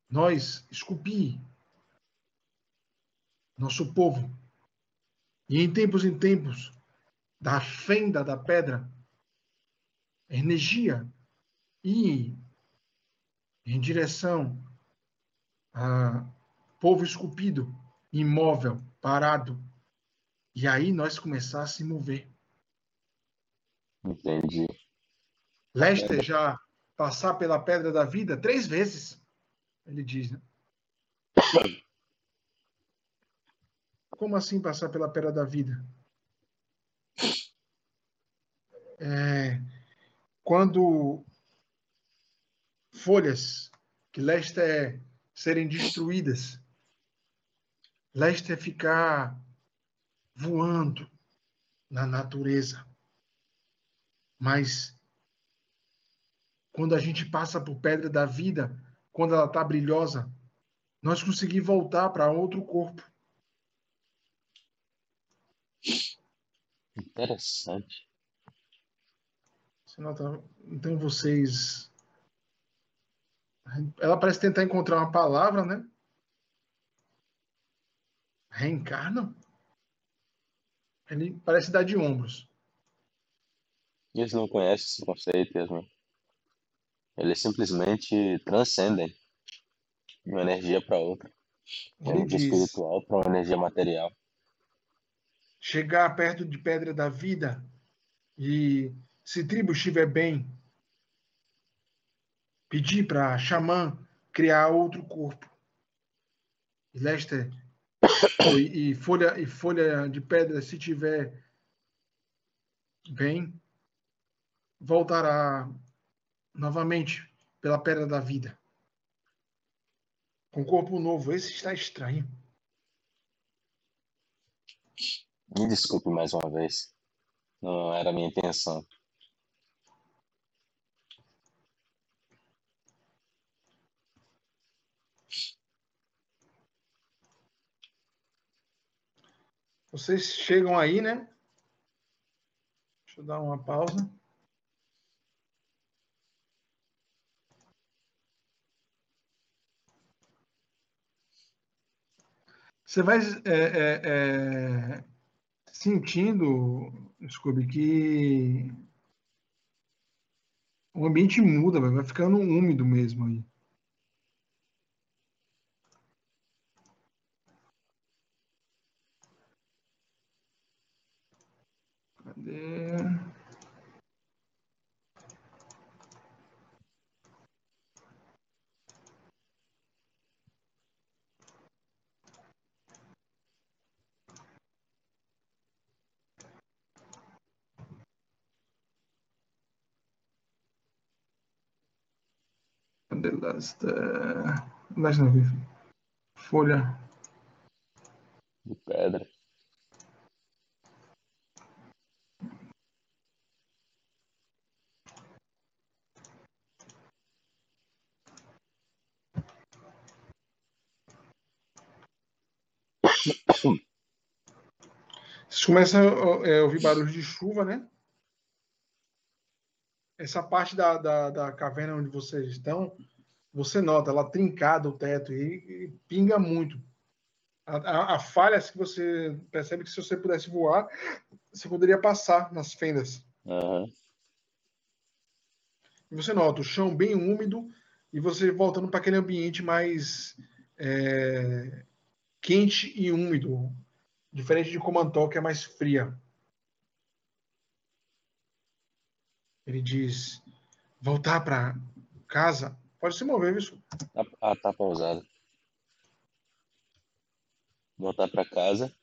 nós esculpir nosso povo. E em tempos em tempos da fenda da pedra energia e em direção a povo esculpido, imóvel, parado. E aí nós começar a se mover. Entendi. Lester já passar pela pedra da vida três vezes, ele diz, né? Como assim passar pela pedra da vida? É, quando folhas que Lester é serem destruídas, Lester ficar voando na natureza. Mas quando a gente passa por pedra da vida, quando ela está brilhosa, nós conseguimos voltar para outro corpo. Interessante. Então vocês. Ela parece tentar encontrar uma palavra, né? Reencarnam? Ele parece dar de ombros. Eles não conhecem esse conceito, Yasmin. Eles simplesmente transcendem de uma energia para outra. De energia diz: espiritual para uma energia material. chegar perto de pedra da vida e se tribo estiver bem, pedir para xamã criar outro corpo. E Lester e, e folha e folha de pedra se tiver bem, voltará novamente pela pedra da vida. Com corpo novo, esse está estranho. Me desculpe mais uma vez. Não era minha intenção. Vocês chegam aí, né? Deixa eu dar uma pausa. Você vai é, é, é, sentindo, Scooby, que o ambiente muda, vai ficando úmido mesmo aí. Cadê? Cadê last? eh, Last não, folha. De pedra. Vocês começam a é, ouvir barulho de chuva, né? Essa parte da, da, da caverna onde vocês estão, você nota, ela trincada o teto e, e pinga muito. A, a, a falha que você percebe que se você pudesse voar, você poderia passar nas fendas. E você nota o chão bem úmido e você voltando para aquele ambiente mais é, quente e úmido, diferente de Comantó, que é mais fria. Ele diz: voltar para casa. Pode se mover, viu? Tá- Ah, tá pausado. Voltar pra casa.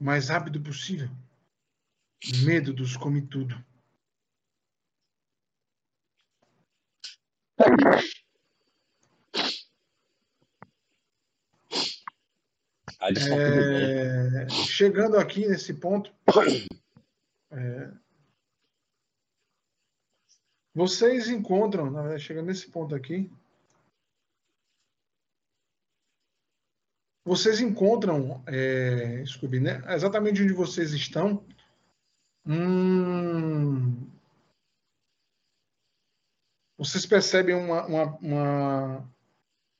O mais rápido possível. Medo dos come tudo. Ah, está tudo bem. É, chegando aqui nesse ponto, é, vocês encontram, na verdade, chegando nesse ponto aqui, vocês encontram, é, Scooby, né, exatamente onde vocês estão, um, vocês percebem uma, uma, uma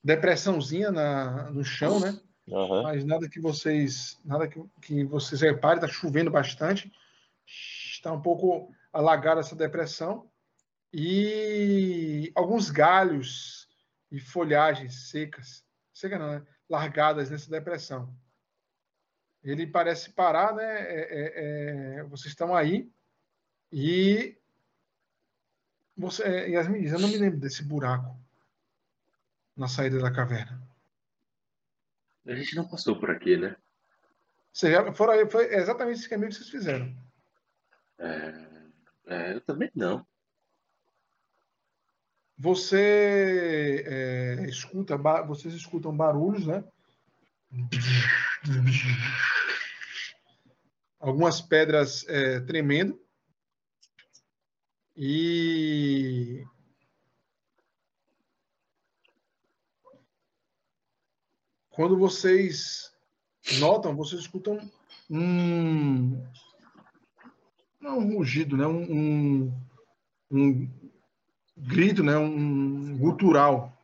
depressãozinha na, no chão, né? Aham. mas nada que vocês nada que, que vocês reparem, está chovendo bastante, está um pouco alagada essa depressão e alguns galhos e folhagens secas, seca não, né? largadas nessa depressão. Ele parece parar, né? É, é, é, vocês estão aí e você, é, Yasmin eu não me lembro desse buraco na saída da caverna. A gente não passou por aqui, né? Foram aí, foi exatamente esse caminho que vocês fizeram. É, é, eu também não. Você é, escuta, vocês escutam barulhos, né? Algumas pedras é, tremendo. E quando vocês notam, vocês escutam um não um rugido, né? Um, um, um grito, né? Um gutural.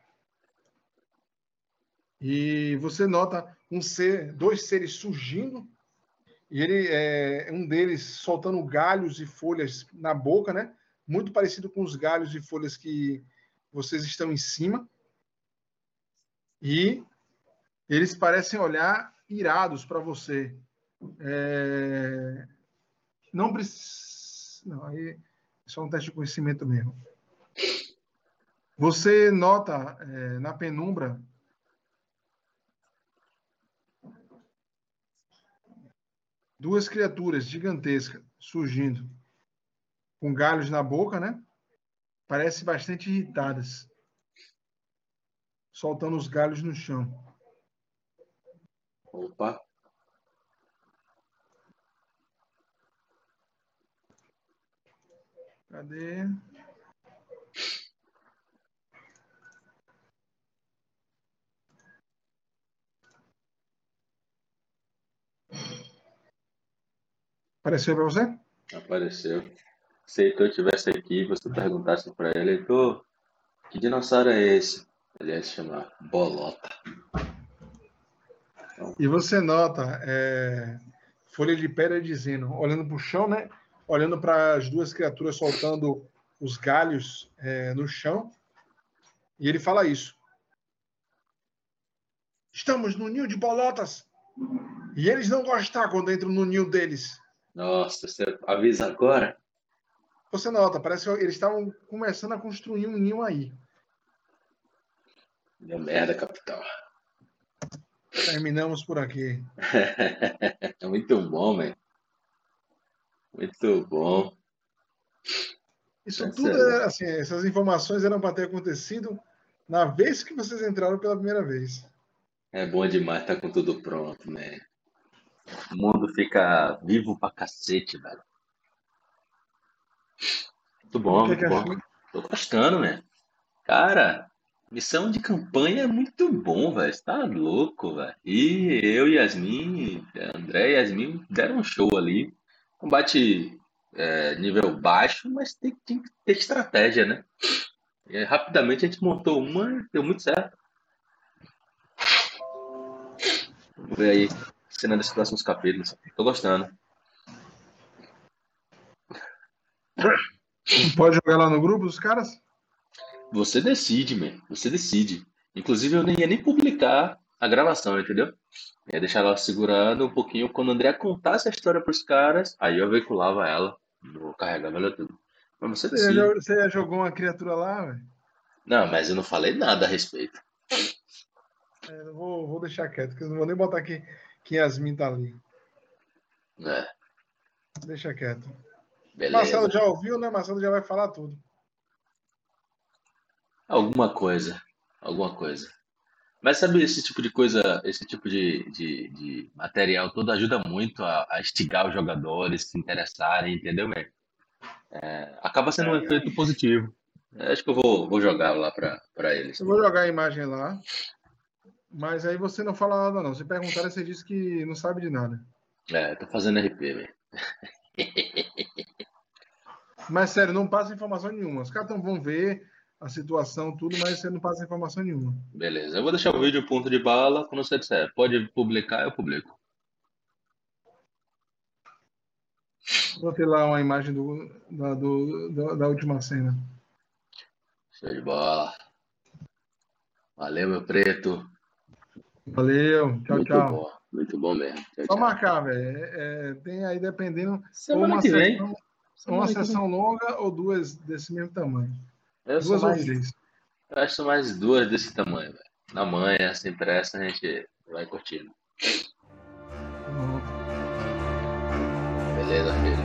E você nota um ser, dois seres surgindo e ele é um deles soltando galhos e folhas na boca, né? Muito parecido com os galhos e folhas que vocês estão em cima. E eles parecem olhar irados para você. É... Não precisa. Não, aí é só um teste de conhecimento mesmo. Você nota é, na penumbra duas criaturas gigantescas surgindo, com galhos na boca, né? Parecem bastante irritadas, soltando os galhos no chão. Opa. Cadê? Apareceu para você? Apareceu. Se Heitor estivesse aqui e você perguntasse para ele, Heitor, que dinossauro é esse? Ele ia se chamar Bolota. E você nota é, folha de pedra dizendo, olhando para o chão, né? Olhando para as duas criaturas soltando os galhos é, no chão. E ele fala isso. Estamos no ninho de bolotas. E eles não gostam quando entram no ninho deles. Nossa, você avisa agora? Você nota, parece que eles estavam começando a construir um ninho aí. Deu merda, capitão. Terminamos por aqui. é muito bom, velho. Muito bom. Isso é tudo, é, assim, essas informações eram para ter acontecido na vez que vocês entraram pela primeira vez. É bom demais estar tá com tudo pronto, né? O mundo fica vivo pra cacete, velho. Muito bom, muito bom. Tô gostando, né? Cara, missão de campanha é muito bom, velho. Você tá louco, velho. E eu Yasmin, André e Yasmin deram um show ali. Combate é, nível baixo, mas tem, tem que ter estratégia, né? E aí, rapidamente a gente montou uma e deu muito certo. Vamos ver aí cena dos próximos capítulos. Tô gostando. Pode jogar lá no grupo dos caras? Você decide, man. Você decide. Inclusive, eu nem ia nem publicar a gravação, entendeu? ia deixar ela segurando um pouquinho. Quando o André contasse a história pros caras, aí eu veiculava ela, no carregava ela tudo. Mas você decide. Você já, você já jogou uma criatura lá, velho? Não, mas eu não falei nada a respeito. É, vou, vou deixar quieto, porque eu não vou nem botar aqui que Yasmin tá ali. É. Deixa quieto. Beleza. Marcelo já ouviu, né? Marcelo já vai falar tudo. Alguma coisa. Alguma coisa. Mas sabe, esse tipo de coisa, esse tipo de, de, de material todo ajuda muito a, a, instigar os jogadores se interessarem, entendeu, velho? É, acaba sendo um efeito positivo. É, acho que eu vou, vou jogar lá para eles. Eu vou jogar a imagem lá. Mas aí você não fala nada, não. Se perguntar, você diz que não sabe de nada. É, tô fazendo RP, velho. Mas sério, não passa informação nenhuma. Os caras vão ver a situação, tudo, mas você não passa informação nenhuma. Beleza. Eu vou deixar o vídeo ponto de bala. Quando você disser, pode publicar, eu publico. Vou ter lá uma imagem do, da, do, da última cena. Show de bola. Valeu, meu preto. Valeu, tchau, muito tchau. Bom, muito bom mesmo. Tchau, Só tchau. marcar, velho. É, é, tem aí dependendo. Semana uma que sessão, vem. uma sessão longa ou duas desse mesmo tamanho. Eu duas ou mais, três. Eu acho mais duas desse tamanho, velho. Na manhã, sem pressa, a gente vai curtindo. Uhum. Beleza, filho.